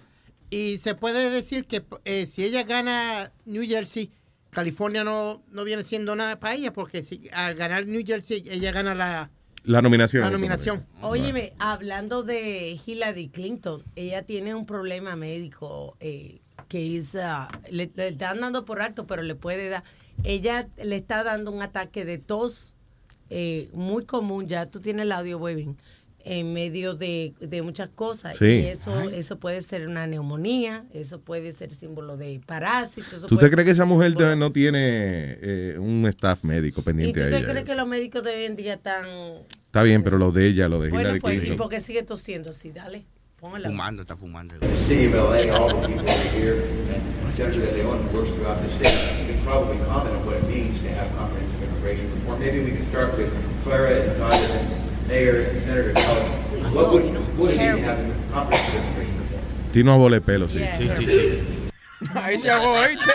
Y se puede decir que eh, si ella gana New Jersey, California no, no viene siendo nada para ella, porque si, al ganar New Jersey, ella gana la, La nominación. la nominación. Óyeme, hablando de Hillary Clinton, ella tiene un problema médico eh, que es, ah, le, le están dando por alto, pero le puede dar. Ella le está dando un ataque de tos eh, muy común, ya tú tienes el audio webbing, en medio de, de muchas cosas. Sí. Y eso, eso puede ser una neumonía, eso puede ser símbolo de parásito. eso ¿Tú te crees que esa mujer símbolo- no tiene eh, un staff médico ¿Y pendiente tú a te ella? crees que los médicos de hoy en día están... Está bien, pero lo de ella, lo de Bueno, Hillary pues, ¿y Clinton. por qué sigue tosiendo así? Dale. Póngala. Fumando, está fumando. The city of LA, all the people here, center that they works throughout the state. Probably comment on what it means to have comprehensive immigration reform. Maybe we can start with Clara and Todd and Mayor and Senator us what would, would it mean to have comprehensive immigration reform? Tino a vole pelo, sí. Yeah. Sí, sí, sí. Ahí se ahogó, ¿oíste?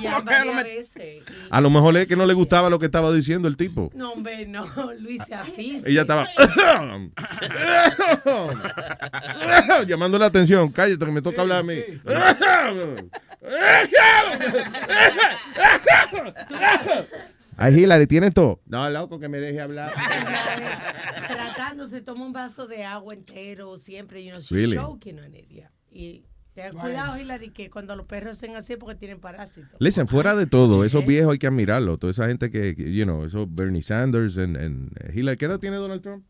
Ya varias veces. A lo mejor es que no le gustaba lo que estaba diciendo el tipo. No, hombre, no, Luis se afisca. Ella estaba llamando la atención. Cállate que me toca hablar a mí. Ay, Hillary, ¿tienes todo? No, loco, que me deje hablar. Tratando, se toma un vaso de agua entero siempre, you know, she's Really? choking on it, yeah. Y ten cuidado, Hillary, que cuando los perros hacen así es porque tienen parásitos. Listen, fuera de todo, esos viejos hay que admirarlo. Toda esa gente que, you know, esos Bernie Sanders and, and Hillary. ¿Qué edad tiene Donald Trump?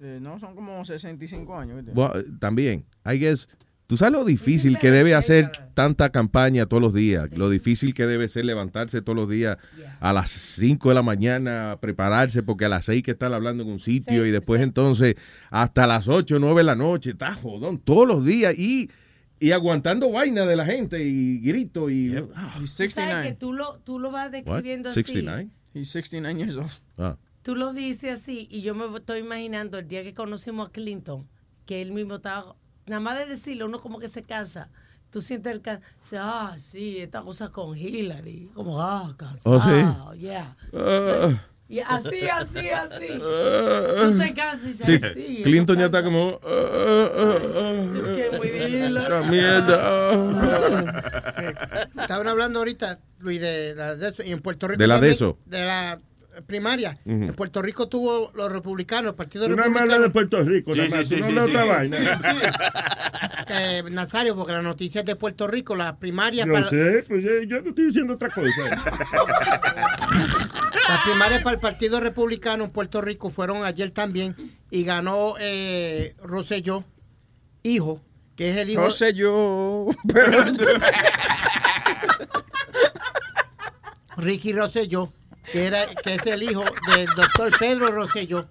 Eh, no, son como 65 años. ¿viste? Well, también, I guess, tú sabes lo difícil que debe hacer tanta campaña todos los días, lo difícil que debe ser levantarse todos los días a las 5 de la mañana, prepararse porque a las 6 que estar hablando en un sitio y después entonces hasta las 8 o 9 de la noche, está jodón, todos los días y, y aguantando vaina de la gente y grito y... ah, He's sabes que 69. tú lo, tú lo vas what? describiendo así. 69? He's 69 years old. Ah. Tú lo dices así y yo me estoy imaginando el día que conocimos a Clinton, que él mismo estaba, nada más de decirlo, uno como que se cansa. Tú sientes el cansancio, dice, ah, sí, esta cosa con Hillary, como, ah, cansado, Oh, sí. yeah. Ah. Y así, así, así. Tú te cansas y dices, Sí, "Ay, sí, Clinton ya está como... ah, ah, ah, ah, Es que muy esta mierda. ah. Estaban hablando ahorita, Luis, de la de eso. Y en Puerto Rico. De la de eso. De la primaria. En Puerto Rico tuvo los republicanos, el Partido más Republicano. hablas de Puerto Rico, Sí, nada más. sí, no sí, sí, otra sí. vaina. que, Nazario, porque la noticia es de Puerto Rico, la primaria Yo para, sé, pues eh, yo no estoy diciendo otra cosa. las primarias para el Partido Republicano en Puerto Rico fueron ayer también y ganó eh, Rosselló, hijo, que es el hijo. Rosselló. Ricky Rosselló, que, era, que es el hijo del doctor Pedro Rosselló,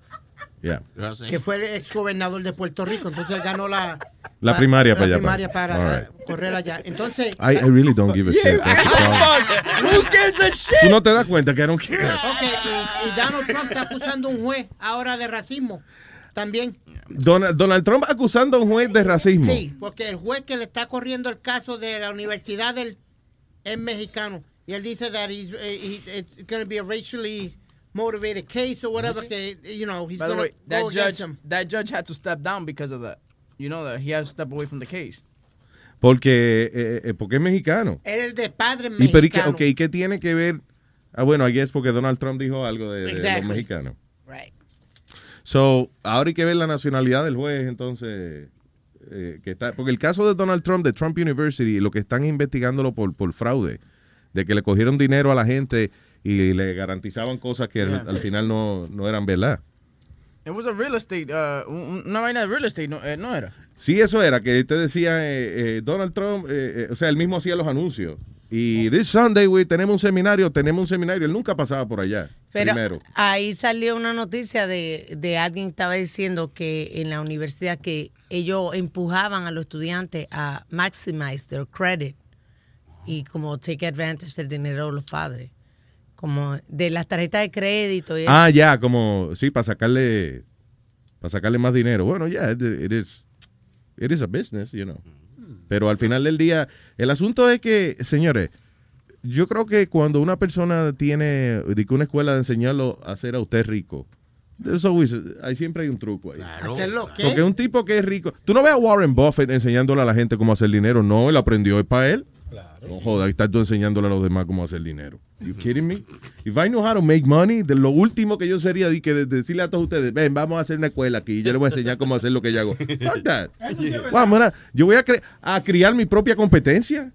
Yeah. que fue el ex gobernador de Puerto Rico. Entonces él ganó la, La primaria para la allá, primaria para- para, All right. correr allá. Entonces, I, I really don't give a shit. That's the problem. Who gives a shit? Tú no te das cuenta que I don't care. ok, y, y Donald Trump está acusando a un juez ahora de racismo. También. Donald, Donald Trump acusando a un juez de racismo. Sí, porque el juez que le está corriendo el caso de la universidad del, es mexicano. Y él dice that he's, eh, he- it's going to be a racially motivated case or whatever, que, you know, he's going to that judge, him. that judge had to step down because of that. You know that he has to step away from the case. Porque, eh, eh, porque es mexicano. Él es de padre Y, pero, ¿y qué, mexicano. ok, ¿y qué tiene que ver? Ah, bueno, ahí es porque Donald Trump dijo algo de, de Exactly. los mexicanos. Right. So, ahora hay que ver la nacionalidad del juez, entonces. eh, que está, porque el caso de Donald Trump, de Trump University, lo que están investigándolo por, por fraude, de que le cogieron dinero a la gente y le garantizaban cosas que al, Yeah. al final no, no eran verdad. It was a real estate, uh, un- una vaina de real estate, no, eh, no era. Sí, eso era, que te decía eh, eh, Donald Trump, eh, eh, o sea, él mismo hacía los anuncios. Y this Sunday, we tenemos un seminario, tenemos un seminario. Él nunca pasaba por allá. Pero primero. ahí salió una noticia de, de alguien que estaba diciendo que en la universidad que ellos empujaban a los estudiantes a maximize their credit y como take advantage del dinero de los padres. Como de las tarjetas de crédito. Y Ah, ya, como, sí, para sacarle, para sacarle más dinero. Bueno, ya, it, it is, it is a business, you know. Pero al final del día, el asunto es que, señores, yo creo que cuando una persona tiene, una escuela de enseñarlo a hacer a usted rico, always- hay, siempre hay un truco ahí. ¿Hacerlo qué? Porque un tipo que es rico, tú no ves a Warren Buffett enseñándole a la gente cómo hacer dinero, no, él aprendió es para él. No joda, estás tú enseñándole a los demás cómo hacer dinero. You kidding me? If I know how to make money, de lo último que yo sería de, que de- de decirle a todos ustedes, ven, vamos a hacer una escuela aquí y yo les voy a enseñar cómo hacer lo que yo hago. Fuck that. Vamos, mira, yo voy a, cre- a criar mi propia competencia.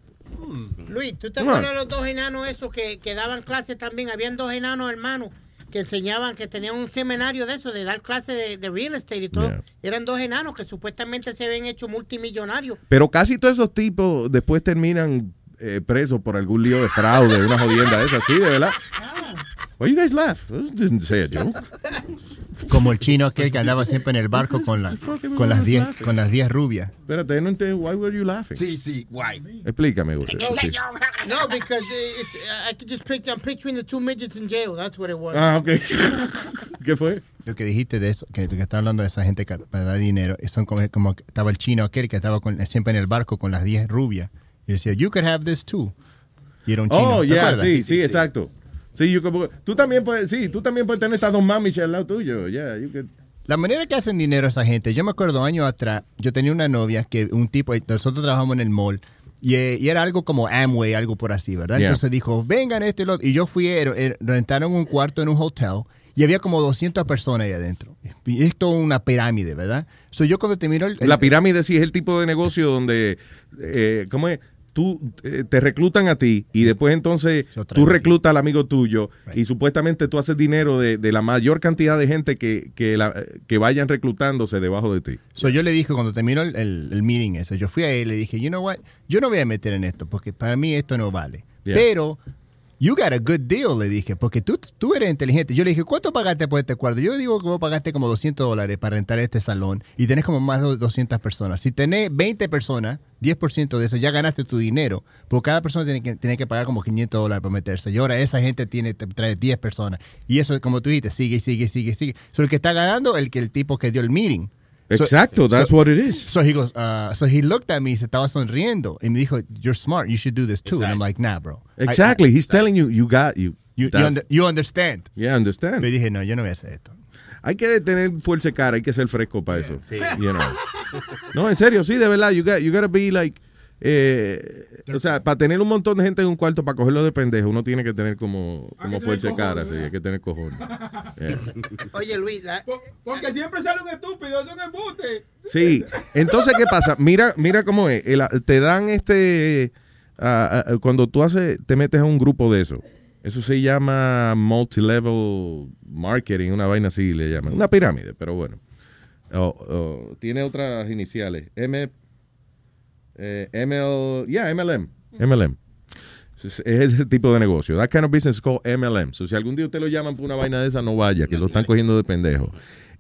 Luis, ¿tú te acuerdas de los dos enanos esos que, que daban clases también? Habían dos enanos hermanos que enseñaban, que tenían un seminario de eso, de dar clases de, de real estate y todo. Yeah. Eran dos enanos que supuestamente se habían hecho multimillonarios. Pero casi todos esos tipos después terminan eh, presos por algún lío de fraude, una jodienda esa, sí, de verdad. Why you guys laugh? I didn't say a joke. Como el chino aquel que andaba siempre en el barco con, la, con las 10 con las 10 rubias. Espérate, no entiendo. Why were you laughing? Sí, sí, guay. Explícame, güey. Sí. No, because it, it, I could just picture, I'm picturing the two midgets in jail. That's what it was. Ah, ok. ¿Qué fue? Lo que dijiste de eso, que, que está hablando de esa gente que para dar dinero, son como, como estaba el chino aquel que estaba con- siempre en el barco con las 10 rubias. Y decía, you could have this too. Y era un chino. Oh, ¿te yeah, acuerdas? sí, sí, exacto. Sí, tú también puedes, sí, tú también puedes tener estas dos mamis al lado tuyo. Yeah, you could- La manera que hacen dinero esa gente, yo me acuerdo años atrás, yo tenía una novia que un tipo, nosotros trabajamos en el mall y, eh, y era algo como Amway, algo por así, ¿verdad? Yeah. Entonces dijo, vengan esto y lo otro. Y yo fui, er- er- rentaron un cuarto en un hotel y había como 200 personas ahí adentro. Y es toda una pirámide, ¿verdad? So yo cuando te miro el, el- La pirámide sí es el tipo de negocio donde, eh, ¿cómo es? Tú eh, te reclutan a ti y después entonces tú reclutas al amigo tuyo y supuestamente tú haces dinero de, de la mayor cantidad de gente que, que, la- que vayan reclutándose debajo de ti. So yo le dije cuando terminó el, el- el meeting ese, yo fui a él y le dije, you know what, yo no voy a meter en esto porque para mí esto no vale. Yeah. Pero you got a good deal, le dije, porque tú, tú eres inteligente. Yo le dije, ¿cuánto pagaste por este cuarto? Yo digo que vos pagaste como 200 dólares para rentar este salón y tenés como más de 200 personas. Si tenés 20 personas, 10% de eso, ya ganaste tu dinero. Porque cada persona tiene que, tiene que pagar como 500 dólares para meterse. Y ahora esa gente tiene, trae 10 personas. Y eso, como tú dijiste, sigue, sigue, sigue, sigue. So, el que está ganando, el que el tipo que dio el meeting. So- Exacto, that's what it is. So he goes, uh, so he looked at me y se estaba sonriendo y me dijo, "You're smart, you should do this too." And I'm like, "Nah, bro." Exactly, I- he's telling you, you got, you. You, you, that's- under- you understand. Yeah, I understand. Pero dije, no, yo no voy a hacer esto. Hay que tener fuerza de cara, hay que ser fresco para eso. You know. No, en serio, sí, de verdad, you, got, you gotta be like, eh, o sea, para tener un montón de gente en un cuarto para cogerlo de pendejo, uno tiene que tener como, como fuerza de cara, sí, hay que tener cojones. Yeah. Oye, Luis, la- Porque siempre sale un estúpido, es un embuste. Sí, entonces, ¿qué pasa? Mira, mira cómo es, El- te dan este, ah, cuando tú haces, te metes a un grupo de eso, eso se llama multilevel marketing, una vaina así le llaman, una pirámide, pero bueno. Tiene otras iniciales, M, eh, ML, yeah, MLM, MLM. Es es ese tipo de negocio. That kind of business is called MLM. So, si algún día usted lo llaman por una vaina de esa, no vaya, que lo están cogiendo de pendejo.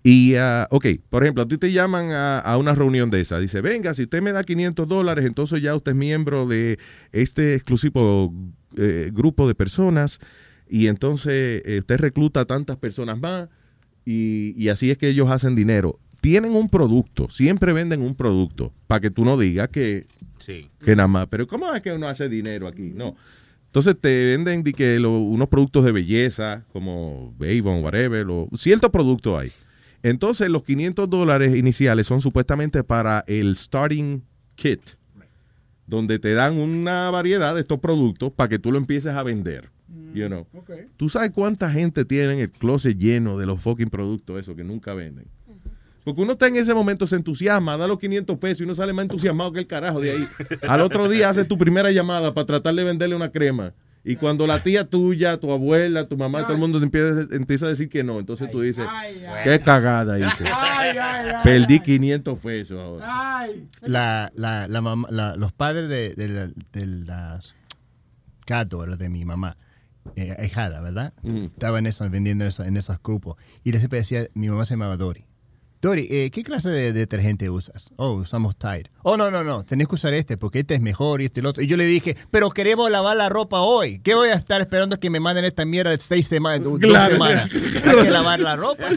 Y, ah, ok, por ejemplo, a ti te llaman a, a una reunión de esa. Dice, venga, si usted me da 500 dólares, entonces ya usted es miembro de este exclusivo eh, grupo de personas. Y entonces eh, usted recluta a tantas personas más. Y, y así es que ellos hacen dinero. Tienen un producto, siempre venden un producto, para que tú no digas que, Sí. que nada más. Pero ¿cómo es que uno hace dinero aquí? No. Entonces te venden di que lo- unos productos de belleza, como Avon, whatever, o ciertos productos hay. Entonces los 500 dólares iniciales son supuestamente para el starting kit, donde te dan una variedad de estos productos para que tú lo empieces a vender. You know. ¿Tú sabes cuánta gente tiene en el closet lleno de los fucking productos esos que nunca venden? Porque uno está en ese momento, se entusiasma, da los 500 pesos y uno sale más entusiasmado que el carajo de ahí. Al otro día hace tu primera llamada para tratar de venderle una crema. Y cuando la tía tuya, tu abuela, tu mamá, todo el mundo te empieza, empieza a decir que no, entonces tú dices, qué cagada hice. Perdí 500 pesos ahora. La, la, la mamá- la- los padres de, de, la- de las goddaughters de mi mamá, eh, ¿verdad? Estaban en eso, vendiendo en, eso- en esos grupos. Y le siempre decía, mi mamá se llamaba Dori. Dori, eh, ¿qué clase de detergente usas? Oh, usamos Tide. Oh, no, no, no, tenés que usar este porque este es mejor y este y el otro. Y yo le dije, pero queremos lavar la ropa hoy. ¿Qué voy a estar esperando que me manden esta mierda de seis semanas, dos Claro. semanas? Hay que lavar la ropa.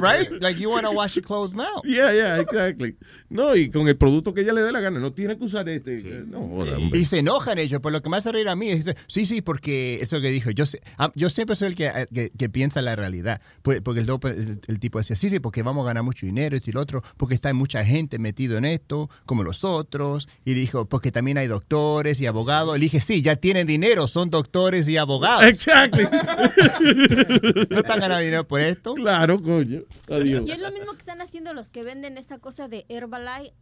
Right? Like you want to wash your clothes now. Yeah, yeah, exactly. No, y con el producto que ella le dé la gana, no tiene que usar este. eh, No, hombre. Y se enojan ellos, pero lo que me hace reír a mí es, sí, sí, porque eso que dijo, yo ah, yo siempre soy el que, eh, que, que piensa la realidad, porque el, el, el tipo decía, sí, sí, porque vamos a ganar mucho dinero, esto y lo otro, porque está mucha gente metido en esto, como los otros, y dijo, porque también hay doctores y abogados, le dije, sí, ya tienen dinero, son doctores y abogados. Exactly. ¿No están ganando dinero por esto? Claro, coño. Adiós. Y es lo mismo que están haciendo los que venden esta cosa de Herbalife.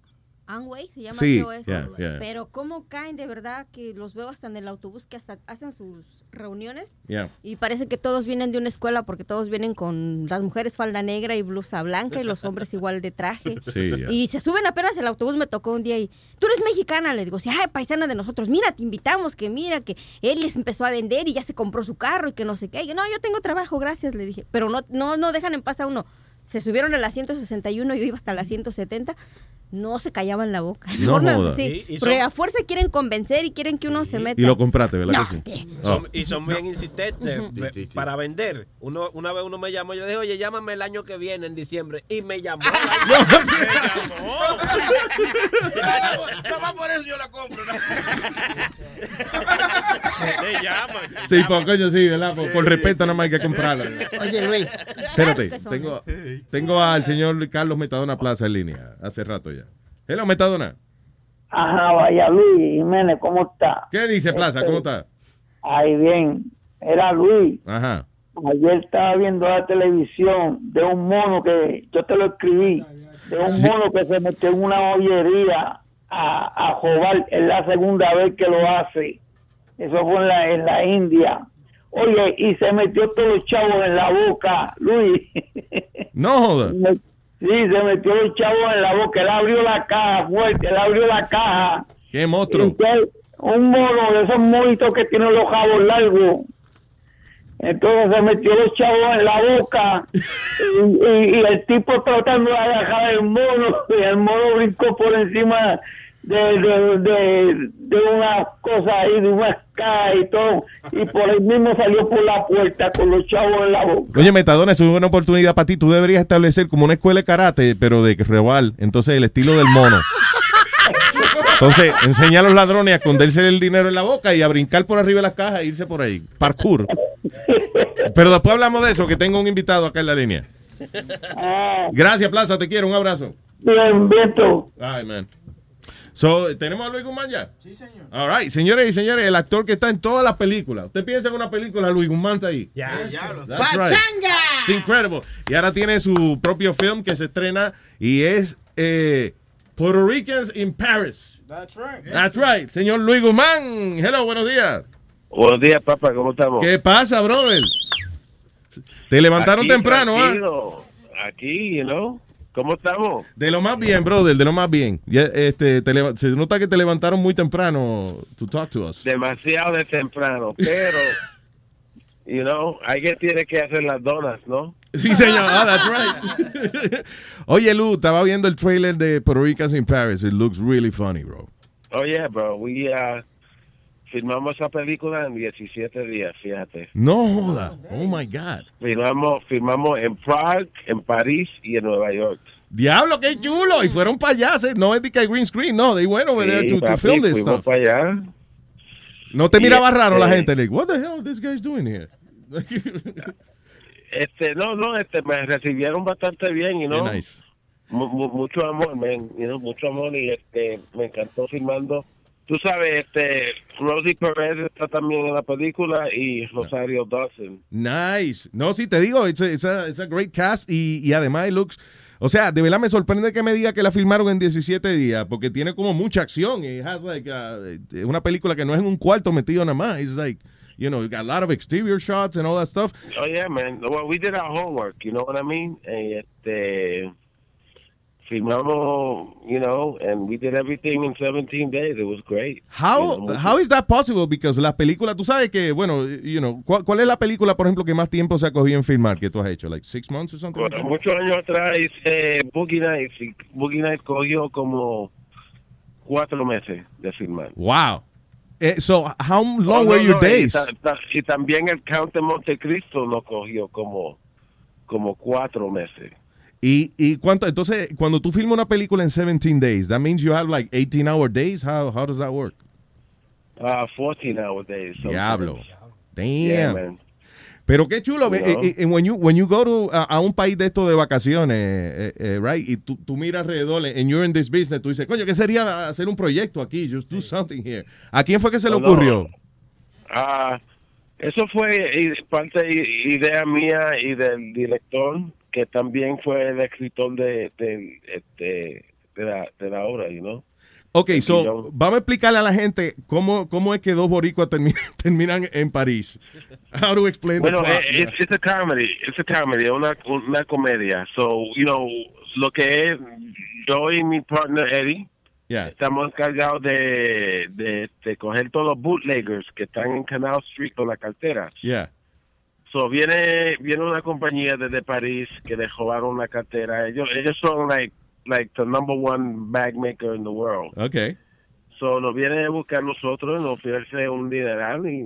Amway se llama Sí, creo eso. yeah, yeah. Pero cómo caen de verdad que los veo hasta en el autobús que hasta hacen sus reuniones Yeah. y parece que todos vienen de una escuela porque todos vienen con las mujeres falda negra y blusa blanca y los hombres igual de traje. Sí. Y se suben apenas el autobús, me tocó un día y tú eres mexicana, le digo, sí, ay, paisana de nosotros, mira, te invitamos, que mira, que él les empezó a vender y ya se compró su carro y que no sé qué. Y yo, no, yo tengo trabajo, gracias, le dije. Pero no, no, no dejan en paz a uno. se subieron a la 161 y yo iba hasta la 170, no se callaban la boca. No me- joda. sí, Y- y porque son- a fuerza quieren convencer y quieren que uno se meta. Y lo compraste, ¿verdad No, que sí? ¿qué? Oh. Son- y son bien insistentes para vender. Uno, una vez uno me llamó y le dije, oye, llámame el año que viene, en diciembre. Y me llamó. Nada por eso yo la compro. Te llaman. Sí, pues coño, sí, ¿verdad? Por, por respeto nada más hay que comprarla. Oye, Luis. Espérate, tengo, tengo al señor Carlos Metadona Plaza en línea, hace rato ya. Hello, Metadona. Ajá, vaya Luis Jiménez, ¿cómo está? ¿Qué dice Plaza? ¿Cómo está? Ahí bien. Era Luis. Ajá. Ayer estaba viendo la televisión de un mono que yo te lo escribí, de un mono que se metió en una joyería a, a jobar. Es la segunda vez que lo hace. Eso fue en la, en la India. Oye, y se metió todos los chavos en la boca, Luis. No joda. Sí, se metió los chavos en la boca. Él abrió la caja fuerte, él abrió la caja. Qué monstruo. Entonces, un mono de esos monitos que tienen los jabos largos. Entonces se metió los chavos en la boca y, y- y el tipo tratando de agarrar el mono y el mono brincó por encima de, de, de, de unas cosas ahí, de unas cajas y todo. Y por ahí mismo salió por la puerta con los chavos en la boca. Oye, Metadona, es una buena oportunidad para ti. Tú deberías establecer como una escuela de karate, pero de rebal. Entonces, el estilo del mono. Entonces, enseña a los ladrones a esconderse el dinero en la boca y a brincar por arriba de las cajas e irse por ahí. Parkour. Pero después hablamos de eso, que tengo un invitado acá en la línea. Gracias, Plaza, te quiero. Un abrazo. Bien, Beto. Ay, man. So, ¿Tenemos a Luis Guzmán ya? Sí, señor. All right, señores y señores, el actor que está en todas las películas. Usted piensa en una película, Luis Guzmán está ahí. Ya, That's right. It's incredible. Y ahora tiene su propio film que se estrena y es eh, Puerto Ricans in Paris. That's right. That's right. Señor Luis Guzmán. Hello, buenos días. Buenos días, papá, ¿cómo estamos? ¿Qué pasa, brother? Te levantaron Aquí, temprano, ¿ah? tranquilo. Aquí, you know. ¿Cómo estamos? De lo más bien, brother, de lo más bien. Este, te se nota que te levantaron muy temprano to talk to us. Demasiado de temprano, pero, you know, alguien tiene que hacer las donas, ¿no? Sí, señor. Ah, that's right. Oye, Lu, estaba viendo el trailer de Puerto Ricans in Paris. It looks really funny, bro. Oh, yeah, bro. We, uh, filmamos esa película en 17 días, fíjate. No joda. Oh my God. Filmamos, filmamos en Prague, en París y en Nueva York. Diablo, qué chulo. Y fueron payases. No es de que hay green screen. No, they went over there Sí, to, to papi, film this fuimos stuff. para allá. No te Y miraba raro la este- gente. Like, what the hell this guy's doing here? Este, no, no, este, me recibieron bastante bien, y no. Nice. Mu- mu- mucho amor, man, you know, mucho amor y este, me encantó filmando. Tú sabes, este, Rosie Perez está también en la película y Rosario Dawson. Nice. No, sí, te digo, it's a, it's a- it's a great cast y, y además it looks... O sea, de verdad me sorprende que me diga que la filmaron en 17 días, porque tiene como mucha acción. y has like, uh, una película que no es en un cuarto metido nada más. It's like, you know, got a lot of exterior shots and all that stuff. Oh yeah, man. Well, we did our homework, you know what I mean? Eh, este, filmamos, you know, and we did everything in 17 days. It was great. How, You know, how is that possible? Because la película, tú sabes que, bueno, you know, ¿cuál, cuál es la película, por ejemplo, que más tiempo se ha cogido en filmar que tú has hecho? Like six months or something? Bueno, muchos años atrás hice Boogie Nights y Boogie Nights cogió como cuatro meses de filmar. Wow. Eh, so, how Oh, long no, were your no, y days? ta- ta- Y, también el Count de Montecristo nos cogió como, como cuatro meses. Y, y cuánto, entonces, cuando tú filmas una película en 17 days, that means you have like 18 hour days? How, how does that work? Uh, 14 hour days. sometimes. Diablo. Damn. Yeah, man. Pero qué chulo. eh, No. eh, eh, when, you, when you go to, a, a un país de esto de vacaciones, eh, eh, right, y tú, tú miras alrededor, and you're in this business, tú dices, coño, ¿qué sería hacer un proyecto aquí? Just do something here. ¿A quién fue que se le no. ocurrió? Ah, eso fue parte idea mía y del director, que también fue el escritor de, de, este, de, la, de la obra, you know? Ok, so, vamos a explicarle a la gente cómo, cómo es que dos boricuas terminan, terminan en París. How to explain Bueno, plot. eh, it's, it's a comedy, it's a comedy, una, una comedia. So, you know, lo que es, yo y mi partner Eddie, Yeah. estamos encargados de, de, de coger todos los bootleggers que están en Canal Street con la cartera. Yeah. So viene viene una compañía desde París que le robaron una cartera. Ellos ellos son like like the number one bag maker in the world. Okay. So nos vienen a buscar nosotros, nos ofrece un dineral y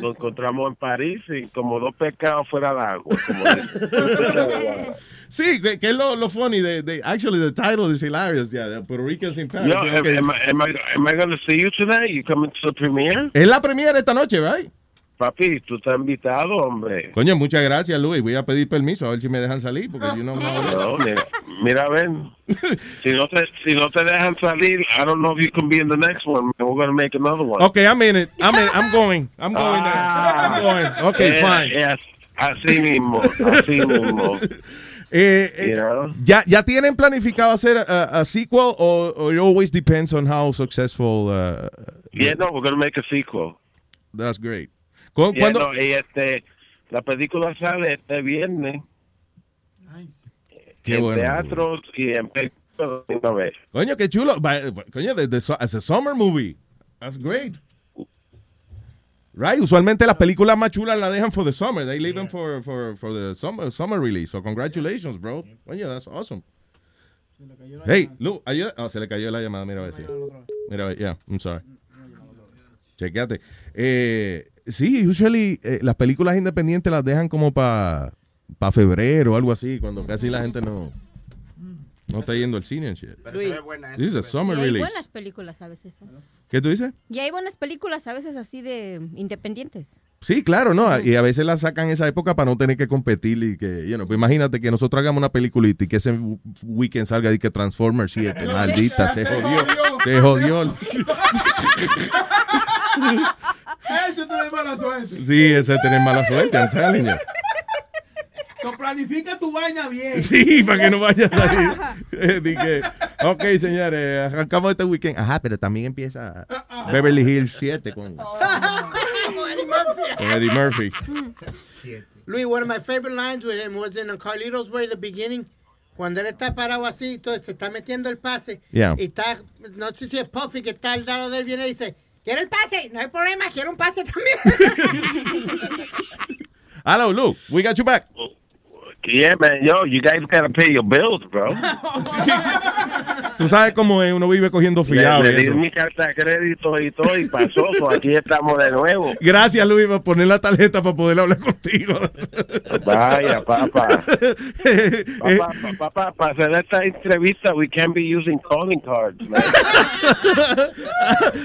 nos encontramos en París y como dos pescados fuera del agua. como. Sí, que, que es lo, lo funny. De, de, actually, the title is hilarious. Yeah, the Puerto Ricans in Paris. Yo, am, Okay. am, I- am I, am I going to see you tonight? You coming to the premiere? Es la premiere esta noche, right? Papi, tú estás invitado, hombre. Coño, muchas gracias, Luis. Voy a pedir permiso a ver si me dejan salir, porque yo no No, mira, mira, ven. Si no te, si no te dejan salir, I don't know if you can be in the next one. We're going to make another one. Okay, I'm in it. I'm in. I'm going. I'm going there. I'm going. Okay, Eh, fine. así mismo, así mismo. Eh, eh? ¿ya, ¿Ya tienen planificado hacer a, a sequel o it always depends on how successful? Uh, Yeah, no, we're going to make a sequel. that's great. ¿Cu- Yeah, cuándo- no, y este, la película sale este viernes Qué en bueno. teatros y en películas de una vez. Coño, qué chulo. Coño, de, de, as a summer movie. That's great. Right, usualmente las películas más chulas las dejan for the summer. They leave them for, for, for the summer, summer release. So congratulations, bro. Coño, that's awesome. Hey, Lu, ayuda. Oh, se le cayó la llamada. Mira a ver si. Mira a ver, yeah, I'm sorry. Chequeate. Eh, sí, usually eh, las películas independientes las dejan como para pa febrero o algo así, cuando casi la gente no, no está yendo al cine and shit. Luis. This is a summer y hay release. buenas películas a veces. ¿eh? ¿Qué tú dices? Y hay buenas películas a veces así de independientes. Sí, claro, ¿no? Y a veces la sacan en esa época para no tener que competir y que, you know, pues imagínate que nosotros hagamos una peliculita y que ese weekend salga y que Transformers 7, maldita, se jodió, se jodió. Eso te da mala suerte. Sí, ese es tener mala suerte, I'm telling you. So, planifica tu vaina bien. Sí, para que no vaya a salir. Eh, di que, ok, señores, arrancamos este weekend. Ajá, pero también empieza Beverly Hills 7 con, Eddie Murphy. con Eddie Murphy. Luis, one of my favorite lines with him was in Carlitos Way, the beginning. Cuando él está parado así, entonces se está metiendo el pase. Yeah. Y está, no sé si es Puffy que está al lado de él, viene y dice, ¿quiere el pase? No hay problema, quiero un pase también. Hello, Luke, we got you back. Yeah, man, yo, you guys gotta pay your bills, bro. Tú sabes cómo es, uno vive cogiendo fiado. Le, le di mi carta de crédito y todo y pasó, so aquí estamos de nuevo. Gracias, Luis, por poner la tarjeta para poder hablar contigo. Vaya, papá. Eh, Papá, pa- papá, para hacer esta entrevista, we can't be using calling cards, man.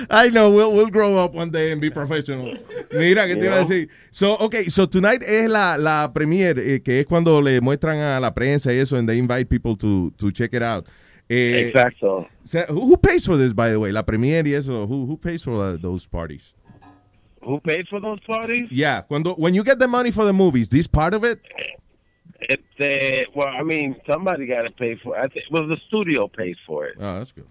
I know, we'll, we'll grow up one day and be professional. Mira, ¿qué te iba a decir? So, okay, so tonight es la, la premiere, eh, que es cuando le muestran a la prensa y eso, and they invite people to, to check it out. Eh, Exacto. so who, who pays for this, by the way? La premiere y eso, who, who pays for uh, those parties? Who paid for those parties? Yeah, cuando, when you get the money for the movies, this part of it? Este, well, I mean, somebody got to pay for it. I think, well, the studio pays for it. Oh, that's good.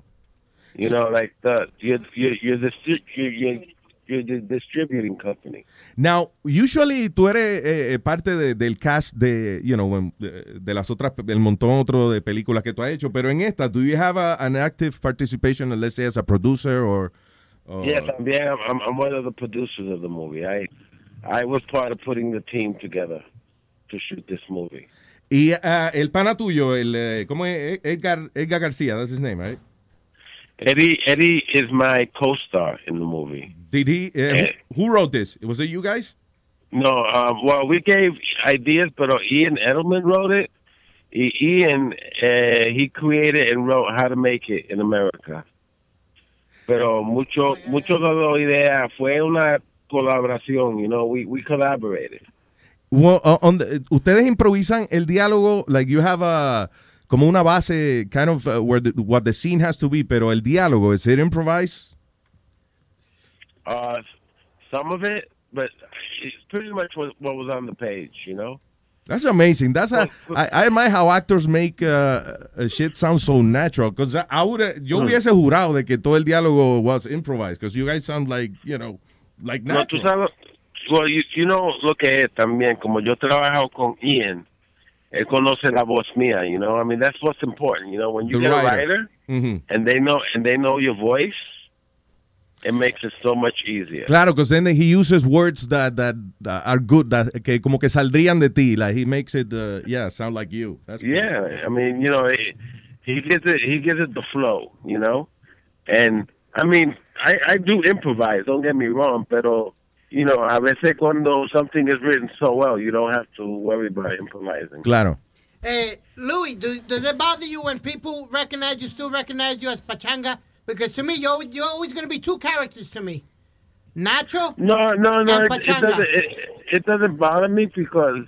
You know, like the you're you're you're the you're, you're, you're the distributing company. Now, usually tú eres eh, eh, parte de- del cast de, you know, de, de las otras, el montón otro de películas que tú has hecho, pero en esta, do you have a- an active participation, let's say, as a producer or... or- yeah, también I'm, one of the producers of the movie. I I was part of putting the team together to shoot this movie. Y ah, el pana tuyo, el, eh, ¿cómo es? Edgar, Edgar García, that's his name, right? Eddie Eddie is my co-star in the movie. Did he, eh, who, wrote this? Was it you guys? No, um, well, we gave ideas, but Ian Edelman wrote it. Ian, uh, he created and wrote How to Make It in America. Pero mucho, mucho de la idea fue una colaboración, you know, we, we collaborated. Well, uh, on the- ustedes improvisan el diálogo, like you have a, como una base, kind of uh, where the, what the scene has to be, pero el diálogo, is it improvised? Uh, some of it, but it's pretty much what, what was on the page, you know? That's amazing. That's how I admire how actors make uh, uh, shit sound so natural. Because I would, yo Hmm. hubiese jurado de que todo el diálogo was improvised. Because you guys sound like, you know, like No, natural. sabes, well, you, you know lo que es también, como yo he trabajado con Ian, él conoce la voz mía, you know? I mean, that's what's important, you know? When you The get a writer. writer Mhm. and they know and they know your voice, it makes it so much easier. Claro, because then he uses words that, that, that are good, that, que como que saldrían de ti. Like he makes it, uh, yeah, sound like you. That's good. Yeah, I mean, you know, it, he gives it he gives it the flow, you know, and I mean, I I do improvise. Don't get me wrong, pero you know, a veces cuando something is written so well, you don't have to worry about improvising. Claro. Hey, Louis, do, does it bother you when people recognize you, still recognize you as Pachanga? Because to me, you're, you're always going to be two characters to me. Nacho? No, no, no. And It, it doesn't. It, it doesn't bother me because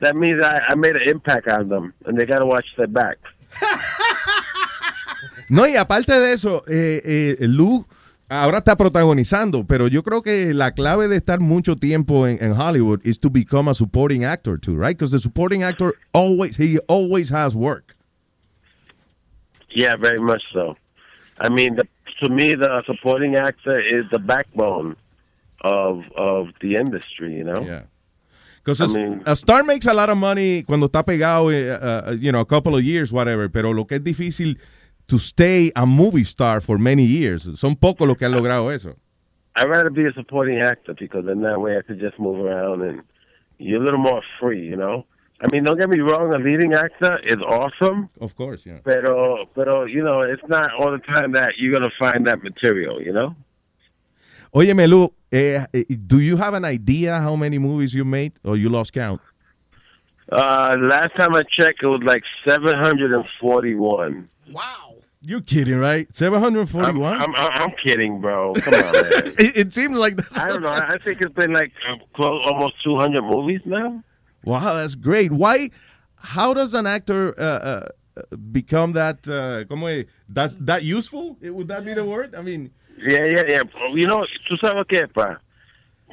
that means I, I made an impact on them, and they got to watch their back. No, y aparte de eso, eh, eh, Lou ahora está protagonizando, pero yo creo que la clave de estar mucho tiempo en, en Hollywood is to become a supporting actor too, right? Because the supporting actor always, he always has work. Yeah, very much so. I mean, the, to me, the supporting actor is the backbone of of the industry. You know. Yeah. Because I a, mean- a star makes a lot of money cuando está pegado, uh, you know, a couple of years, whatever. Pero lo que es difícil to stay a movie star for many years. Son pocos los que han logrado eso. I'd rather be a supporting actor because then that way I could just move around and you're a little more free. You know. I mean, don't get me wrong. A leading actor is awesome. Of course, yeah. Pero, pero, you know, it's not all the time that you're gonna find that material. You know. Oye, Melu, eh, eh, do you have an idea how many movies you made or you lost count? Uh, last time I checked, it was like 741. Wow. You're kidding, right? 741? I'm, I'm, I'm kidding, bro. Come on, man. it, it seems like I don't know. I think it's been like uh, close, almost 200 movies now. Wow, that's great. Why? How does an actor uh, uh, become that? Uh, como es? That's that useful? Would that be the word? I mean, Yeah, yeah, yeah. You know, tú sabes qué, pa.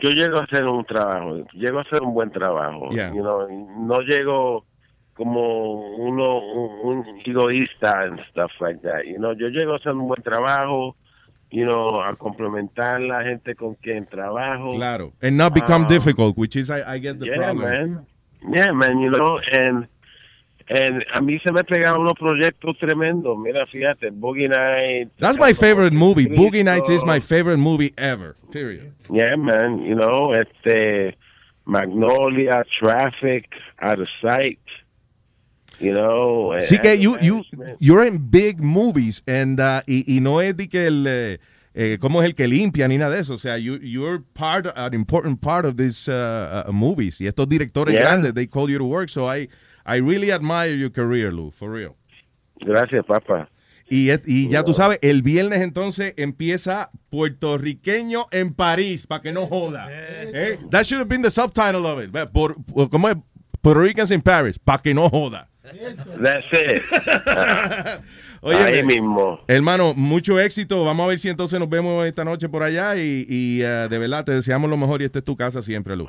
Yo llego a hacer un trabajo, llego a hacer un buen trabajo. Yeah. You know, no llego como uno un, un egoísta and stuff like that. You know, yo llego a hacer un buen trabajo, you know, a complementar la gente con quien trabajo. claro, and not become Ah. difficult, which is, I, I guess, the yeah, problem. man. Yeah, man, you know, and, and a mí se me pegaron unos proyectos tremendos. Mira, fíjate, Boogie Nights. That's my favorite movie. Boogie Nights is my favorite movie ever. Period. Yeah, man, you know, este, Magnolia, Traffic, Out of Sight, you know. Sí que you, you, you're in big movies and, uh, y, y no es de que el, eh, eh, cómo es el que limpia ni nada de eso. O sea, you, you're part, an important part of these uh, uh, movies. Y estos directores Yeah. grandes, they call you to work. So I, I really admire your career, Lou, for real. Gracias, papá. Y, y ya tú sabes, el viernes entonces empieza Puertorriqueño en París, para que no joda. Eh, That should have been the subtitle of it. Por, por- ¿Cómo es? Puerto Ricans in Paris, para que no joda. That's it. Oye, Ahí mismo. Hermano, mucho éxito. Vamos a ver si entonces nos vemos esta noche por allá y, y, eh, de verdad te deseamos lo mejor y esta es tu casa siempre, Lu.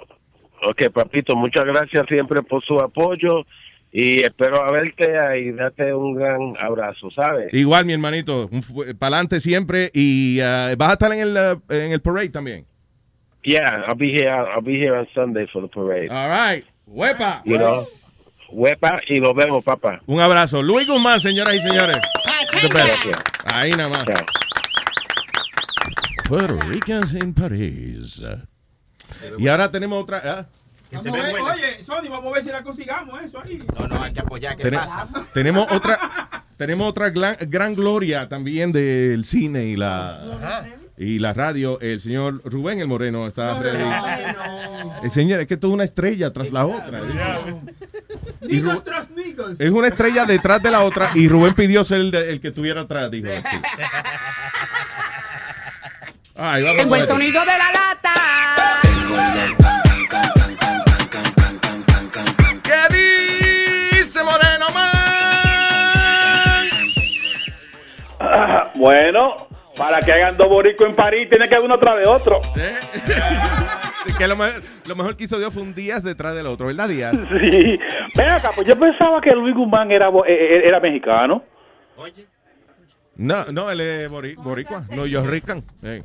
Ok, papito, muchas gracias siempre por su apoyo y espero verte y date un gran abrazo, ¿sabes? Igual, mi hermanito, para adelante siempre y eh, vas a estar en el, eh, en el parade también. Yeah, I'll be here. I'll be here on Sunday for the parade. All right. Huepa. You know, huepa y nos vemos, papá. Un abrazo. Luis Guzmán, señoras y señores. The best. Ahí nada más. Puerto Ricans in París. Y ahora tenemos otra. ¿ah? Vamos a ver, oye, Sony, vamos a ver si la consigamos eso ahí. No, no, hay que apoyar. ¿Qué Tene- pasa? tenemos otra, tenemos otra gran, gran gloria también del cine y la y la radio. El señor Rubén el Moreno está ready. El señor, es que esto es una estrella tras la otra. Y Ru- tras. Es una estrella detrás de la otra y Rubén pidió ser el, de- el que estuviera atrás, dijo. así. Ay, vamos Tengo el sonido de la lata. ¿Qué dice Moreno Ah, bueno, para que hagan dos boricos en París, tiene que haber uno tras de otro. Que lo, mejor, lo mejor que hizo Dios fue un Díaz detrás del otro, ¿verdad, Díaz? Sí. Ven acá, pues yo pensaba que Luis Guzmán era, eh, eh, era mexicano. No, no, él es bori- boricua. No, yo rican. Eh.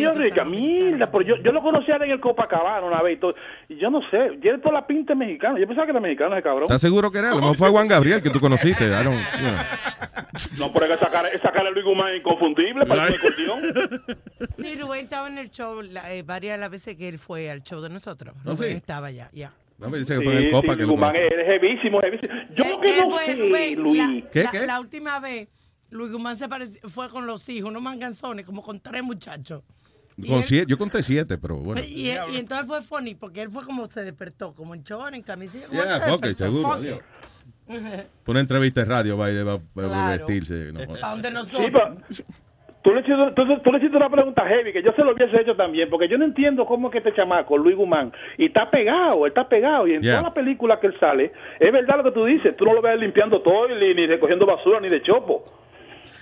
Yo rica, mierda, pero yo, yo lo conocía en el Copacabana una vez y todo. Y yo no sé, tiene toda la pinta mexicana. Yo pensaba que era mexicano ese cabrón. ¿Estás seguro que era? A lo mejor fue Juan Gabriel que tú conociste. I don't- you know. No, pero es que esa cara, esa cara de Luis Guzmán es inconfundible para el acordeón. Sí, Rubén estaba en el show la- eh, varias de las veces que él fue al show de nosotros. ¿Oh, Rubén sí? estaba allá, ya. No, me dice que fue en el Copa que Luis Guzmán es, es jevísimo, jevísimo. Yo que no fue, sé, Rubén, Luis. la, ¿Qué, la- qué? la última vez, Luis Guzmán se fue con los hijos, unos manganzones, como con tres muchachos. Con siete- yo conté siete, pero bueno. Y, y entonces fue funny, porque él fue como se despertó, como en chor, en camisilla. como Yeah, seguro, adiós. una entrevista de radio va, a- va a Claro. vestirse. no. Pa' donde nosotros. Sí, pero tú le, hiciste, tú, tú le hiciste una pregunta heavy que yo se lo hubiese hecho también, porque yo no entiendo cómo es que este chamaco, Luis Guzmán, y está pegado, él está pegado, y en Yeah. todas las películas que él sale, es verdad lo que tú dices, tú no lo ves limpiando todo, ni recogiendo basura, ni de chopo.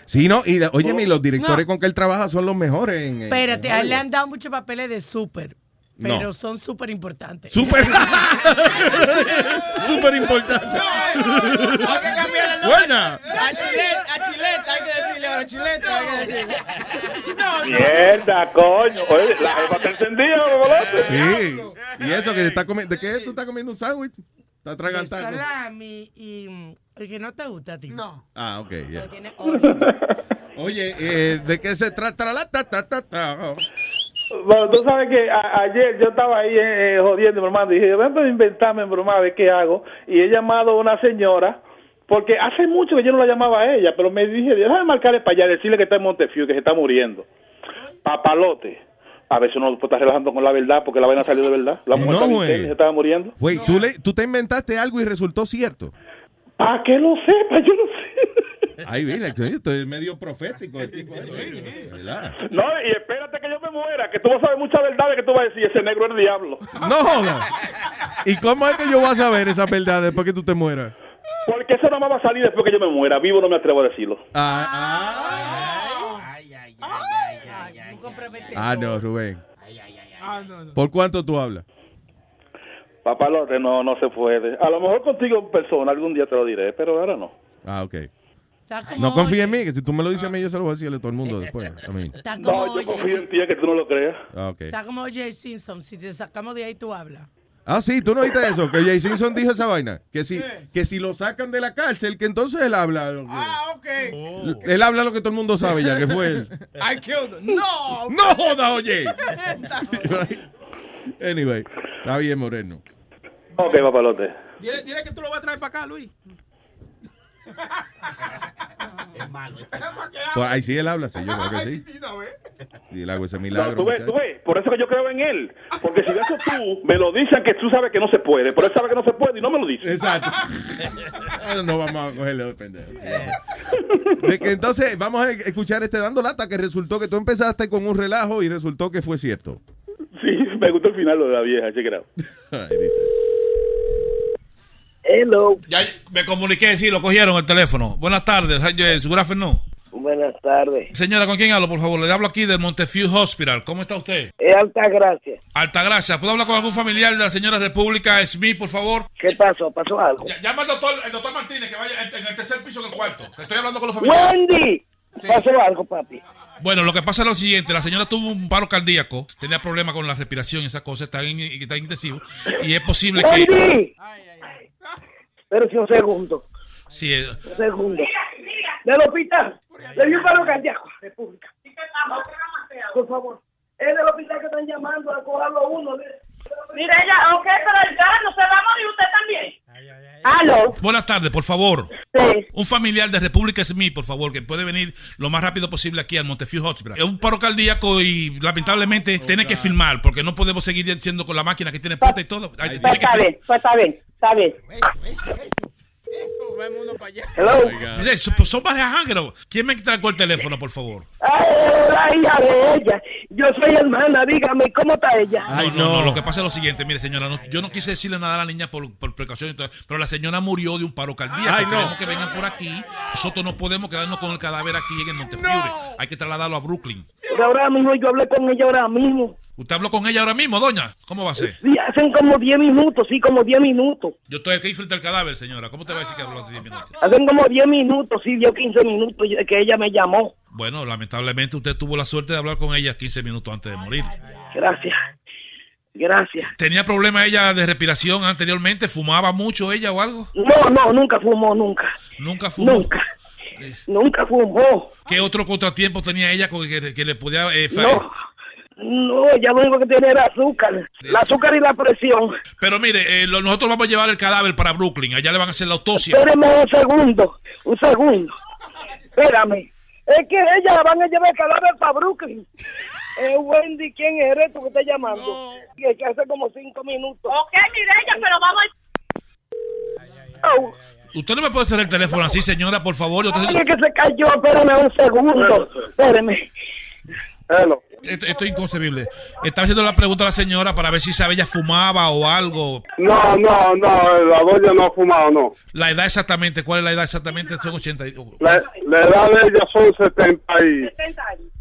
Sí, no, y la- oye, los directores con que él trabaja son los mejores en. Espérate, en a él le han dado muchos papeles de súper, No. pero son súper importantes. Súper. Súper importante. Hay que cambiar el nombre. Buena. A chileta, a chileta, hay que decirle ahora chileta, hay que decirle. Mierda, coño. Oye, la jefa está encendida. Sí. Y eso que está comiendo. ¿De qué tú estás comiendo un sándwich? Está De atragantando. salami y mm, el que no te gusta a ti. No. Ah, ok, ya. Tiene Oye, eh, ¿de qué se trata la ta, ta, ta, ta? Bueno, tú sabes que a- ayer yo estaba ahí eh, jodiendo, bromando, y dije, voy a inventarme, broma, a ver qué hago. Y he llamado a una señora, porque hace mucho que yo no la llamaba a ella, pero me dije, déjame marcarle para allá, decirle que está en Montefiore, que se está muriendo. Papalote. A si uno estar relajando con la verdad, porque la vaina salió de verdad. La mujer No, estaba se estaba muriendo. Güey, ¿tú, le, tú te inventaste algo y resultó cierto. ¿Para que lo sepa? Yo no sé. Ay, mira, coño, esto es medio profético el tipo. ¿verdad? No, y espérate que yo me muera, que tú vas a saber muchas verdades que tú vas a decir, ese negro es el diablo. No joda. ¿Y cómo es que yo voy a saber esas verdades después que tú te mueras? Porque eso nada más va a salir después que yo me muera. Vivo no me atrevo a decirlo. Ah, no, Rubén. ¿Por cuánto tú hablas? Papalote, no, no se puede. A lo mejor contigo en persona algún día te lo diré, pero ahora no. Ah, ok. No confíes en mí, que si tú me lo dices a mí, yo se lo voy a decir a todo el mundo después. Mean. Está No, yo confío en ti, es que tú no lo creas. Ah, ok. está como J. Simpson. Si te sacamos de ahí, tú hablas. Ah, sí, tú no oíste eso, que Jay Simpson dijo esa vaina. Que si, que si lo sacan de la cárcel, que entonces él habla. lo que- Ah, ok. Él habla lo que todo el mundo sabe ya, que fue él. I killed him. No. No joda, oye. Anyway, está bien, Moreno. Ok, papalote. Dile, dile que tú lo vas a traer para acá, Luis. Es malo. Pues ahí sí él habla, sí, yo creo que sí. Y él hago ese No, milagro. tú ves, tú muchacho. ves, por eso que yo creo en él. Porque si de eso tú me lo dicen que tú sabes que no se puede, pero él sabe que no se puede y no me lo dice. Exacto. No vamos a cogerle de pendejo. De que entonces vamos a escuchar este dando lata que resultó que tú empezaste con un relajo y resultó que fue cierto. Sí, me gustó el final lo de la vieja, out. Ahí dice. Hello. Ya me comuniqué, sí, lo cogieron el teléfono. Buenas tardes, eh, good afternoon. Buenas tardes. Señora, ¿con quién hablo, por favor? Le hablo aquí del Montefiore Hospital. ¿Cómo está usted? Es alta gracia. Altagracia. ¿Puedo hablar con algún familiar de la señora República Smith, por favor? ¿Qué pasó? ¿Pasó algo? Ya- Llama al doctor, el doctor Martínez, que vaya en, el tercer piso del cuarto. que Estoy hablando con los familiares. Wendy. ¿Pasó algo, papi? Bueno, lo que pasa es lo siguiente, la señora tuvo un paro cardíaco, tenía problemas con la respiración y esas cosas, está en, está en intensivo, y es posible que... Wendy. Pero si un segundo. Sí, eh, Un segundo. Del hospital. Le dio un paro cardíaco. República. Por favor. Es del hospital que están llamando a cogerlo uno. Mire, ella, ok, pero ya no se va a morir usted también. Aló. Buenas tardes, por favor. Un familiar de República Smith, por favor, que puede venir lo más rápido posible aquí al Montefiore Hospital. Es un paro cardíaco y lamentablemente tiene que filmar porque no podemos seguir siendo con la máquina que tiene puesta y todo. Pues tiene que está bien, pues está bien, está bien. Hello. Sí, son- son varias ángeles. ¿Quién me trajo el teléfono, por favor? Ay, la hija de ella. Yo soy hermana, dígame, ¿cómo está ella? no, no, no, lo que pasa es lo siguiente, mire señora, no- yo no quise decirle nada a la niña por, por precaución, y todo, pero la señora murió de un paro cardíaco. Ay, no. Queremos que vengan por aquí. Nosotros no podemos quedarnos con el cadáver aquí en el Montefiore. Hay que trasladarlo a Brooklyn. Pero ahora mismo yo hablé con ella ahora mismo. ¿Usted habló con ella ahora mismo, doña? ¿Cómo va a ser? Sí, hacen como 10 minutos, sí, como 10 minutos. Yo estoy aquí frente al cadáver, señora. ¿Cómo te va a decir que habló hace 10 minutos? Hacen como 10 minutos, sí, dio 15 minutos que ella me llamó. Bueno, lamentablemente usted tuvo la suerte de hablar con ella 15 minutos antes de morir. Gracias. Gracias. ¿Tenía problema ella de respiración anteriormente? ¿Fumaba mucho ella o algo? No, no, nunca fumó, nunca. ¿Nunca fumó? Nunca. Nunca fumó. ¿Qué otro contratiempo tenía ella con que, que le podía... eh, No. No, ya lo único que tiene era azúcar. El azúcar y la presión. Pero mire, eh, lo- nosotros vamos a llevar el cadáver para Brooklyn. Allá le van a hacer la autopsia. Espérame un segundo, un segundo. Espérame. Es que ella la van a llevar el cadáver para Brooklyn. Eh, Wendy, ¿quién eres tú que estás llamando? Que que hace como cinco minutos. Ok, Mireya, pero vamos Oh, Usted no me puede hacer el teléfono así, señora, por favor. Yo te- Ay, es que se cayó, espérame un segundo. Espérame. Esto, esto es inconcebible. Estaba haciendo la pregunta a la señora para ver si sabe ella fumaba o algo. No, no, no, la doña no ha fumado, no. La edad exactamente, ¿cuál es la edad exactamente? Son 80. y- La, la edad de ella son 70 y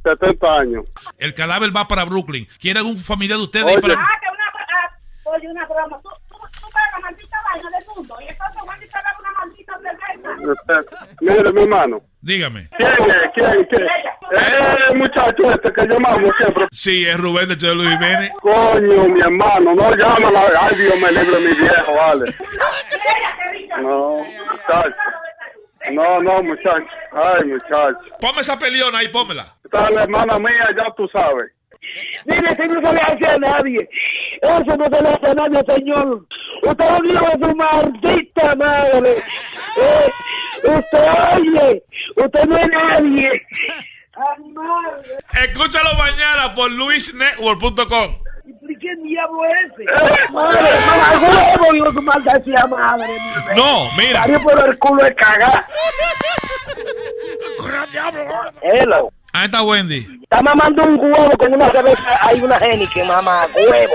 70 años. El cadáver va para Brooklyn. ¿Quiere algún familiar de ustedes? Oye. para- Ah, que una, ah, oye, una broma. Tú, tú, tú ves la maldita vaina del mundo. Y entonces Wendy te da una maldita cerveza. Este, Mire, mi hermano. Dígame. ¿Quién es? ¿Quién? ¿Quién? El muchacho este que llamamos siempre. Sí, es Rubén de Chelo Jiménez. Coño, mi hermano, no llámala. Ay, Dios me libre, mi viejo, vale. No, muchacho. No, no, muchacho. Ay, muchacho. Ponme esa peleona ahí, pómela. Esta es la hermana mía, ya tú sabes. Dile, eso no se le hace a nadie. Eso no se le hace a nadie, señor. Usted lo dijo a su maldita madre. Eh, usted oye, usted no es nadie. Madre. Escúchalo mañana por luisnetwork.com. ¿Y qué diablo es ese? Madre, mamá, huevo, digo su maldita madre. No, mira. Salió por el culo de cagar. Hello. Ahí está Wendy. Está mamando un huevo con una cerveza. Hay una que mamá, huevo.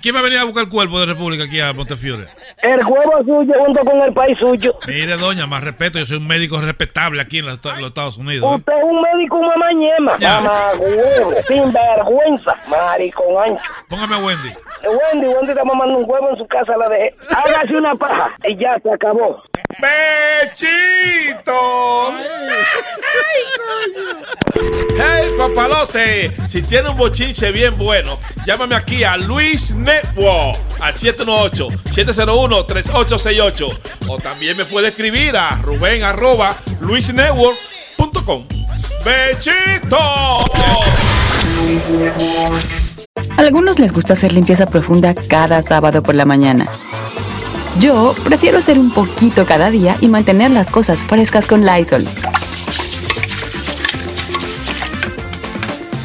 ¿Quién va a venir a buscar el cuerpo de República aquí a Montefiore? El huevo suyo junto con el país suyo. Mire, doña, más respeto. Yo soy un médico respetable aquí en los, los Estados Unidos. ¿eh? Usted es un médico mamañema. Ya. Mamá, huevo. Sin vergüenza. Maricón ancho. Póngame a Wendy. Eh, Wendy, Wendy está mamando un huevo en su casa, la dejé. Hágase una paja y ya se acabó. ¡Bechito! Hey, papalote, si tiene un bochinche bien bueno, llámame aquí a Luis Network al 718-701-3868 o también me puede escribir a ruben arroba luisnetwork.com. ¡Bechito! A algunos les gusta hacer limpieza profunda cada sábado por la mañana. Yo prefiero hacer un poquito cada día y mantener las cosas frescas con Lysol.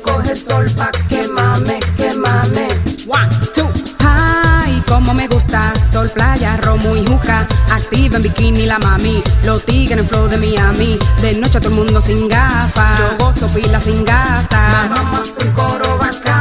Coger sol pa' que mame, que mame. One, two. Ay, como me gusta. Sol, playa, romo y juca. Activa en bikini la mami. Los tigres en flow de Miami. De noche a todo el mundo sin gafas. Yo gozo pila sin gasta. Vamos a hacer un coro bacano.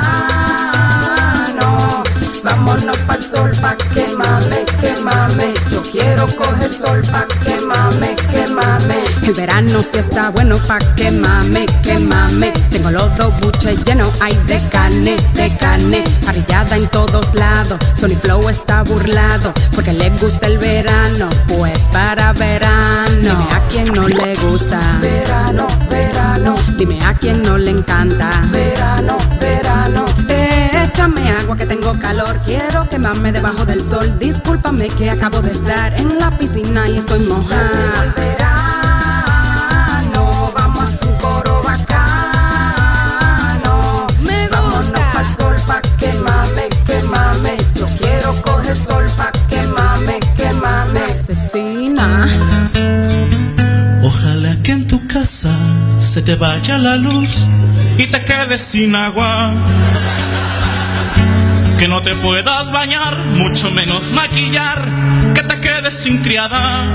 Vámonos pa'l sol pa' que mame, que mame. Yo quiero coger sol pa' que mame, que mame. El verano sí está bueno pa' que mame, que mame. Tengo los dos buches llenos, hay de carne, de carne. Parrillada en todos lados. Sony Flow está burlado porque le gusta el verano. Pues para verano. Dime a quien no le gusta. Verano, verano. Dime a quien no le encanta. Verano, verano. Échame agua que tengo calor. Quiero quemarme debajo del sol. Discúlpame que acabo de estar en la piscina y estoy mojada. verano. Vamos a un coro bacano. Me gusta. Pa'l sol pa' que mame, que mame. Yo quiero coger sol pa' que mame, que mame. Asesina. Ojalá que en tu casa se te vaya la luz y te quedes sin agua. Que no te puedas bañar, mucho menos maquillar, que te quedes sin criada.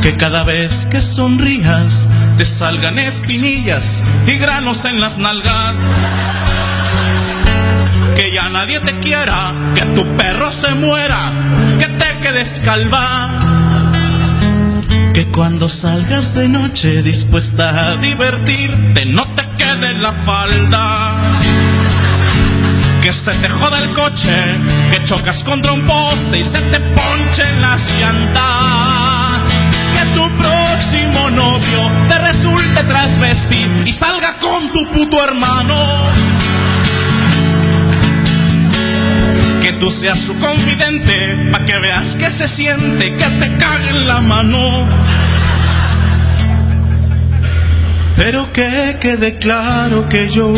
Que cada vez que sonrías te salgan espinillas y granos en las nalgas. Que ya nadie te quiera, que tu perro se muera, que te quedes calva. Que cuando salgas de noche dispuesta a divertirte no te quede la falda. Que se te joda el coche, que chocas contra un poste y se te ponchen las llantas. Que tu próximo novio te resulte trasvestir y salga con tu puto hermano. Que tú seas su confidente, pa' que veas que se siente, que te cague en la mano. Pero que quede claro que yo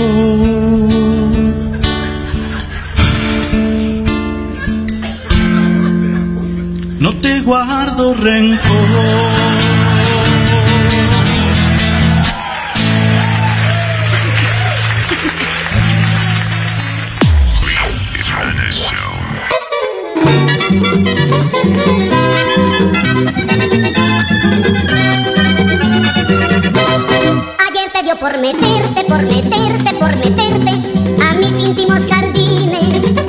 no te guardo rencor. Ayer te dio por meterte, por meterte, por meterte a mis íntimos jardines.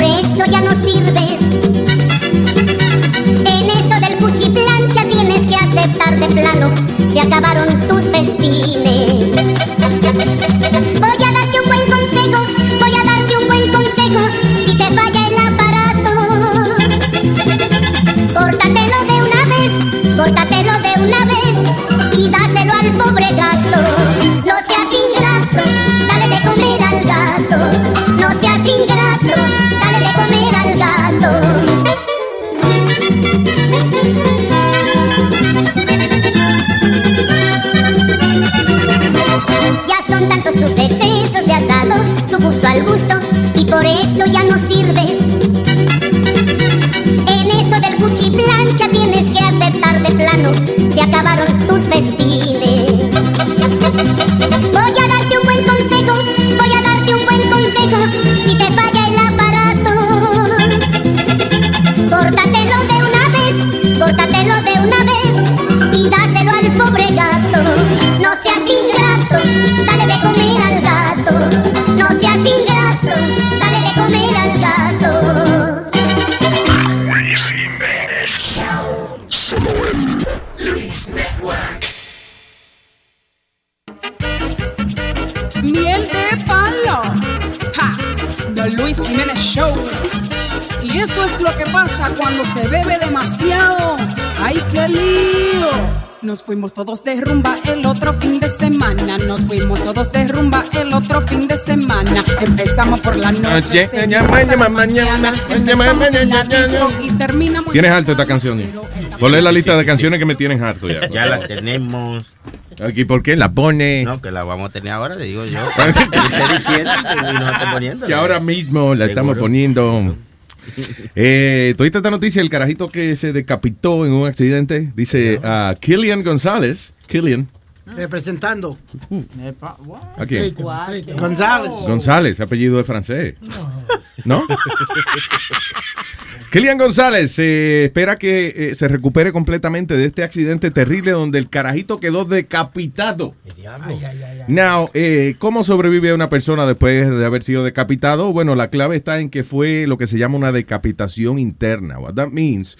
Por eso ya no sirves. En eso del cuchiplancha tienes que aceptar de plano, se acabaron tus festines. Voy a darte un buen consejo, voy a darte un buen consejo, si te falla el aparato. Córtatelo de una vez, córtatelo de una vez y dáselo al pobre gato. No seas ingrato, dale de comer al gato. No seas ingrato, comer al gato. Ya son tantos tus excesos, le has dado su gusto al gusto y por eso ya no sirves. En eso del cuchiplancha tienes que aceptar de plano, se acabaron tus festines. Fuimos todos de rumba el otro fin de semana. Nos fuimos todos de rumba el otro fin de semana. Empezamos por la noche. Tienes harto esta canción. ¿Cuál es la lista de canciones que me tienen harto ya? Ya la tenemos. ¿Y por qué la pone? No, que la vamos a tener ahora, le digo yo. Estoy diciendo que nos está poniendo. Que ahora mismo la estamos Seguro. poniendo. Eh, ¿Tuviste esta noticia? El carajito que se decapitó en un accidente. Dice a Killian González. Killian. Representando. ¿A quién? González. González, apellido de francés. ¿No? Kilian González se espera que eh, se recupere completamente de este accidente terrible donde el carajito quedó decapitado. Now, eh, ¿cómo sobrevive una persona después de haber sido decapitado? Bueno, la clave está en que fue lo que se llama una decapitación interna. What that means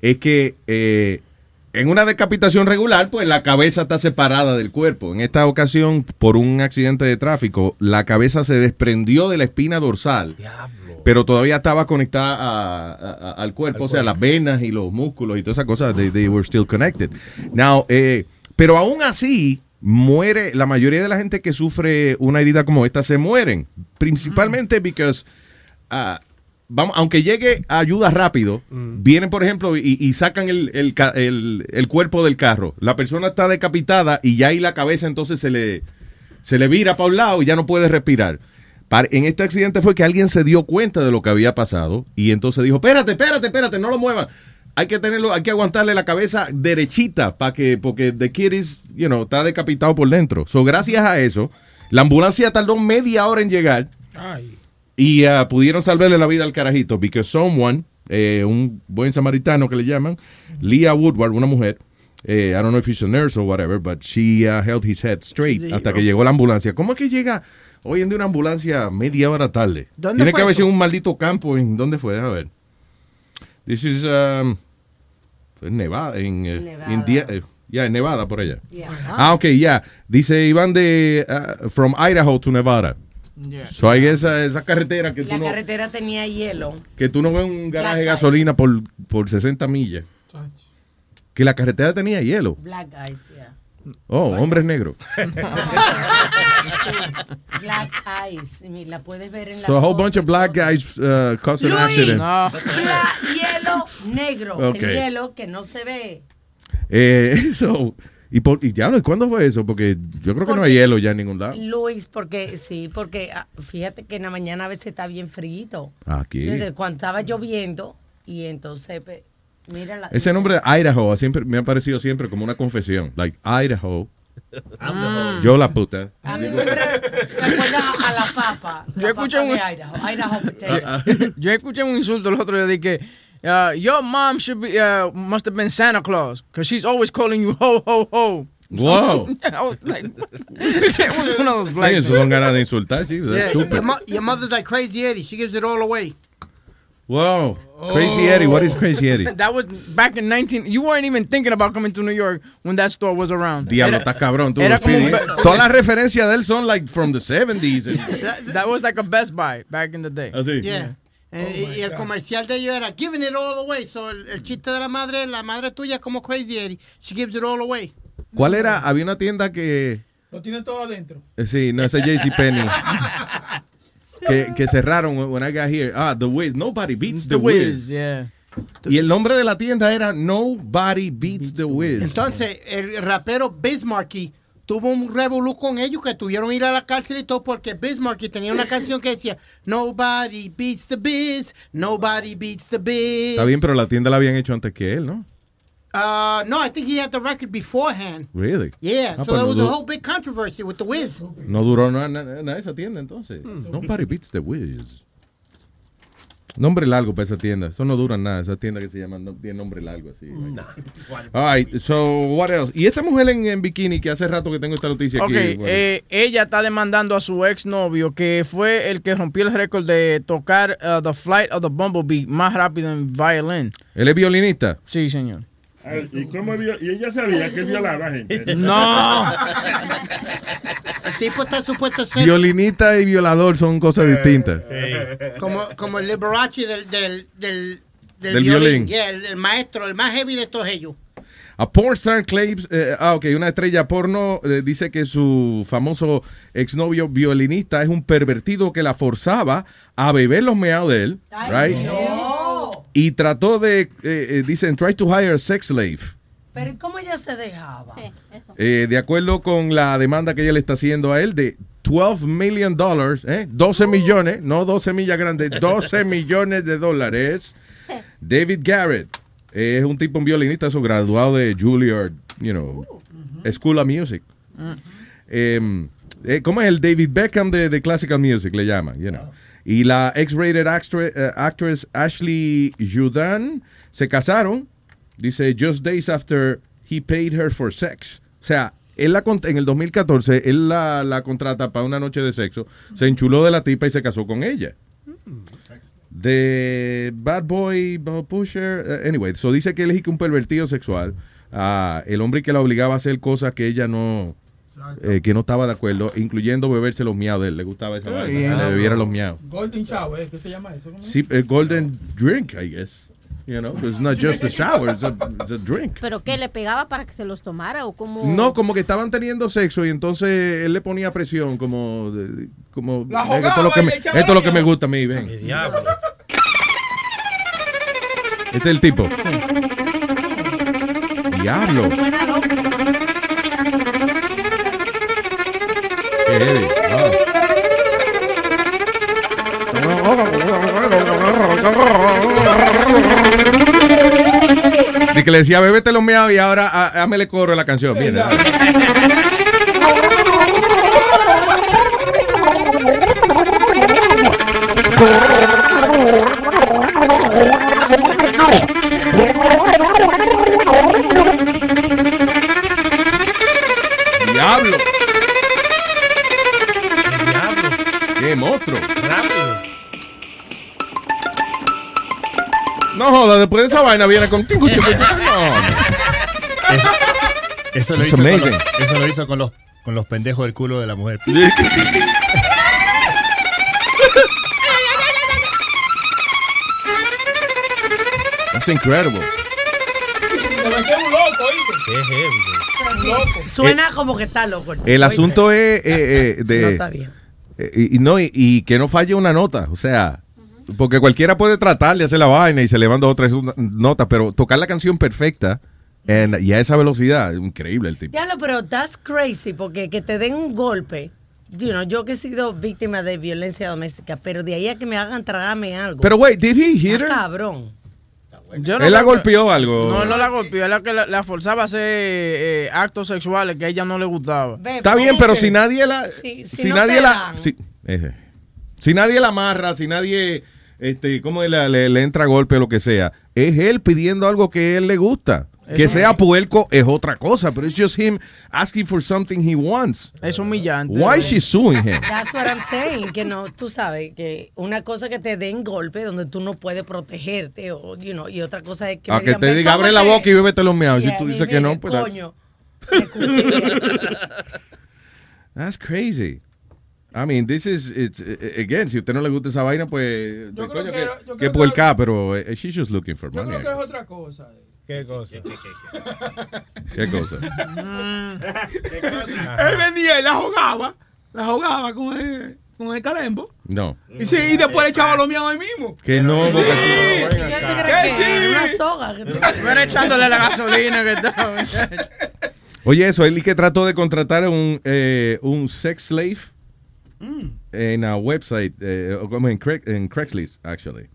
es que eh, en una decapitación regular, pues la cabeza está separada del cuerpo. En esta ocasión, por un accidente de tráfico, la cabeza se desprendió de la espina dorsal. Pero todavía estaba conectada a- a- a- al cuerpo, o sea, las venas y los músculos y todas esas cosas, they, they were still connected. Now, eh, pero aún así, muere, la mayoría de la gente que sufre una herida como esta se mueren. Principalmente because, ah, vamos, aunque llegue ayuda rápido, vienen, por ejemplo, y, y sacan el, el ca- el- el cuerpo del carro. La persona está decapitada y ya ahí la cabeza entonces se le se le vira para un lado y ya no puede respirar. En este accidente fue que alguien se dio cuenta de lo que había pasado y entonces dijo, espérate, espérate, espérate, no lo muevan. Hay que tenerlo, hay que aguantarle la cabeza derechita para que, porque the kid is, you know, está decapitado por dentro. So, gracias a eso, la ambulancia tardó media hora en llegar y ah, pudieron salvarle la vida al carajito, because someone, eh, un buen samaritano que le llaman, Leah Woodward, una mujer, eh, I don't know if she's a nurse or whatever, but she uh, held his head straight Sí, hasta ¿no? que llegó la ambulancia. ¿Cómo es que llega hoy en día una ambulancia media hora tarde? ¿Dónde Tiene fue que haber sido un maldito campo. ¿En dónde fue? A ver. This is um, en Nevada, en eh, Nevada. India- eh, ya, en Nevada por allá. Ah, ok, ya. Dice, iban de uh, from Idaho to Nevada. So hay esa, esa carretera que La tú, no, carretera tenía hielo. que tú no ves un garaje de gasolina por, por 60 millas. Que la carretera tenía hielo. Black Eyes, yeah. Oh, hombres negros. Black Eyes. La puedes ver en la So a whole bunch of black guys uh, caused an Luis, accident. Black, hielo negro. El hielo que no se ve. Eh, so, y, por, y ya, ¿y cuándo fue eso? Porque yo creo que no hay hielo ya en ningún lado. Luis, porque sí, porque ah, fíjate que en la mañana a veces está bien frío. Aquí. Cuando estaba lloviendo y entonces, mira la... Ese nombre de Idaho siempre me ha parecido siempre como una confesión. Like Idaho. Mm. Yo la puta. A mí siempre me a la papa. Yo la escuché papa un- de Idaho, Idaho potato. Yo escuché un insulto el otro día de que uh, your mom should be uh, must have been Santa Claus because she's always calling you ho ho ho. Wow. I was like, it was one of those black. Ay, Eso son ganas de insultar, sí. Yeah, your, mo- your mother's like Crazy Eddie. She gives it all away. Wow. Crazy Eddie. What is Crazy Eddie? That was back in 19. You weren't even thinking about coming to New York when that store was around. Diablo, está cabrón. Tú, Todas las referencias de él son like from the 70s. and- That was like a Best Buy back in the day. Así. Yeah. Eh, y, y el comercial de ellos era giving it all away. So el, el chiste de la madre, la madre tuya es como Crazy Eddie. She gives it all away. ¿Cuál era? Había una tienda que... Lo tienen todo adentro. eh, Sí, no, ese JCPenney. que, que cerraron when I got here. Ah, The Wiz. Nobody beats The, The Wiz. Wiz, yeah. Y el nombre de la tienda era Nobody Beats The Wiz. Entonces, el rapero Bismarcky tuvo un revolú con ellos que tuvieron que ir a la cárcel y todo porque Bismarcky tenía una canción que decía Nobody beats the biz, nobody beats the biz. Está bien, pero la tienda la habían hecho antes que él, ¿no? Uh, no, I think he had the record beforehand. Really? Yeah, Ah, so pues there no was a du- whole big controversy with the Wiz. No duró nada na, na- esa tienda entonces. Nobody beats the Wiz. Nombre largo para esa tienda. Eso no dura nada. Esa tienda que se llama no tiene nombre largo así. All right, so what else? Y esta mujer en, en bikini que hace rato que tengo esta noticia Ok, aquí. bueno. eh, ella está demandando a su exnovio que fue el que rompió el récord de tocar uh, The Flight of the Bumblebee más rápido en violin. ¿Él es violinista? Sí, señor. Ay, ¿Y, cómo vio- y ella sabía que violaba gente. No. El tipo está supuesto ser Violinista y violador son cosas distintas. como, como el Liberace del, del, del, del, Del violín. violín. Yeah, el, el maestro, el más heavy de todos ellos. A porn star claims, eh, ah, ok, una estrella porno eh, dice que su famoso exnovio violinista es un pervertido que la forzaba a beber los meados de él, right? Y trató de, eh, eh, dicen, try to hire a sex slave. Pero ¿y cómo ella se dejaba? Eh, de acuerdo con la demanda que ella le está haciendo a él de 12 million dollars, ¿eh? 12 millones, no 12 millas grandes, 12 millones de dólares. David Garrett eh, es un tipo, un violinista, eso, graduado de Juilliard, you know, School of Music. Eh, eh, ¿Cómo es el David Beckham de, de Classical Music? Le llaman, you know. Y la X-rated actre- eh, actress Ashley Judan se casaron, dice, just days after he paid her for sex. O sea, él la, en el 2014, él la, la contrata para una noche de sexo, se enchuló de la tipa y se casó con ella. De Bad Boy, Bob Pusher, eh, anyway, so dice que él es un pervertido sexual. Ah, el hombre que la obligaba a hacer cosas que ella no, eh, que no estaba de acuerdo, incluyendo beberse los miados de él. Le gustaba esa vaina, le bebiera los miados. Golden Shower, ¿qué se llama eso? Sí, el golden drink, I guess. You know, it's not just a shower, it's a, it's a drink. ¿Pero qué? ¿Le pegaba para que se los tomara o cómo? No, como que estaban teniendo sexo y entonces él le ponía presión, como, de- de- como La "Venga, esto, es lo que jugaba me, esto es lo que leña". me gusta a mí, ven. Este es el tipo. Diablo. ¿Qué que le decía, bébete los meados y ahora ah, hámele coro a la canción. Mira. Diablo. Qué monstruo. No joda, después de esa vaina viene con tingu, tingu, tingu. No. Eso lo, hizo con los, eso lo hizo con los, con los pendejos del culo de la mujer. That's incredible. Suena como que está loco. El asunto es eh, eh, de... No está bien. eh, y, y no, y, y que no falle una nota, o sea, porque cualquiera puede tratar de hacer la vaina y se le van dos o tres notas, pero tocar la canción perfecta en- y a esa velocidad, increíble el tipo. Diablo, pero that's crazy, porque que te den un golpe. You know, yo que he sido víctima de violencia doméstica, pero de ahí a que me hagan tragarme algo. Pero wait, did he hit Ah, her? cabrón. Yo Él la golpeó algo. No, no la golpeó, él la que la, la forzaba a hacer eh, actos sexuales que a ella no le gustaba. Está bien, pero si nadie la... Si- Si, si no nadie te la... dan. Si, ejé. Si nadie la amarra, si nadie... Este, ¿cómo le, le- le entra golpe o lo que sea? Es él pidiendo algo que él le gusta. Que sea puerco es otra cosa, pero it's just him asking for something he wants. Es humillante. Why is she suing him? That's what I'm saying, que no, tú sabes, que una cosa que te den golpe donde tú no puedes protegerte, o, you know, y otra cosa es que A me que digan, te "Ven, diga, abre la cómete". boca y bébete los meados. Yeah, si tú dices que no, pues that's, coño. that's crazy. I mean, this is, it's, eh, again, si a usted no le gusta esa vaina, pues, Yo coño, creo que- que, yo que que- puerca, pero eh, she's just looking for Yo money. creo que es otra cosa. ¿Qué cosa? ¿Qué cosa? Él venía y la jugaba, la jugaba con el, con el calembo. No. Y, sí, y después le echaba los míos ahí mismo. Que no, Sí. Boca ¿Qué tú sí? una soga? Era echándole la gasolina que estaba. Oye, eso, él que trató de contratar un, eh, un sex slave en a website, eh, en, Craig- en Craigslist, actually.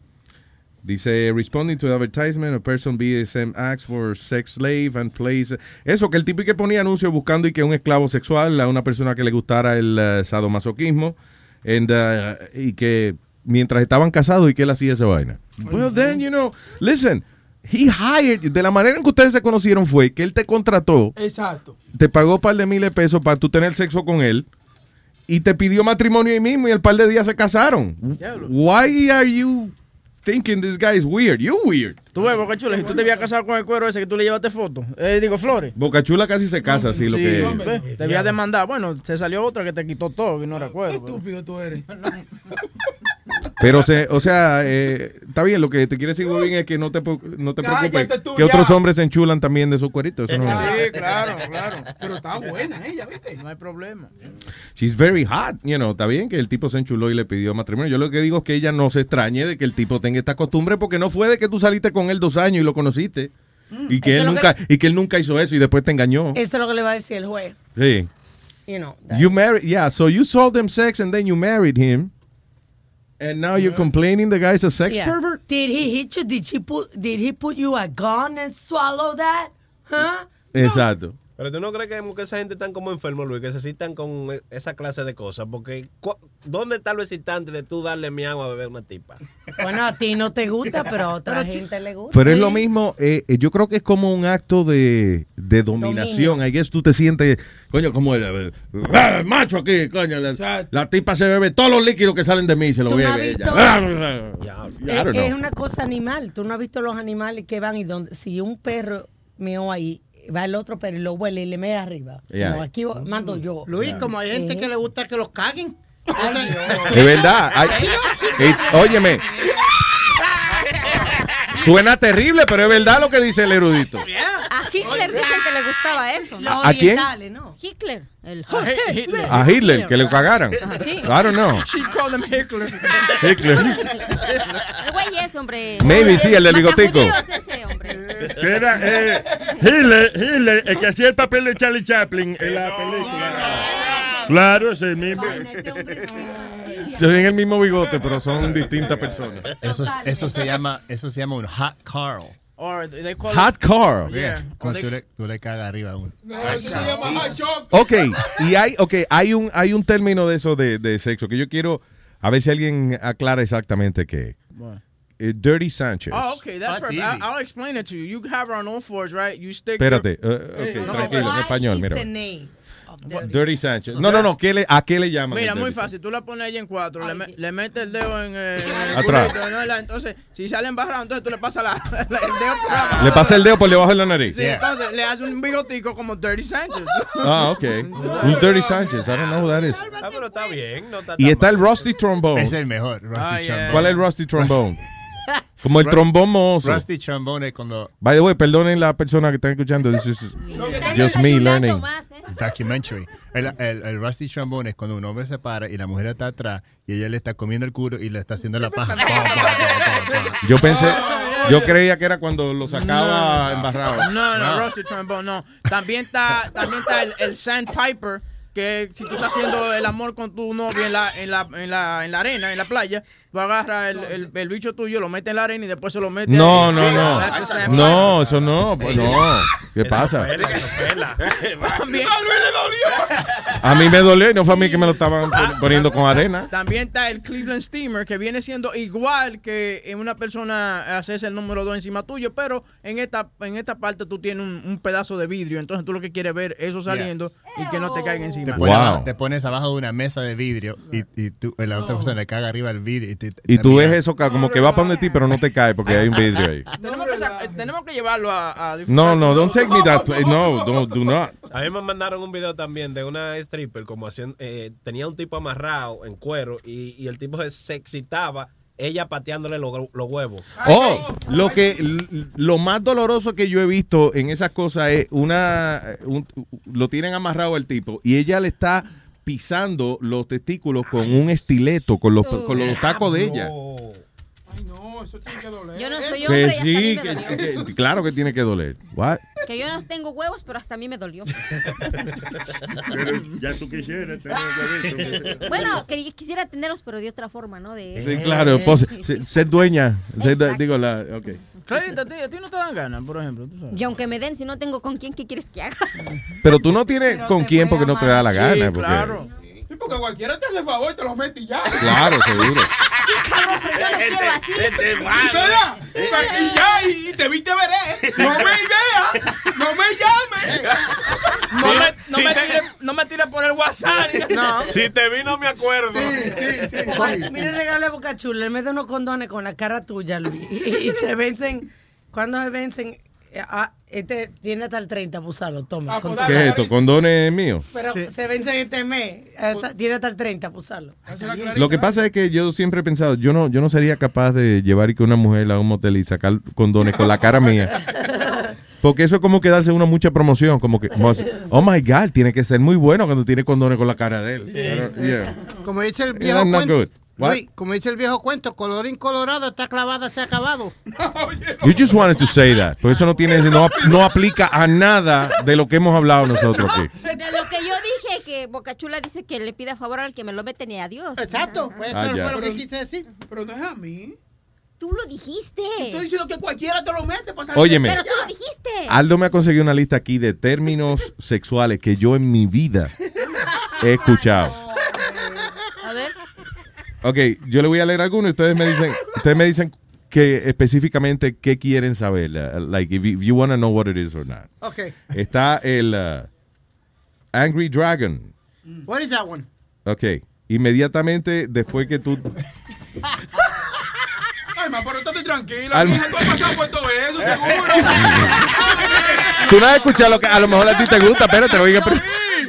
Dice, responding to advertisement, a person BSM asks for sex slave and plays... Eso, que el tipo que ponía anuncios buscando y que un esclavo sexual a una persona que le gustara el eh, sadomasoquismo and, uh, y que mientras estaban casados y que él hacía esa vaina. Well, then, you know, listen, he hired, de la manera en que ustedes se conocieron fue que él te contrató Exacto. te pagó un par de miles de pesos para tú tener sexo con él y te pidió matrimonio ahí mismo y el par de días se casaron. Why are you thinking this guy is weird? You weird. Tú ves, Boca Chula, si tú te habías casado con el cuero ese que tú le llevaste foto, eh, digo, Flores. Boca Chula casi se casa así lo Sí, que ve, te había demandado. Bueno, se salió otra que te quitó todo, que no recuerdo. Estúpido tú eres. Pero se, o sea, eh, está bien, lo que te quiere decir Bobín es que no te, no te preocupes, tú que ya. otros hombres se enchulan también de sus cueritos. Eso no, Sí, claro, claro. Pero está buena ella, ¿viste? No hay problema. She's very hot, you know, está bien que el tipo se enchuló y le pidió matrimonio. Yo lo que digo es que ella no se extrañe de que el tipo tenga esta costumbre porque no fue de que tú saliste con él dos años y lo conociste y que él nunca y que él nunca hizo eso y después te engañó. Eso es lo que le va a decir el juez. Sí. You know, You married, yeah, so you sold him sex and then you married him. And now you're complaining the guy's a sex Yeah. pervert? Did he hit you? Did he put Did he put you a gun and swallow that? Huh? Exacto. Pero tú no crees que, que esa gente están como enfermos, Luis, que se citan con e- esa clase de cosas. Porque, ¿dónde está lo excitante de tú darle mi agua a beber una tipa? Bueno, a ti no te gusta, pero a otra gente le gusta. Pero es lo mismo, eh, eh, yo creo que es como un acto de, de dominación. Ahí es tú te sientes, coño, como el, ah, macho aquí, coño. La, la tipa se bebe todos los líquidos que salen de mí y se lo ¿Tú no has bebe visto? ella. Ah, I Es, don't es know. una cosa animal. Tú no has visto los animales que van y donde si un perro meó ahí, va el otro perro y lo huele y le mea arriba. Yeah. No, aquí mando yo. Luis, como hay gente que le gusta que los caguen. Es verdad. Ay, it's- óyeme. Suena terrible, pero es verdad lo que dice el erudito. A Hitler dicen que le gustaba eso. Los ¿A quién? orientales, ¿no? Hitler. El Hitler. A Hitler, que le cagaran. I don't know. She called him Hitler. Hitler. El güey ese, hombre. Maybe sí, el del bigotico. Matajudíos ese, hombre. Era eh, Hitler, Hitler, el que hacía el papel de Charlie Chaplin en la película. Claro, ese mismo. Tienen el mismo bigote, pero son distintas personas. Eso, eso se llama, eso se llama un hot Carl. Or they call Hot it, Carl. Yeah. Or Cuando they- tú le, tú le cagas arriba a uno. No, eso se llama hot chocolate. Ok, y hay, okay, hay, un, hay un término de eso de, de sexo que yo quiero a ver si alguien aclara exactamente qué. Eh, Dirty Sanchez. Oh, okay, that's, perfect. I, I'll explain it to you. You have her on all fours, right? You stick. Espérate, your- eh, ok, No, tranquilo, en español, mira. the- Dirty Sanchez. No, no, no, ¿qué le, ¿a qué le llaman? Mira, el muy dirty fácil. Tú la pones ella en cuatro, le, me- le metes el dedo en, eh, en el Atrás. culito, ¿no? La- Entonces, si sale embarrado, entonces tú le pasas la, la- el dedo por abajo. Le pasa el dedo por debajo de la nariz. Sí, entonces le haces un bigotico como Dirty Sánchez. Ah, ok. Who's Dirty Sanchez? I don't know who that is. Ah, pero está bien. No está Y está el mal. Rusty Trombone. Es el mejor, Rusty Ah, yeah. Trombone. ¿Cuál es el Rusty Trombone? Como el trombón mozo. Rusty Trombone es cuando By the way, perdonen la persona que están escuchando. This is just me learning. documentary. El, el, el Rusty Trombone es cuando un hombre se para y la mujer está atrás y ella le está comiendo el culo y le está haciendo la paja. Pa, pa, pa, pa, pa. Yo pensé, yo creía que era cuando lo sacaba embarrado. No, no, Ah. Rusty Trombone, no. También está, también está el, el Sandpiper, que si tú estás haciendo el amor con tu novia en la, en la, en la, en la arena, en la playa, tú agarras el, el, el bicho tuyo, lo metes en la arena y después se lo metes. No, no, no. No, eso no. pues no. ¿Qué pasa? A mí me dolió y no fue a mí que me lo estaban pon- poniendo con arena. también está el Cleveland Steamer, que viene siendo igual que en una persona haces el número 2 encima tuyo, pero en esta, en esta parte tú tienes un, un pedazo de vidrio, entonces tú lo que quieres ver eso saliendo y que no te caiga Te encima. pones, Wow. abajo, te pones abajo de una mesa de vidrio y, y tú, la otra persona le caga arriba el vidrio. Y, te- Y tú ves eso como que va para donde ti, pero no te cae porque hay un vidrio ahí. Tenemos que, sa- eh, tenemos que llevarlo a, a No, no, don't take me that. No, don't, do not. A mí me mandaron un video también de una stripper como haciendo, eh, tenía un tipo amarrado en cuero y, y el tipo se, se excitaba, ella pateándole los, los huevos. Oh, lo que lo más doloroso que yo he visto en esas cosas es una un- lo tienen amarrado el tipo y ella le está pisando los testículos con un estileto con los con los tacos de ella. No, eso tiene que doler. Yo no soy Que hombre y hasta a mí sí, me que- dolió. que- claro que tiene que doler. What? Que yo no tengo huevos, pero hasta a mí me dolió. Pero ya tú quisieras tener eso. Bueno, que quisiera tenerlos, pero de otra forma, ¿no? De Sí, claro, pues, se- ser dueña, ser digo la, okay. Clarita, ¿a ti, a ti no te dan ganas, por ejemplo, tú sabes. Y aunque me den, si no tengo con quién, ¿qué quieres que haga? Pero tú no tienes con quién porque no te da la Sí, gana. Porque, claro. Sí, porque cualquiera te hace favor y te lo mete y ya. Claro, seguro. Sí, cabrón, pero yo no quiero así. ¿Verdad? Y ya, y, y te viste veré. No me veas, no me llames. No, me, no, me tires, no me tires por el WhatsApp. No. Si te vi no me acuerdo. Boca- Mire, regale a Boca Chula, le mete unos condones con la cara tuya, Luis. Y, y se vencen, cuando se vencen, eh, ah, este tiene hasta el 30 para usarlo, toma. con todo. ¿Qué es esto? ¿Condones míos? Pero se vencen este mes, hasta- tiene hasta el 30 para usarlo. Lo que pasa es que yo siempre he pensado, yo no, yo no sería capaz de llevar y que una mujer a un motel y sacar condones con la cara mía. Porque eso es como que darse una mucha promoción, como que, como así, oh my God, tiene que ser muy bueno cuando tiene condones con la cara de él. Pero, yeah. Como dice el viejo cuento. Luis, como dice el viejo cuento, colorín colorado está clavada, se ha acabado. You just wanted to say that, porque eso no tiene, no, no aplica a nada de lo que hemos hablado nosotros aquí. De lo que yo dije, que Bocachula dice que le pida favor al que me lo mete ni a Dios. Exacto, pues Ah, eso fue lo que quise decir. Pero no es a mí. Tú lo dijiste. Estoy diciendo que cualquiera te lo mete para salir. Óyeme. Pero tú lo dijiste. Aldo me ha conseguido una lista aquí de términos sexuales que yo en mi vida he escuchado. Ok, yo le voy a leer algunos y ustedes me dicen, ustedes me dicen que específicamente qué quieren saber, uh, like if you, if you want to know what it is or not. Ok. Está el uh, Angry Dragon. What is that one? Ok, inmediatamente después que tú Ay, ma, pero estate tranquila. Alma. Tú has pasado por todo eso, seguro. tú no has escuchado lo que a lo mejor a ti te gusta, espérate, oiga, pero-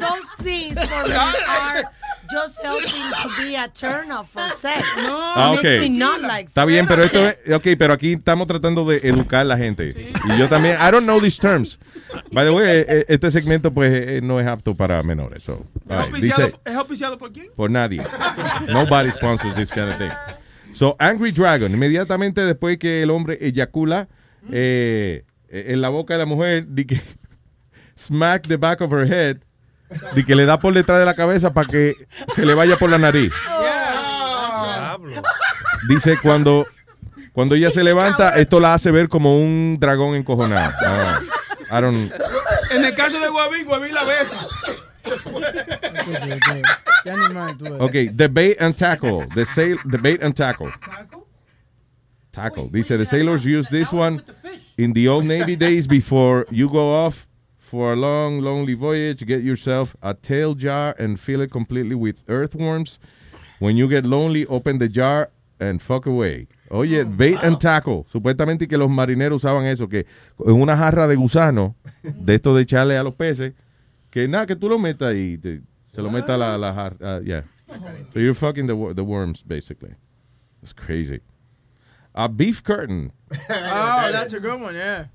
Those things for me are just helping to be a turn off for sex. No, Ah, makes ok. me not like Está bien, pero esto es, ok, pero aquí estamos tratando de educar a la gente. Y yo también, I don't know these terms. By the way, eh, eh, este segmento pues eh, no es apto para menores. So, ¿Es all right, dice, ¿Es auspiciado por quién? por nadie. Nobody sponsors this kind of thing. So, Angry Dragon, inmediatamente después que el hombre eyacula eh, en la boca de la mujer, di que smack the back of her head, di que le da por detrás de la cabeza para que se le vaya por la nariz. Dice cuando, cuando ella se levanta, esto la hace ver como un dragón encojonado. Ah, I don't- En el caso de Guavín, Guavín la besa. Ok, the bait and tackle. The, sail, the bait and tackle. Tackle. Dice, the sailors use this one in the old Navy days before you go off for a long, lonely voyage. Get yourself a tail jar and fill it completely with earthworms. When you get lonely, open the jar and fuck away. Oye, bait and tackle. Supuestamente que los marineros usaban eso, que en una jarra de gusano, de esto de echarle a los peces, que nada, que tú lo metas y te- se lo meta a la, la jarra. ah, yeah. So you're fucking the, the worms, basically. It's crazy. A beef curtain. Oh, that's a good one, yeah.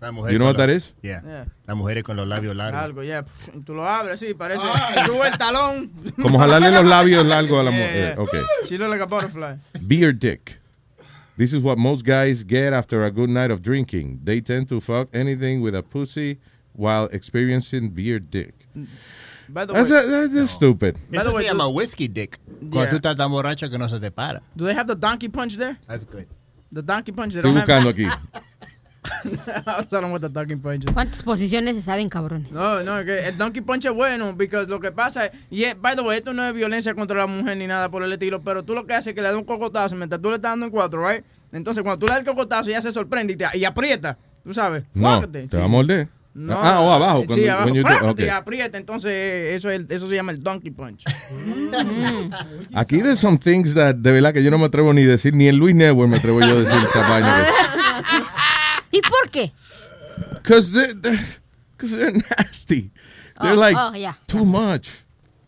Esa mujer You know what that los- is? Yeah. Yeah. Las mujeres con los labios largos. Algo, yeah. Pff, Tú lo abres, sí, parece. Sube el talón. Como jalarle los labios largos a la mujer. yeah. Okay. She look like a butterfly. Beer dick. This is what most guys get after a good night of drinking. They tend to fuck anything with a pussy while experiencing beer dick. By the That's, way, a- that's stupid. By the way, se llama whiskey dick. Yeah. Cuando tú estás tan borracho que no se te para. do they have the donkey punch there? That's good. The donkey punch. They Estoy don't buscando have aquí. I what the donkey punch is. ¿Cuántas posiciones se saben, cabrones? No, no, que el donkey punch es bueno, because lo que pasa es, y es- by the way, esto no es violencia contra la mujer ni nada por el estilo, pero tú lo que haces es que le das un cocotazo mientras tú le estás dando en cuatro, right? Entonces cuando tú le das el cocotazo, ella se sorprende y, te, y aprieta, tú sabes. No, te sí. va a morder. No, ah, o abajo. Sí, cuando- abajo. when you do- ¡Pácate! okay. Y aprieta, entonces eso, es el- eso se llama el donkey punch. Aquí there's some things that de verdad que yo no me atrevo ni decir, ni en Luis Network me atrevo yo a decir esta vaina. ¿Y por qué? Because they're, they're, 'cause they're nasty. They're Oh, like oh, yeah. too much.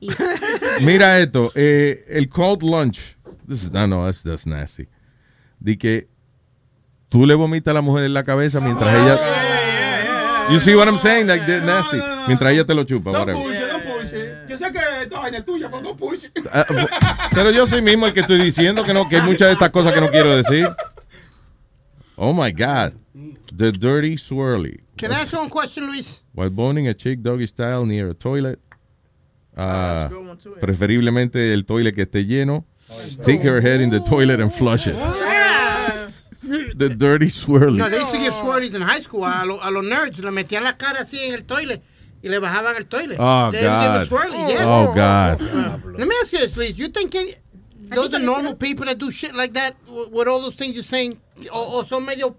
Mira esto, eh, el cold lunch. This is, no, no, that's, that's nasty. De que tú le vomitas a la mujer en la cabeza mientras ella... You see what I'm saying? Like, they're nasty. Mientras ella te lo chupa, No whatever. Yo sé que esta vaina es tuya, pero no puche. Ah, Pero yo soy mismo el que estoy diciendo que no, que hay muchas de estas cosas que no quiero decir. Oh my God. The dirty swirly. Can I ask you one question, Luis? While boning a chick doggy style near a toilet. ah, that's a good one, too, yeah. preferiblemente el toilet que esté lleno. Stick her head in the toilet and flush it. The dirty swirly. No, they used to give swirlies in high school. A, lo- a los nerds le metían la cara así en el toilet y le bajaban el toilet. Oh, They would give God. swirlies, yeah. Oh, God. Let me ask you this, Luis. You think any- those are normal people that do shit like that with with all those things you're saying? O, o son medio...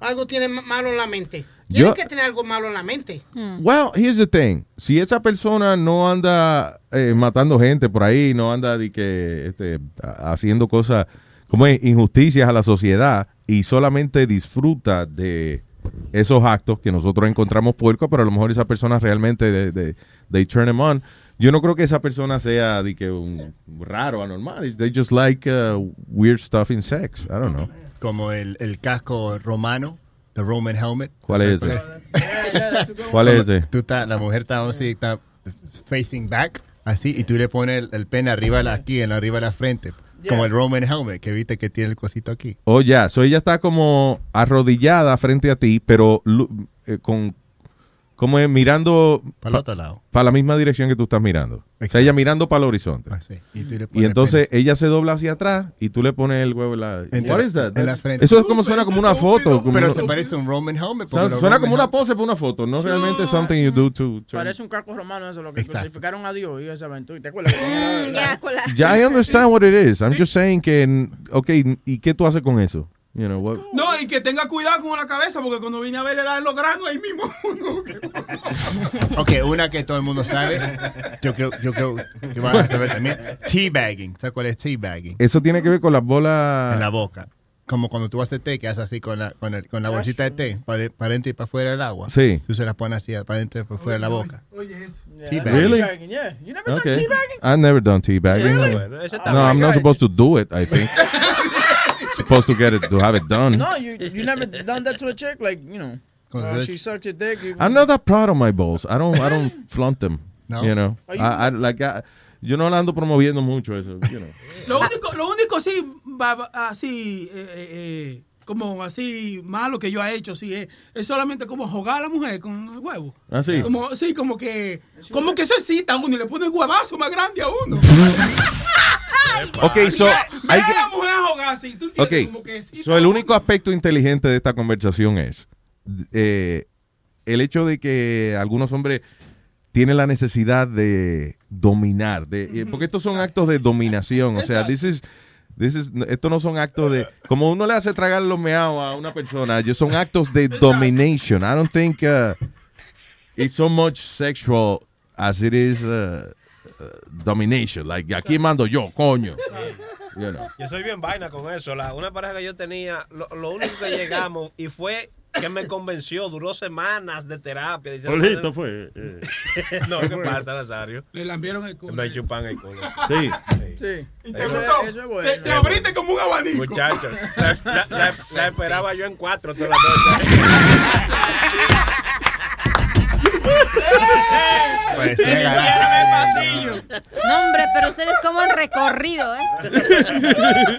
Algo tienen ma- malo en la mente. Tienen Yo- que tener algo malo en la mente. Well, here's the thing. Si esa persona no anda eh, matando gente por ahí, no anda de que, este, haciendo cosas como es, injusticias a la sociedad y solamente disfruta de esos actos que nosotros encontramos puercos, pero a lo mejor esa persona realmente de, de- they turn them on. Yo no creo que esa persona sea de que un raro, anormal. They just like uh, weird stuff in sex. I don't know. Como el, el casco romano, the Roman helmet. ¿Cuál es ese? ¿Cuál es ese? Tú estás- la mujer está así, está facing back, así, y tú le pones el, el pene arriba de la, aquí, en arriba de la frente. Como el Roman helmet, que viste que tiene el cosito aquí. Oh, ya. So ella está como arrodillada frente a ti, pero eh, con. Como es mirando. Para el otro lado. Para la misma dirección que tú estás mirando. O sea, ella mirando para el horizonte. Y, tú le Y pones entonces ella se dobla hacia atrás y tú le pones el huevo en la. What is that? en la frente. Eso es como suena como una foto. como Pero se parece a un Roman helmet. suena Roman como una pose para una foto, no realmente something you do to. to- Parece un casco romano eso, lo que Exacto. crucificaron a Dios y esa aventura. ¿Te acuerdas? Ya, I understand what it is. I'm just saying que. Ok, ¿y qué tú haces con eso? You know, what- No, y que tenga cuidado con la cabeza, porque cuando vine a ver le dan los granos ahí mismo. Ok, una que todo el mundo sabe. Yo creo, yo creo que van a saber también. Teabagging. ¿Sabes cuál es teabagging? Eso tiene que ver con las bolas. En la boca. Como cuando tú haces té, que haces así con la, con, el- con la bolsita de té, para, para adentro y para afuera del agua. Sí. Tú se las pones así, para adentro y para afuera de la boca. Oye, eso. Teabagging. Really? Teabagging, yeah. You never done Okay. teabagging? I've never done teabagging. Really? No, I'm not supposed to do it, I think. supposed to get it, to have it done. No, you you never done that to a chick, like you know. Uh, she sucked your dick. you- I'm not that proud of my balls. I don't, I don't flaunt them. No? You know, you- I, I, like, I- yo no la ando promoviendo mucho eso. You know. Lo único, lo único sí, así, eh, eh, eh, como así malo que yo he hecho, sí, es, es solamente como jugar a la mujer con el huevo. ¿Ah, sí? Como, sí, como que, como que se cita a uno y le pone el huevazo más grande a uno. Ok, so, hay que- Ok, so el único aspecto inteligente de esta conversación es eh, el hecho de que algunos hombres tienen la necesidad de dominar, de, eh, porque estos son actos de dominación, o sea, this is, this is- estos no son actos de, como uno le hace tragar los meados a una persona, son actos de domination. I don't think uh, it's so much sexual as it is uh, domination. Like, aquí mando yo, coño. You know. Yo soy bien vaina con eso. La, una pareja que yo tenía, lo, lo único que llegamos y fue que me convenció, duró semanas de terapia. diciendo- Olito fue. eh. no, ¿qué pasa, Nazario? Le lambieron el culo. Me chupan el culo. Sí. Sí. Y te Eso es bueno. Te, te abriste como un abanico. Muchachos, la, la- la- la esperaba yo en cuatro todas las noches. Pues, pasillo. No, hombre, pero ustedes cómo han recorrido, ¿eh?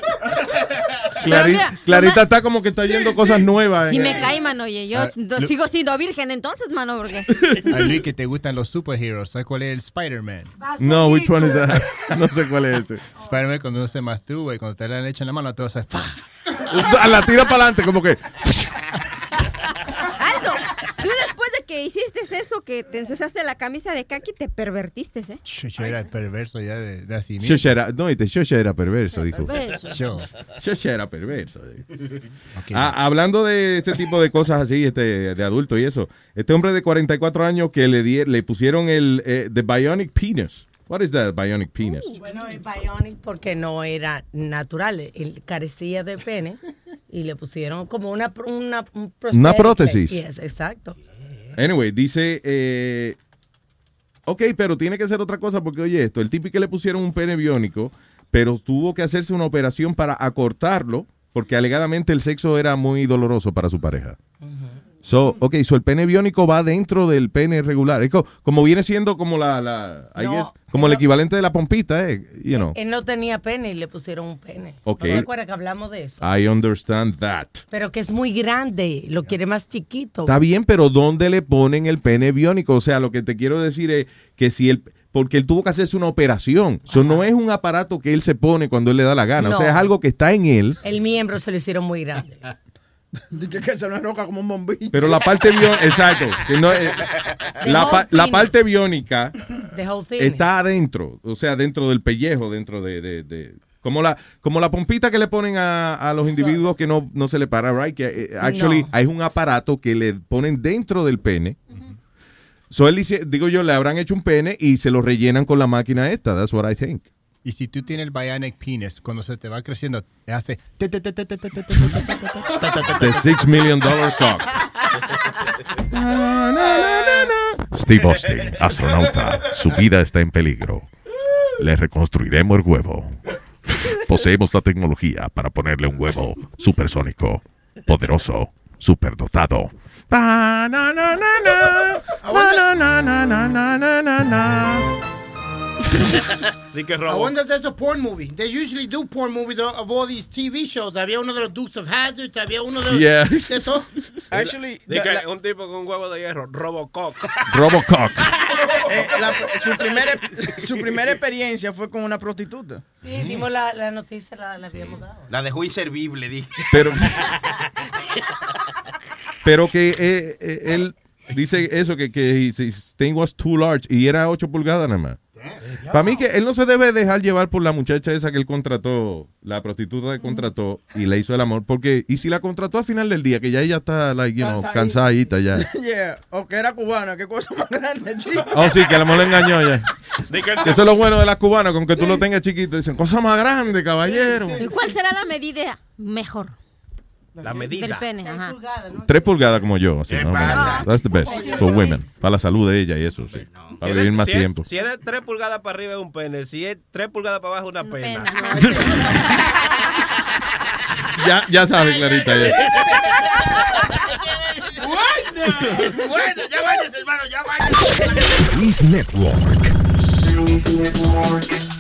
Clari- mira, Clarita está como que está oyendo cosas nuevas. Si eh. me cae, mano, oye, yo Ah, sigo siendo virgen entonces, mano, porque... A Luis que te gustan los superheroes. ¿Sabes cuál es el Spider-Man? No, which one is that? No sé cuál es ese. Spider-Man cuando uno se masturba y cuando te la leche en la mano, te vas a. La tira para adelante, como que. Aldo, tú que hiciste eso, que te ensuciaste la camisa de kaki, te pervertiste, ¿eh? Yo era perverso ya de, de así mismo. Shosha era, no, este, Shosha era perverso, dijo. Perverso. Yo. Shosha era perverso. Ah, hablando de ese tipo de cosas así, este, de adulto y eso, este hombre de 44 años que le, di- le pusieron el eh, the bionic penis. What is that bionic penis? Bueno, el bionic porque no era natural, él carecía de pene y le pusieron como una una, un Una prótesis. Yes, exacto. Anyway, dice, eh, ok, pero tiene que ser otra cosa porque, oye, esto, el tipo que le pusieron un pene biónico, pero tuvo que hacerse una operación para acortarlo porque alegadamente el sexo era muy doloroso para su pareja. So, ok, so el pene biónico va dentro del pene regular. Es co- como viene siendo como la, la I No, guess, como el equivalente de la pompita, eh, you know. Él no tenía pene y le pusieron un pene. Ok. ¿No que hablamos de eso? I understand that. Pero que es muy grande, lo quiere más chiquito. Está bien, pero ¿dónde le ponen el pene biónico? O sea, lo que te quiero decir es que si él, porque él tuvo que hacerse una operación. Eso no es un aparato que él se pone cuando él le da la gana. O sea, es algo que está en él, El miembro se lo hicieron muy grande. Dije que se nos roca como un bombillo. pero la parte biónica, exacto, que no es- la, pa- la parte biónica está adentro, o sea, dentro del pellejo, dentro de, de- de- como la como la pompita que le ponen a, a los individuos que no, no se le para, right? Que eh, actually No. hay un aparato que le ponen dentro del pene. So él dice, digo yo, le habrán hecho un pene y se lo rellenan con la máquina esta. That's what I think. Y si tú tienes el bionic penis, cuando se te va creciendo, te hace... The six million dollar cock. Steve Austin, astronauta, su vida está en peligro. Le reconstruiremos el huevo. Poseemos la tecnología para ponerle un huevo supersónico, poderoso, superdotado. Di que I robo. wonder if there's a porn movie. They usually do porn movies of all these TV shows. Había uno de los Dukes of Hazzard, había uno de los... Yeah. todo. Actually, Di que un tipo con un huevo de hierro, Robocock. Robocock. eh, la- su, primera, su primera experiencia fue con una prostituta. Sí, dimos la, la noticia, la, la habíamos dado. La dejó inservible, dije. Pero, pero que eh, eh, él dice eso, que, que his, his thing was too large y era 8 pulgadas nada más. Para mí que él no se debe dejar llevar por la muchacha esa que él contrató, la prostituta que contrató y le hizo el amor, porque y si la contrató al final del día, que ya ella está like, you know, cansadita ya. Yeah, o que era cubana, qué cosa más grande, chico. Oh, sí, que el amor le engañó ya. Eso es lo bueno de las cubanas, con que tú lo tengas chiquito. Dicen, cosa más grande, caballero. ¿Y cuál será la medida mejor La del medida. pene? Ajá. Tres pulgadas como yo, así, ¿no? That's the best for women. Para la salud de ella y eso, sí. Para Si vivir eres- más si es- tiempo. Si eres 3 pulgadas para arriba es un pene, si es 3 pulgadas para abajo es una pena. Ya, ya sabes, Clarita. ya. bueno, ya vayas, hermano, ya vayas. Luis Network.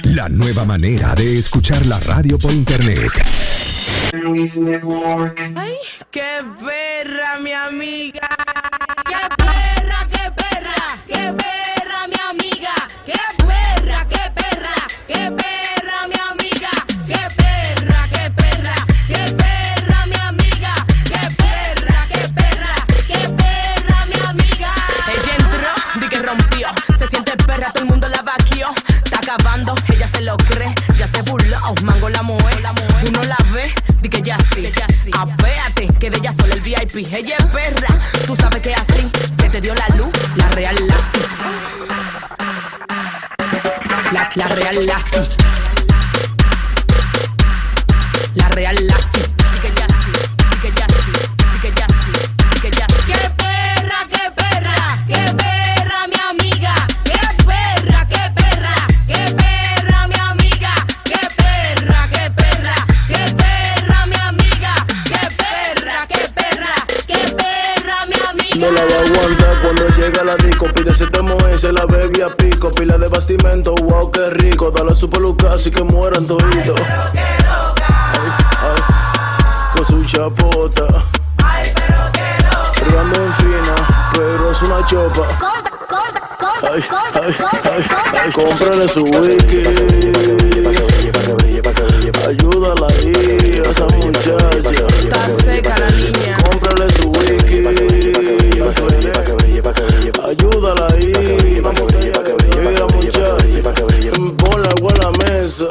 La nueva manera de escuchar la radio por internet. Luis Network. ¡Ay, qué perra, mi amiga! ¡Qué perra, qué perra! ¡Qué perra, mi amiga! ¡Qué perra, qué perra! ¡Qué perra, mi amiga! ¡Qué perra, qué perra! ¡Qué perra, mi amiga! ¡Qué perra, qué perra! ¡Qué perra, mi amiga! Ella entró, di que rompió. Se siente perra, todo el mundo la vaquió. Está acabando te lo cree. Ya se burla, mango la mueve. Uno la ve, di que ya sí. Ah, Apéate, que de ella solo el VIP. Ella es perra, tú sabes que así se te dio la luz, la real la La, la real la La real la No la va a aguantar cuando llega la disco. Pide siete moes, se la bebe a pico. Pila de bastimento, wow, qué rico. Dale su peluca así que mueran toditos. Ay, ay, con su chapota. Tirando en fina, pero es una chopa. Ay, ay, ay, ay, cómprale su wiki. Ayúdala ahí a esa muchacha. Está seca la niña. Cómprale su wiki. Ayúdala ahí. Mira muchacha. Ponle agua en la mesa.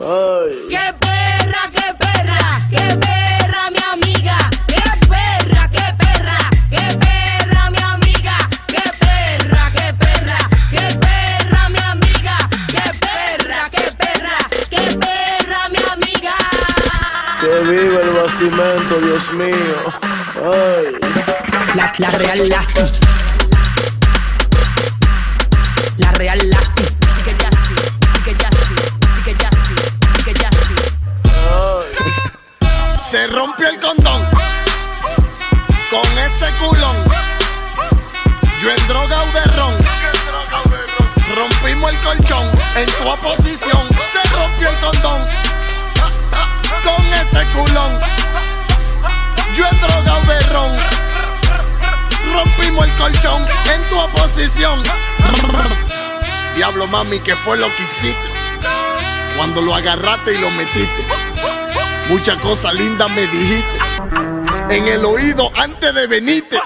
Ay. ¡Qué perra, qué perra! ¡Qué perra, mi amiga! ¡Qué perra, qué perra! ¡Qué perra, mi amiga! ¡Qué perra, qué perra! ¡Qué perra, mi amiga! ¡Qué perra, qué perra! ¡Qué perra, mi amiga! Que vive el bastimento, Dios mío. Ay. La, la real Lassie. La real sí. Se rompió el condón con ese culón. Yo en droga o de ron. Rompimos el colchón en tu oposición. Se rompió el condón con ese culón. Yo en droga o de ron. Rompimos el colchón en tu oposición. Diablo mami, ¿qué fue lo que hiciste? Cuando lo agarraste y lo metiste. Muchas cosas lindas me dijiste. En el oído antes de venirte.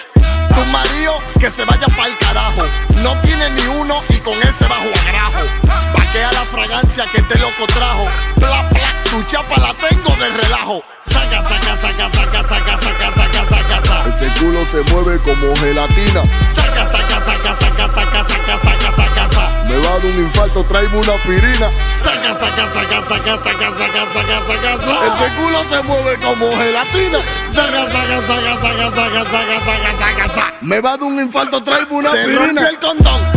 Tu marido que se vaya pa'l carajo. No tiene ni uno y con ese bajo agrajo. Paquea la fragancia que te loco trajo. Bla, bla, tu chapa la tengo de relajo. Saca, saca, saca, saca, saca, saca, saca, saca, saca. Ese culo se mueve como gelatina. Saca, saca, saca, saca, saca, saca, saca, saca, saca. Me va a dar un infarto, traigo una aspirina. Saca, saca, saca, saca, saca, saca, saca, saca, saca. Ese culo se mueve como gelatina. Saca, saca, saca, saca, saca, saca, saca, saca, saca. Me va a dar un infarto, traigo una Se aspirina. rompió el condón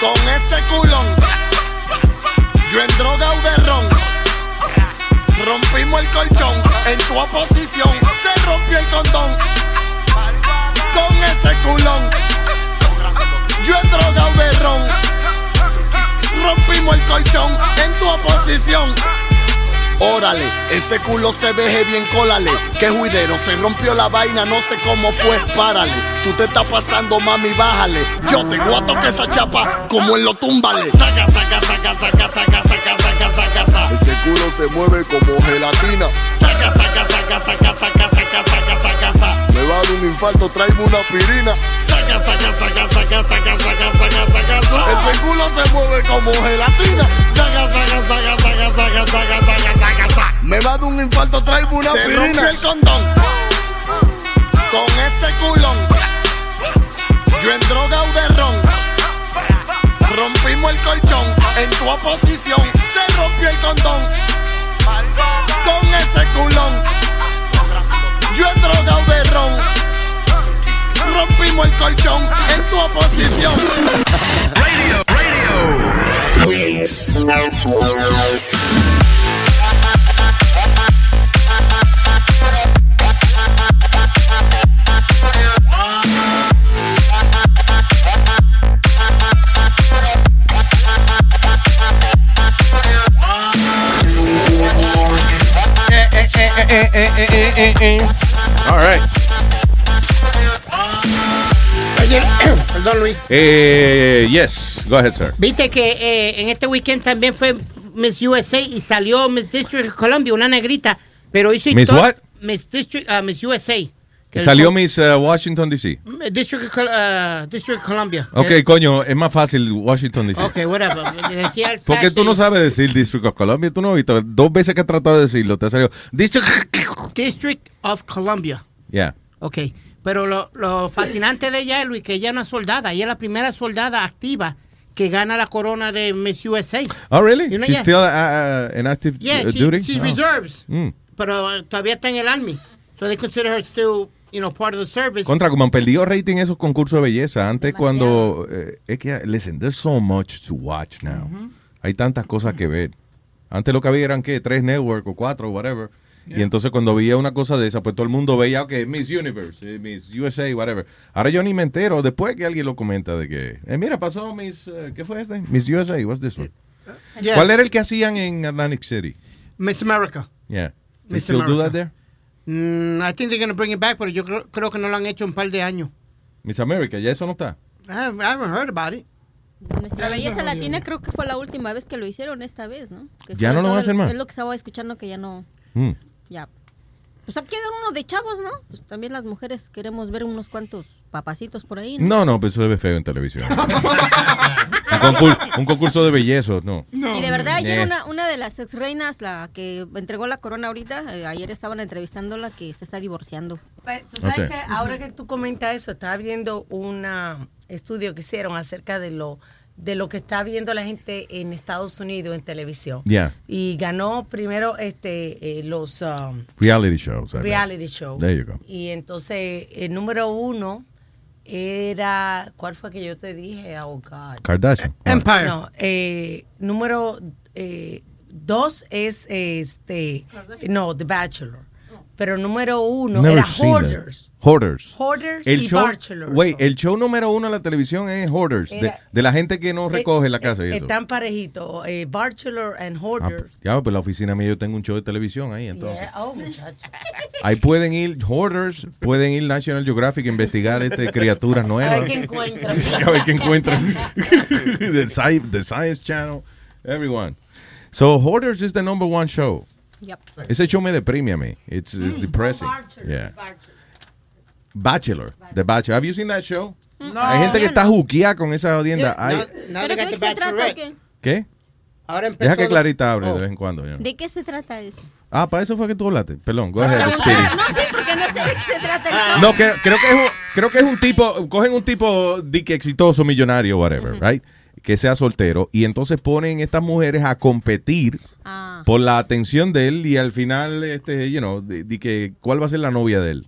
con ese culón. Yo en droga o de ron. Rompimos el colchón en tu oposición. Se rompió el condón con ese culón. Yo en droga o de ron. Rompimos el colchón en tu oposición. Órale, ese culo se veje bien, cólale. Que juidero, se rompió la vaina, no sé cómo fue, párale. Tú te estás pasando, mami, bájale. Yo te voy a tocar esa chapa como en lo túmbale. Saca, saca, saca, saca, saca, saca, saca, saca, saca. Ese culo se mueve como gelatina. Saca, saca, saca, saca, saca, saca, saca, saca, saca. Me va a dar un infarto, traigo una aspirina. Saca, saca, saca, saca, saca, saca, saca, saca, saca. Ese culo se mueve como gelatina. Saca, saca, saca, saca, saca, saca, saca, saca, saca. Me va a dar un infarto, traigo una Se rompió el condón con ese culón. Yo en droga o de ron. Rompimos el colchón en tu oposición. Se rompió el condón con ese culón. Yo en droga o de ron. Rompimos el colchón en tu oposición. Radio, radio. Eh, eh, eh, eh, eh, eh, eh. All right. Oye, perdón Luis. Eh, yes, go ahead, sir. Viste que en este weekend también fue Miss USA y salió Miss District of Columbia, una negrita, pero hizo Miss what? Miss District, ah, Miss USA. Que salió Miss uh, Washington, D.C. District, uh, District Columbia. Ok, Eh, coño, es más fácil Washington, D.C. Ok, whatever. Decía Porque tú no sabes decir District of Columbia, tú no has visto. Dos veces que he tratado de decirlo, te ha salido District. District of Columbia. Yeah. Ok. Pero lo, lo fascinante de ella es, Luis, que ella es una soldada. Ella es la primera soldada activa que gana la corona de Miss USA. Oh, really? You know, She's yeah. still uh, uh, in active Yeah, uh, she- duty? she's Oh. reserves. Mm. Pero uh, todavía está en el Army. So they consider her still, you know, part of the service. Contra, como han perdido rating esos concursos de belleza. Antes cuando... eh, es que, listen, there's so much to watch now. Hay tantas cosas que ver. Antes lo que había eran, ¿qué? Tres network o cuatro, whatever. Y entonces cuando veía una cosa de esa, pues todo el mundo veía, ok, Miss Universe, eh, Miss USA, whatever. Ahora yo ni me entero, después que alguien lo comenta de que, eh, mira, pasó Miss, eh, ¿qué fue este? Miss USA, what's this one? Yeah. ¿Cuál era el que hacían en Atlantic City? Miss America. Yeah. They Miss still do America. that there? Mm, I think they're going to bring it back, pero yo creo, creo que no lo han hecho en un par de años. Miss America, ya eso no está. I haven't, I haven't heard about it. Nuestra belleza latina creo que fue la última vez que lo hicieron esta vez, ¿no? Que Ya no lo van a hacer más. Es lo que estaba escuchando que ya no, Mm. ya. Pues aquí quedan uno de chavos, ¿no? Pues también las mujeres queremos ver unos cuantos papacitos por ahí. No, no, pero eso se ve feo en televisión. un, concur- un concurso de bellezos, no. y de verdad, ayer Eh. una, una de las ex reinas, la que entregó la corona ahorita, eh, ayer estaban entrevistándola que se está divorciando. Pues, Tú sabes sé. que ahora que tú comentas eso, estaba viendo un estudio que hicieron acerca de lo de lo que está viendo la gente en Estados Unidos en televisión. Yeah. Y ganó primero este eh, los um, Reality shows. I reality show. There you go. Y entonces el número uno era ¿cuál fue que yo te dije? Oh God. Kardashian. Empire. No, eh, número eh, dos es este no The Bachelor. Pero número uno Never era. Hoarders. Hoarders. Hoarders El y show, Bachelors. wait, el show número uno en la televisión es Hoarders, de, Era- de la gente que no recoge la Eh, casa y eh, eso. Están parejitos, eh, Bachelor and Ah, Hoarders. ya, pues la oficina mía yo tengo un show de televisión ahí, entonces. Yeah, oh. Ahí pueden ir Hoarders, pueden ir National Geographic a investigar este, criaturas nuevas. A ver qué encuentran. a ver qué encuentran. the, Sci- the Science Channel, everyone. So Hoarders is the number one show. Yep. Ese show me deprime a mí. It's, it's depressing. Yeah. Bachelor. The Bachelor. Have you seen that show? No. Hay gente que está no. juqueada con esa. Yeah, Hay- they ¿Pero got qué se trata qué? ¿Qué? Ahora empezó Deja que Clarita hable Oh. de vez en cuando. ya. ¿De qué se trata eso? Ah, para eso fue que tú hablaste. Perdón, go ahead. No sé, porque no sé de qué se trata el show. No, que- creo que es un, creo que es un tipo, cogen un tipo de que exitoso, millonario, whatever, right? Que sea soltero y entonces ponen estas mujeres a competir Ah. por la atención de él y al final, este, you know, de, de que cuál va a ser la novia de él.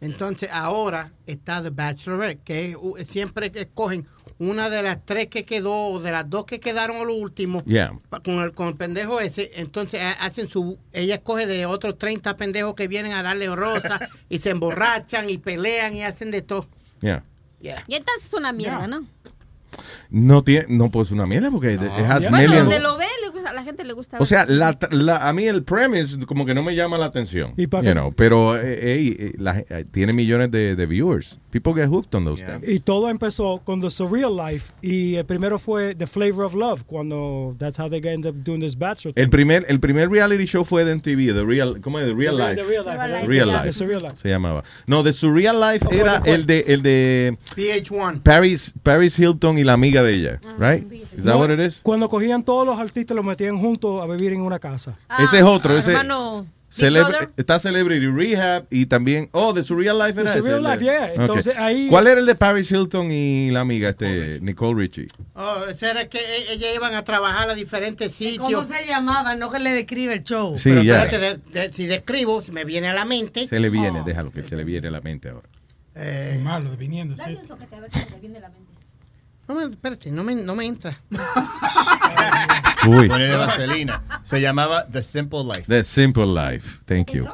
Entonces ahora está The Bachelorette, que es, siempre que escogen una de las tres que quedó o de las dos que quedaron a lo último Yeah. con el, con el pendejo ese. Entonces ha- hacen su. Ella escoge de otros 30 pendejos que vienen a darle rosa y se emborrachan y pelean y hacen de todo. Yeah. Yeah. Y entonces es una mierda, ¿no? No tiene, no pues una mierda porque it has Bueno, millions- donde lo ve, a la gente le gusta O sea, la, la- a mí el premise como que no me llama la atención. ¿Y para you know, pero eh, eh, eh, la- eh, tiene millones de, de viewers. People get hooked on those things. Y todo empezó con The Surreal Life. Y el primero fue The Flavor of Love, cuando that's how they end up doing this bachelor. El primer, el primer reality show fue de MTV, The Real, ¿cómo es? The Real The Life. The Real Life, The Real Real Life. The Surreal Life. Se llamaba. No, The Surreal Life fue era el de, el de PH1. Paris, Paris Hilton y la amiga de ella, right? Is that No, what it is? Cuando cogían todos los artistas los metían juntos a vivir en una casa. ese es otro, ese hermano Celebr- Big Brother. está Celebrity Rehab y también, oh, The Surreal Life era ese. De- Life, yeah. Entonces, ahí- ¿Cuál era el de Paris Hilton y la amiga, este, Nicole Richie? Oh, era que e- ellas iban a trabajar a diferentes ¿Cómo sitios. se llamaba? No que le describe el show. Sí, Pero ya. espérate, de- de- si describo, me viene a la mente. Se le viene, Oh. déjalo que se le viene a la mente ahora. Eh, Malo, viniendo. Dale un soquete a ver si le viene la mente. No me, espérate, no me, no me entra. Uy. Ponerle vaselina. Se llamaba The Simple Life. The Simple Life. Thank you.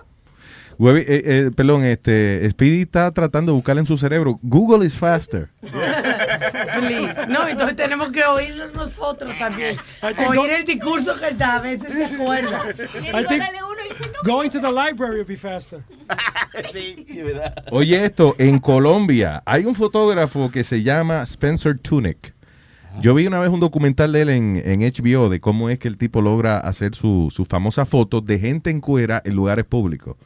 Huevi- eh, eh, perdón, este, Speedy está tratando de buscar en su cerebro. Google is faster. Please. No, entonces tenemos que oírlo nosotros también. Oír el discurso que él da, a veces se acuerda. Think going to the library would be faster. sí, de verdad. Oye esto, en Colombia hay un fotógrafo que se llama Spencer Tunick. Yo vi una vez un documental de él en, en HBO de cómo es que el tipo logra hacer su, sus famosas fotos de gente en cuera en lugares públicos.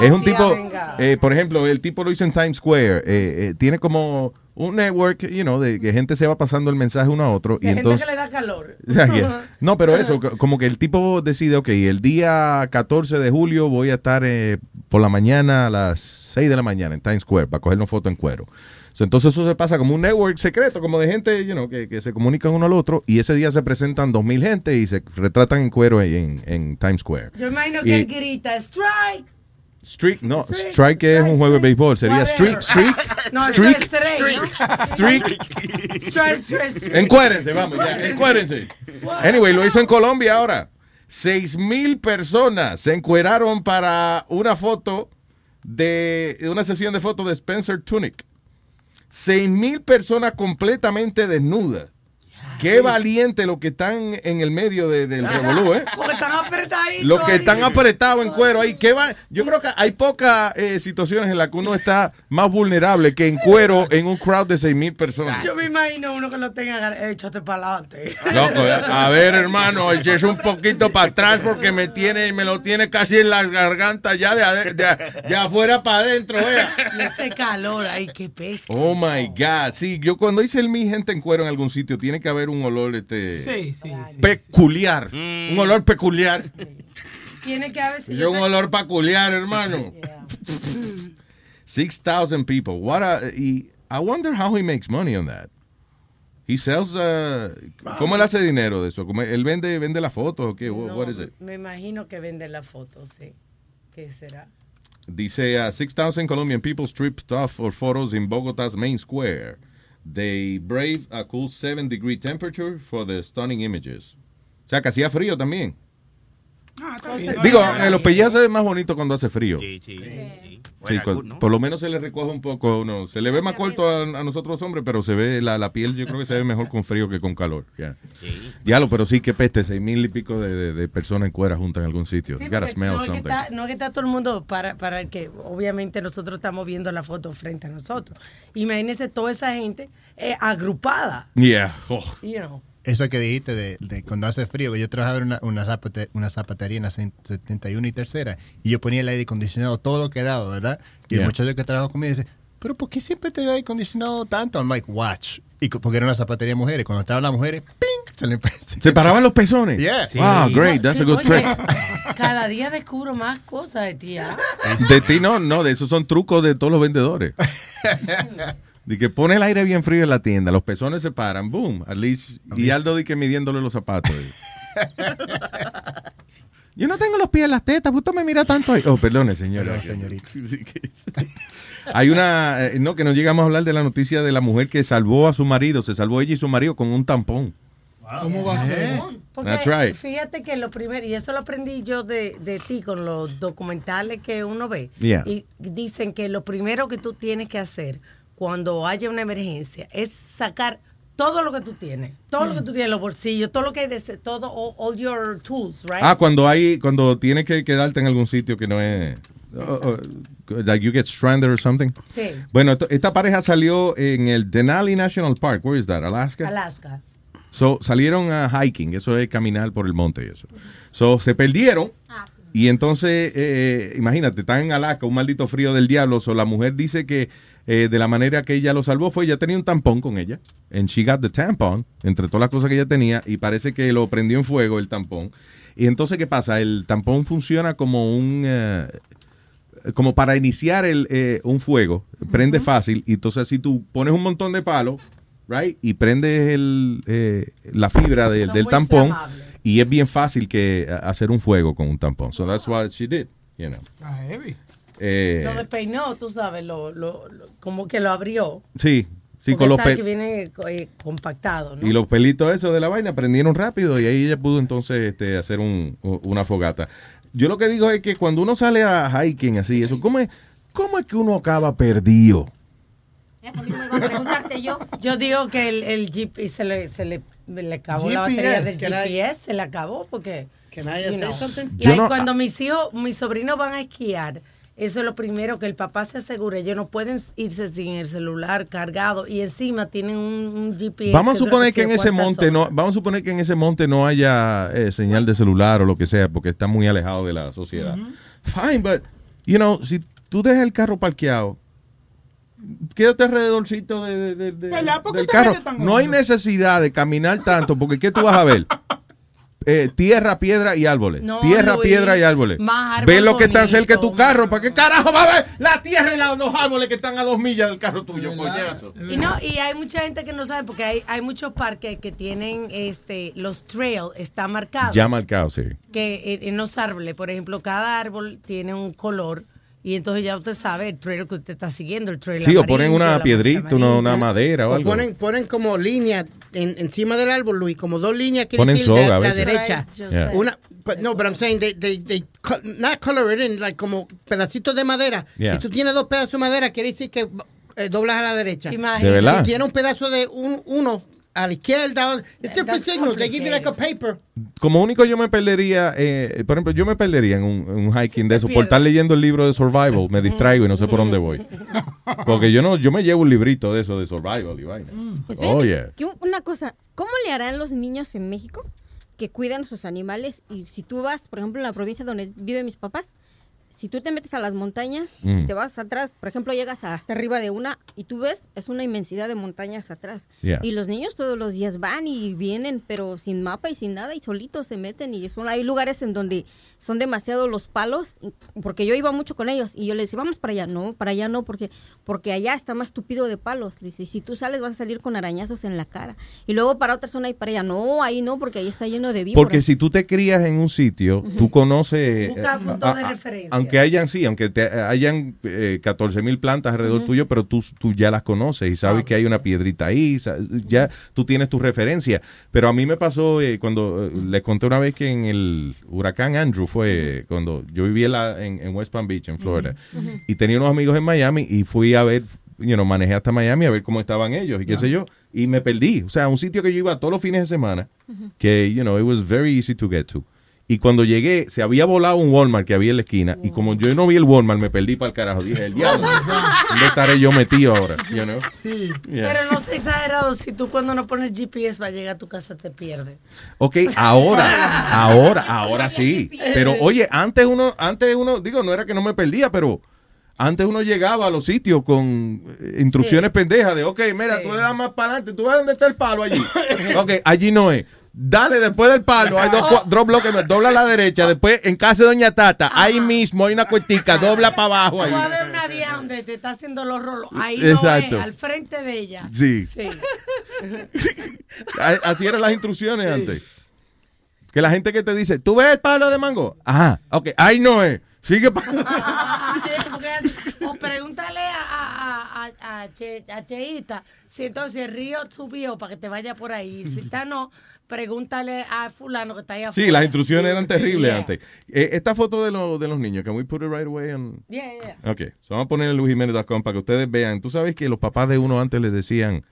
Es un tipo, eh, por ejemplo, el tipo lo hizo en Times Square. eh, eh, tiene como un network, you know, de que gente se va pasando el mensaje uno a otro. De y gente entonces, que le da calor. Yes. No, pero eso, co- como que el tipo decide, ok, el día 14 de julio voy a estar eh, por la mañana a las 6 de la mañana en Times Square para cogernos foto en cuero. So, entonces eso se pasa como un network secreto, como de gente you know, que, que se comunican uno al otro y ese día se presentan 2.000 gente y se retratan en cuero en, en Times Square. Yo imagino Y- que él grita, strike. Streak, no, strike es un juego de béisbol, sería streak, streak, No, streak, strike, streak. Strike, strike, strike. Encuérense, vamos, ya, encuérense. Anyway, lo hizo en Colombia ahora. Seis mil personas se encueraron para una foto de de una sesión de fotos de Spencer Tunick. Seis mil personas completamente desnudas. Qué valiente los que están en el medio de- del revolú, ¿eh? Porque están apretaditos. Los que están apretados en cuero ahí. ¿qué va? Yo creo que hay pocas eh, situaciones en las que uno está más vulnerable que en cuero en un crowd de seis mil personas. Yo me imagino uno que lo tenga, échate para adelante. Loco, a ver, hermano, es un poquito para atrás porque me tiene, me lo tiene casi en la garganta ya de, de- de afuera para adentro, vea. Y ese calor ahí, qué pesa. Oh my God. Sí, yo cuando hice el mi gente en cuero en algún sitio, tiene que haber un olor este Sí, sí, sí. peculiar. Un olor peculiar. Tiene que haber si Yo yo un olor peculiar, hermano. 6,000 people. What a, I wonder how he makes money on that. He sells, uh, ¿cómo él hace dinero de eso? ¿Cómo él vende, vende la foto o qué? What, No, what is it? Me imagino que vende la foto, sí. ¿Qué será? Dice, uh, 6,000 Colombian people strip stuff or photos in Bogota's main square. They brave a cool 7 degree temperature for the stunning images. O sea, que hacía frío también. Digo, eh, los se ven más bonitos cuando hace frío. Sí, sí, sí. Sí, ¿no? por lo menos se le recoge un poco. a uno. Se le ve más corto a, a nosotros hombres, pero se ve la, la piel, yo creo que se ve mejor con frío que con calor. ya. Diablo, pero sí que peste, seis mil y pico de, de- de personas en cuera juntas en algún sitio. Sí, smell no, que está, no que está todo el mundo para, para el que obviamente nosotros estamos viendo la foto frente a nosotros. Imagínense toda esa gente eh, agrupada. Yeah. Oh. You know. Eso que dijiste de, de cuando hace frío, que yo trabajaba en una, una, zapate- una zapatería en la 71 y tercera, y yo ponía el aire acondicionado todo lo que daba, ¿verdad? Y el Yeah. muchacho que trabajó conmigo dice, pero ¿por qué siempre te aire acondicionado tanto? I'm like, watch. Y porque era una zapatería de mujeres. Cuando estaban las mujeres, ¡ping! Se le ¿Se paraban los pezones? Yeah. Wow, great. That's a good Oye, trick. Cada día descubro más cosas de ti. ¿ah? De ti no, no, de esos son trucos de todos los vendedores. De que pone el aire bien frío en la tienda, los pezones se paran, boom, at least, y Aldo di que midiéndole los zapatos. Yo no tengo los pies en las tetas, usted me mira tanto ahí. Oh, perdone, señora. Perdón, señorita. Sí que- Hay una, eh, no, que no llegamos a hablar de la noticia de la mujer que salvó a su marido, se salvó ella y su marido con un tampón. ¿Cómo va a ser? Porque That's right. fíjate que lo primero, y eso lo aprendí yo de, de ti con los documentales que uno ve, Yeah. y dicen que lo primero que tú tienes que hacer cuando haya una emergencia es sacar todo lo que tú tienes, todo lo que tú tienes en los bolsillos, todo lo que hay de ese- todo, all, all your tools, right? Ah, cuando hay, cuando tienes que quedarte en algún sitio que no es, oh, oh, like you get stranded or something. Sí. Bueno, esto- esta pareja salió en el Denali National Park. Where is that? Alaska. Alaska. So, salieron a hiking, eso es caminar por el monte y eso. So, se perdieron y entonces, eh, imagínate, están en Alaska, un maldito frío del diablo. So, la mujer dice que eh, de la manera que ella lo salvó fue, ella tenía un tampón con ella. And she got the tampon, entre todas las cosas que ella tenía, y parece que lo prendió en fuego el tampón. Y entonces, ¿qué pasa? El tampón funciona como un... eh, como para iniciar el, eh, un fuego, prende fácil, y entonces si tú pones un montón de palos, right, y prendes el, eh, la fibra del- Son del tampón, y es bien fácil que a- hacer un fuego con un tampón. So that's what she did, you know. Heavy. Eh, Lo despeinó, tú sabes, lo, lo, lo- como que lo abrió. sí, sí, con los que viene eh, compactado, ¿no? y los pelitos esos de la vaina prendieron rápido y ahí ella pudo entonces este, hacer un- una fogata. Yo lo que digo es que cuando uno sale a hiking así, eso, ¿cómo es, cómo es que uno acaba perdido? Eso mismo iba a preguntarte yo. Yo digo que el, el GPS se le, se le, le acabó la GPS, batería del can I- GPS, se le acabó porque... Can I you know, something? Yo like no- cuando mis hijos, mis sobrinos van a esquiar, Eso es lo primero, que el papá se asegure. Ellos no pueden irse sin el celular cargado y encima tienen un, un GPS. Vamos a suponer que en ese monte no, vamos a suponer que en ese monte no haya eh, señal de celular o lo que sea, porque está muy alejado de la sociedad. Fine, but you know, si tú dejas el carro parqueado, quédate alrededorcito de, de- de- de- ¿Verdad? ¿Por qué del carro. No hay necesidad de caminar tanto, porque ¿qué tú vas a ver? Eh, tierra, piedra y árboles. No, tierra, Luis, piedra y árboles. más árbol Ve lo que está cerca de tu carro. ¿Para qué carajo va a ver la tierra y la- los árboles que están a dos millas del carro tuyo, coñazo? Y no, y hay mucha gente que no sabe porque hay, hay muchos parques que tienen este los trails está marcados Ya marcado, sí. que en, en los árboles, por ejemplo, cada árbol tiene un color y entonces ya usted sabe el trail que usted está siguiendo, el trail Sí, o ponen una la piedrita, una, una madera o O algo. ponen, ponen como línea en- encima del árbol, Luis, como dos líneas que Ponen decir soga de a la veces. derecha. Right, Yeah. Una, but no, but I'm saying they, they, not color it in, like como pedacitos de madera. Yeah. Si tú tienes dos pedazos de madera, quiere decir que eh, doblas a la derecha. Imagínate. ¿De verdad? Si tienes un pedazo de un, uno a la izquierda, it's different signals. They give you like a paper. Como único yo me perdería, eh, por ejemplo, yo me perdería en un, en un hiking de eso por estar leyendo el libro de survival, me distraigo y no sé por dónde voy. Porque yo no, yo me llevo un librito de eso de survival y vaina. Pues fíjate Oh, yeah. que una cosa, ¿cómo le harán los niños en México que cuidan sus animales? Y si tú vas, por ejemplo, en la provincia donde viven mis papás, si tú te metes a las montañas, Mm. si te vas atrás, por ejemplo, llegas hasta arriba de una y tú ves, es una inmensidad de montañas atrás. Yeah. Y los niños todos los días van y vienen, pero sin mapa y sin nada, y solitos se meten. Y son, hay lugares en donde son demasiados los palos, porque yo iba mucho con ellos y yo les decía, vamos para allá. No, para allá no, porque, porque allá está más tupido de palos. Le Dice, si tú sales vas a salir con arañazos en la cara. Y luego para otra zona y para allá, no, ahí no, porque ahí está lleno de víboras. Porque si tú te crías en un sitio, tú conoces... Busca un eh, montón de a- a- referencias. Aunque hayan, sí, aunque te, hayan eh, 14 mil plantas alrededor tuyo, pero tú, tú ya las conoces y sabes que hay una piedrita ahí, ya tú tienes tu referencia. Pero a mí me pasó eh, cuando, eh, les conté una vez que en el huracán Andrew fue cuando yo vivía en, la- en, en West Palm Beach, en Florida, y tenía unos amigos en Miami y fui a ver, you know, manejé hasta Miami a ver cómo estaban ellos y qué sé yo, y me perdí. O sea, un sitio que yo iba todos los fines de semana, que, you know, it was very easy to get to. Y cuando llegué, se había volado un Walmart que había en la esquina. Y como yo no vi el Walmart, me perdí para el carajo. Dije, el diablo, ¿dónde estaré yo metido ahora? You know? Sí. Yeah. Pero no sea exagerado, si tú cuando no pones GPS va a llegar a tu casa te pierdes. Ok, ahora, ahora, ahora sí. Pero oye, antes uno, antes uno, digo, no era que no me perdía, pero antes uno llegaba a los sitios con eh, instrucciones pendejas de, ok, mira, tú le das más para adelante, tú ves dónde está el palo allí. ok, allí no es. Dale, después del palo, hay dos, dos bloques, dobla a la derecha, después en casa de Doña Tata, ahí mismo hay una cuestica, dobla para abajo Tú ahí. vas a ver una vieja donde te está haciendo los rolos. Ahí Exacto. no es, al frente de ella. Sí. Sí. Así eran las instrucciones antes. Que la gente que te dice, ¿tú ves el palo de mango? Ajá, ok, ahí no es. Sigue para o pregúntale a, a, a, a, Che- a Cheita si entonces el río subió para que te vaya por ahí. Si está no, pregúntale a fulano que está ahí afuera. Sí, las instrucciones eran terribles Yeah. antes. Eh, esta foto de, lo- de los niños, can we put it right away? on- Yeah, yeah. Ok, so vamos a poner en luisjiménez.com para que ustedes vean. Tú sabes que los papás de uno antes les decían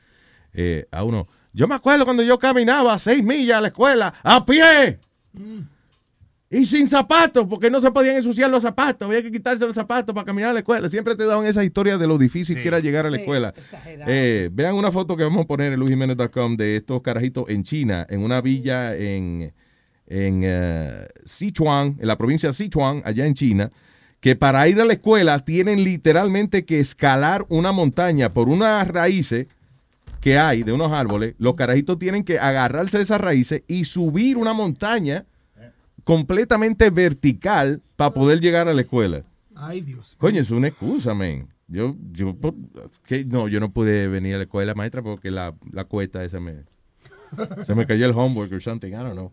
eh, a uno, yo me acuerdo cuando yo caminaba seis millas a la escuela a pie y sin zapatos, porque no se podían ensuciar los zapatos, había que quitarse los zapatos para caminar a la escuela. Siempre te daban esa historia de lo difícil que era llegar a la Sí, escuela. Eh, vean una foto que vamos a poner en luisjiménez.com de estos carajitos en China, en una villa en, en eh, Sichuan, en la provincia de Sichuan, allá en China, que para ir a la escuela tienen literalmente que escalar una montaña por unas raíces que hay de unos árboles. Los carajitos tienen que agarrarse de esas raíces y subir una montaña completamente vertical para poder llegar a la escuela. Ay, Dios. Coño, es una excusa, man. Yo, yo, que no, yo no pude venir a la escuela maestra porque la, la cuesta esa me, se me cayó el homework or something, I don't know.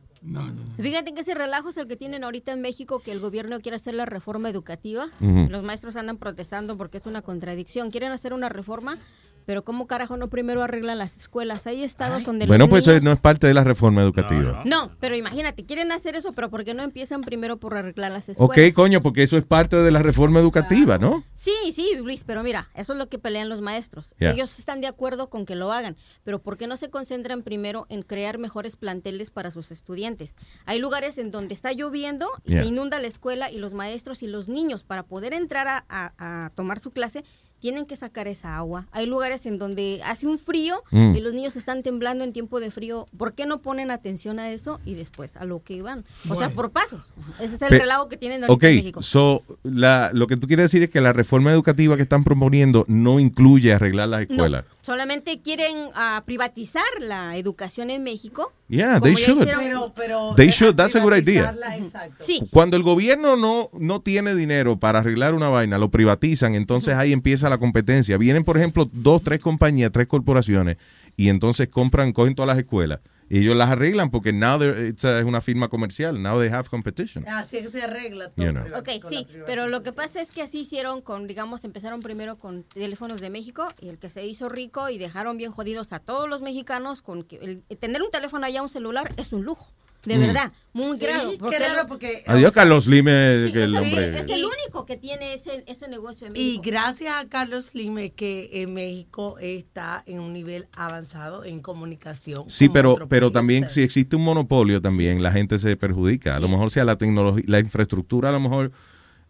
Fíjate que ese relajo es el que tienen ahorita en México, que el gobierno quiere hacer la reforma educativa. Los maestros andan protestando porque es una contradicción. Quieren hacer una reforma Pero ¿cómo carajo no primero arreglan las escuelas? Hay estados donde los Bueno, pues niños- eso no es parte de la reforma educativa. No, pero imagínate, quieren hacer eso, pero ¿por qué no empiezan primero por arreglar las escuelas? Ok, coño, porque eso es parte de la reforma educativa, ¿no? Sí, sí, Luis, pero mira, eso es lo que pelean los maestros. Ellos están de acuerdo con que lo hagan, pero ¿por qué no se concentran primero en crear mejores planteles para sus estudiantes? Hay lugares en donde está lloviendo y se inunda la escuela y los maestros y los niños para poder entrar a, a- a tomar su clase tienen que sacar esa agua. Hay lugares en donde hace un frío Mm. y los niños están temblando en tiempo de frío. ¿Por qué no ponen atención a eso y después a lo que van? O sea, por pasos. Ese es el Pe- relajo que tienen ahorita en México. so, la, lo que tú quieres decir es que la reforma educativa que están proponiendo no incluye arreglar las escuelas. No, solamente quieren ah, privatizar la educación en México. Yeah, they ya should. hicieron- Pero, pero They should, that's a good idea. exacto. Sí. Cuando el gobierno no, no tiene dinero para arreglar una vaina, lo privatizan, entonces ahí empieza la competencia. Vienen, por ejemplo, dos, tres compañías, tres corporaciones, y entonces compran, cogen todas las escuelas. Y ellos las arreglan porque now es una firma comercial. Now they have competition. Así es que se arregla todo. You know. Ok, sí, pero lo que pasa es que así hicieron con, digamos, empezaron primero con teléfonos de México y el que se hizo rico y dejaron bien jodidos a todos los mexicanos con que el- tener un teléfono allá, un celular, es un lujo, de Mm. verdad, muy Sí, qué porque raro, porque- Adiós, Carlos Slim, eh, Sí, que el es, hombre. es el único que tiene ese, ese negocio en Y gracias a Carlos Slim es que en México está en un nivel avanzado en comunicación. Sí, pero, pero también si existe un monopolio también, la gente se perjudica. A lo mejor sea la tecnología, la infraestructura a lo mejor,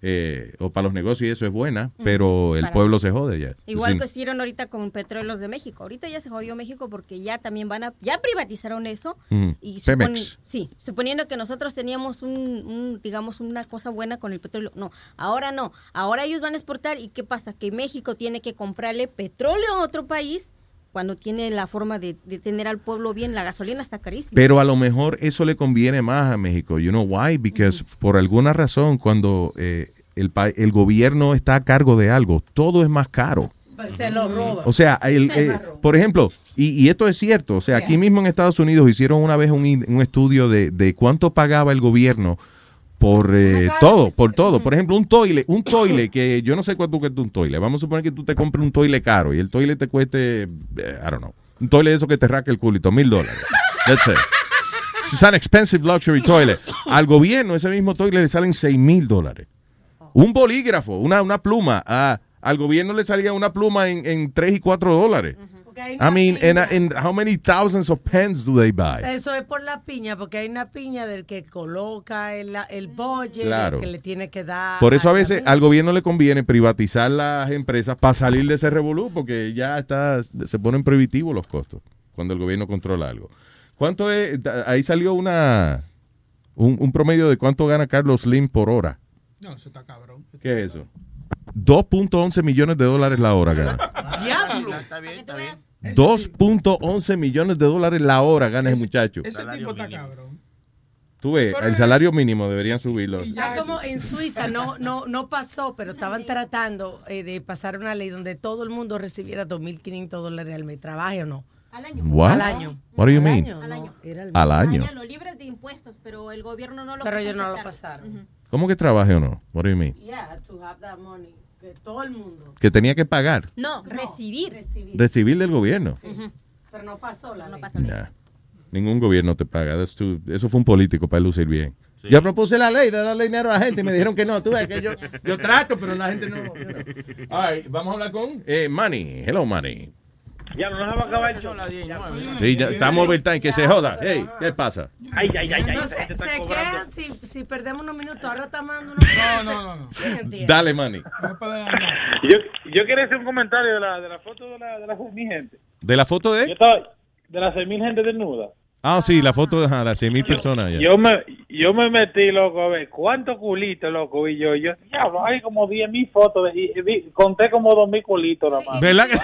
eh, o para los negocios y eso es buena, pero el pueblo se jode ya. Igual Sí. que hicieron ahorita con Petróleos de México. Ahorita ya se jodió México porque ya también van a, ya privatizaron eso. Ujú. Y Pemex. suponi- sí, suponiendo que nosotros teníamos un, un, digamos, una cosa buena con el petróleo. No, ahora no. Ahora ellos van a exportar y ¿qué pasa? Que México tiene que comprarle petróleo a otro país cuando tiene la forma de, de tener al pueblo bien. La gasolina está carísima. Pero a lo mejor eso le conviene más a México. You know why? Because por alguna razón cuando eh, el, el gobierno está a cargo de algo, todo es más caro. Se lo roba. O sea, el, eh, por ejemplo, y, y esto es cierto, o sea, aquí mismo en Estados Unidos hicieron una vez un, estudio de, de cuánto pagaba el gobierno por eh, todo, por todo. Por ejemplo, un toile, un toile que yo no sé cuánto cuesta un toile. Vamos a suponer que tú te compres un toile caro y el toile te cueste, eh, I don't know, un toile de eso que te raca el culito, mil dólares. Let's say. It's an expensive luxury toilet. Al gobierno ese mismo toile le salen seis mil dólares. Un bolígrafo, una, una pluma. ah, al gobierno le salía una pluma en, en 3 y 4 dólares. I mean, and, and how many thousands of pens do they buy? Eso es por la piña, porque hay una piña del que coloca el, el Claro. el que le tiene que dar. Por eso a veces al gobierno le conviene privatizar las empresas para salir de ese revolú, porque ya está, se ponen prohibitivos los costos cuando el gobierno controla algo. ¿Cuánto es? Ahí salió una un, un promedio de cuánto gana Carlos Slim por hora. No, eso está cabrón. ¿Qué es eso? 2.11 millones de dólares la hora gana. Diablo. Está bien, está bien. 2.11 millones de dólares la hora gana ese muchacho. Ese tipo está cabrón. Tú ves, el salario mínimo deberían subirlo. Ah, como en Suiza no no no pasó, pero estaban tratando eh, de pasar una ley donde todo el mundo recibiera 2.500 dólares al mes, trabaje o no. Al año. What? Al año. What do you Al mean? año, no, era al Al año. Lo libres de impuestos, pero el gobierno no lo Pero quiso ellos no lo pasaron. ¿Cómo que trabaje o no? What do you mean? Yeah, to have that money. Que todo el mundo. Que tenía que pagar, No, recibir. recibir del gobierno. Pero no pasó la ley. Nah, Ningún gobierno te paga. Too- eso fue un político para lucir bien. Yo propuse la ley de darle dinero a la gente y me dijeron que no. Tú ves que yo, yo trato, pero la gente no. All right, vamos a hablar con eh, Manny. Hello, Manny. Ya no nos va a acabar el show. Sí, ya estamos overtime, que se joda. Hey, ¿qué pasa? Ay, ay, ay, ay. No, se, se quedan si, si perdemos unos minutos. Ahora está mandando unos No, no, no. Dale, Manny. Yo, yo quería hacer un comentario de la, de la foto de la, de la mi gente. ¿De la foto Yo de? estaba de las 6.000 gente desnuda. Ah, sí, la foto de las 100 mil personas. ya. Yo me, yo me metí, loco, a ver cuántos culitos, loco, y yo, yo, diablo, hay como 10.000 fotos, de- y, y vi- conté como 2.000 culitos nada más. ¿Verdad que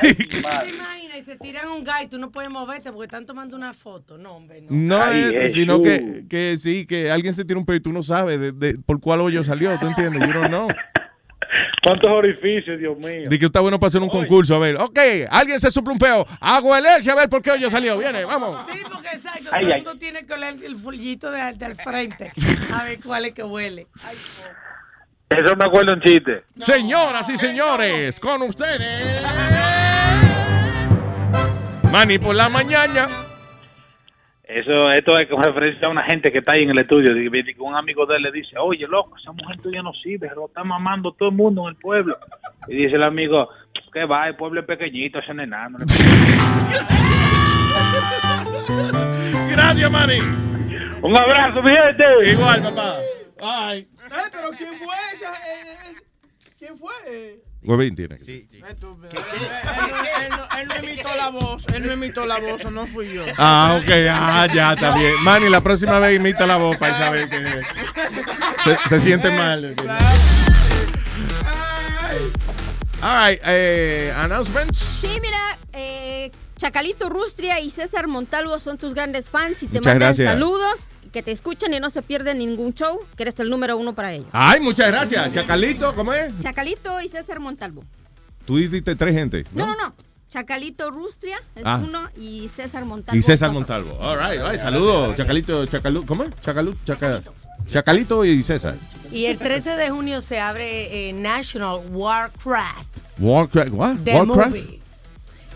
Ay, Y se tiran un guy, tú no puedes moverte porque están tomando una foto. No, hombre, no. No Ay, es sino que, que sí, que alguien se tira un pedo y tú no sabes de, de- por cuál hoyo salió, ¿tú entiendes? You don't know. ¿Cuántos orificios, Dios mío? Di que está bueno para hacer un concurso, a ver. Ok, alguien se suple un peo. Hago el Elche a ver por qué hoyo salió. Viene, vamos. Sí, porque exacto, Ay, todo el mundo tiene que oler el fullito de, del frente. A ver cuál es que huele. Ay, Eso me acuerdo un chiste. Señoras y señores, con ustedes. Manny por la mañana. Eso, esto es con referencia a una gente que está ahí en el estudio. Que un amigo de él le dice, oye, loco, esa mujer tuya no sirve, lo está mamando todo el mundo en el pueblo. Y dice el amigo, que va, el pueblo es pequeñito, ese es enano. Gracias, Manny. Un abrazo, mi gente. Igual, papá. Ay. Eh, pero ¿quién fue esa? Eh, eh, ¿Quién fue? Eh, Huevín tiene. que- Él, él no, él no imitó la voz, él no imitó la voz, no fui yo. Ah, ok, ah, ya está bien. Manny, la próxima vez imita la voz para saber que se, se siente mal. All right, eh, announcements. Sí, mira, eh, Chacalito Rustria y César Montalvo son tus grandes fans y te Muchas mandan gracias. saludos, que te escuchan y no se pierden ningún show, que eres el número uno para ellos. Ay, muchas gracias. Chacalito, ¿cómo es? Chacalito y César Montalvo. Tú dijiste tres gente. No, no, no. Chacalito Rustria es Ah. uno y César Montalvo. Y César. Montalvo. All right, all right, saludos. Chacalito, Chacalu, ¿cómo es? Chacalu, Chaca, Chacalito y César. Y el 13 de junio se abre eh, National Warcraft. Warcraft, what? The Warcraft? Movie.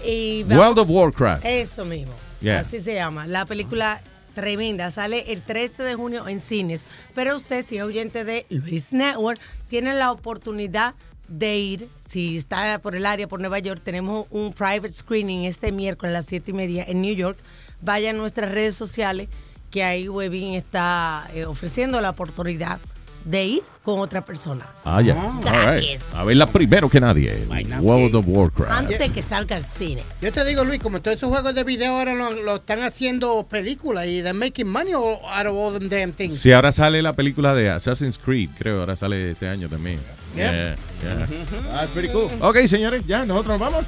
Y World of Warcraft. Eso mismo. Yeah. Así se llama. La película tremenda. Sale el 13 de junio en cines. Pero usted, si es oyente de Luis Network, tiene la oportunidad de ir. Si está por el área, por Nueva York, tenemos un private screening este miércoles a las 7 y media en New York. Vaya a nuestras redes sociales, que ahí Webin está eh, ofreciendo la oportunidad de ir con otra persona. Ah, ya. All right. A verla primero que nadie. World of Warcraft. Antes que salga al cine. Yo te digo, Luis, como todos esos juegos de video ahora lo, lo están haciendo películas y they're making money out of all them damn things. Sí, ahora sale la película de Assassin's Creed, creo. Ahora sale este año también. Yeah. Yeah, yeah. Ah, pretty cool. Ok, señores, ya, nosotros nos vamos.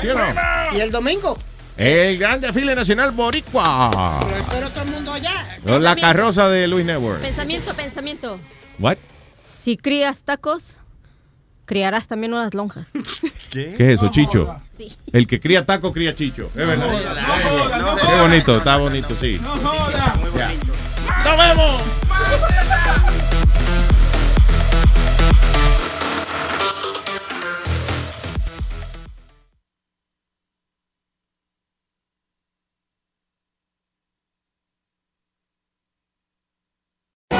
¿Sí o no? ¿Y el domingo? El gran desfile nacional boricua. Lo espero todo el mundo allá. La carroza de Luis Network. Pensamiento, pensamiento. What? Si crías tacos, criarás también unas lonjas. ¿Qué es eso, Chicho? Sí. El que cría taco, cría Chicho. Es verdad. Qué bonito, está bonito, sí. Ya. ¡Nos vemos!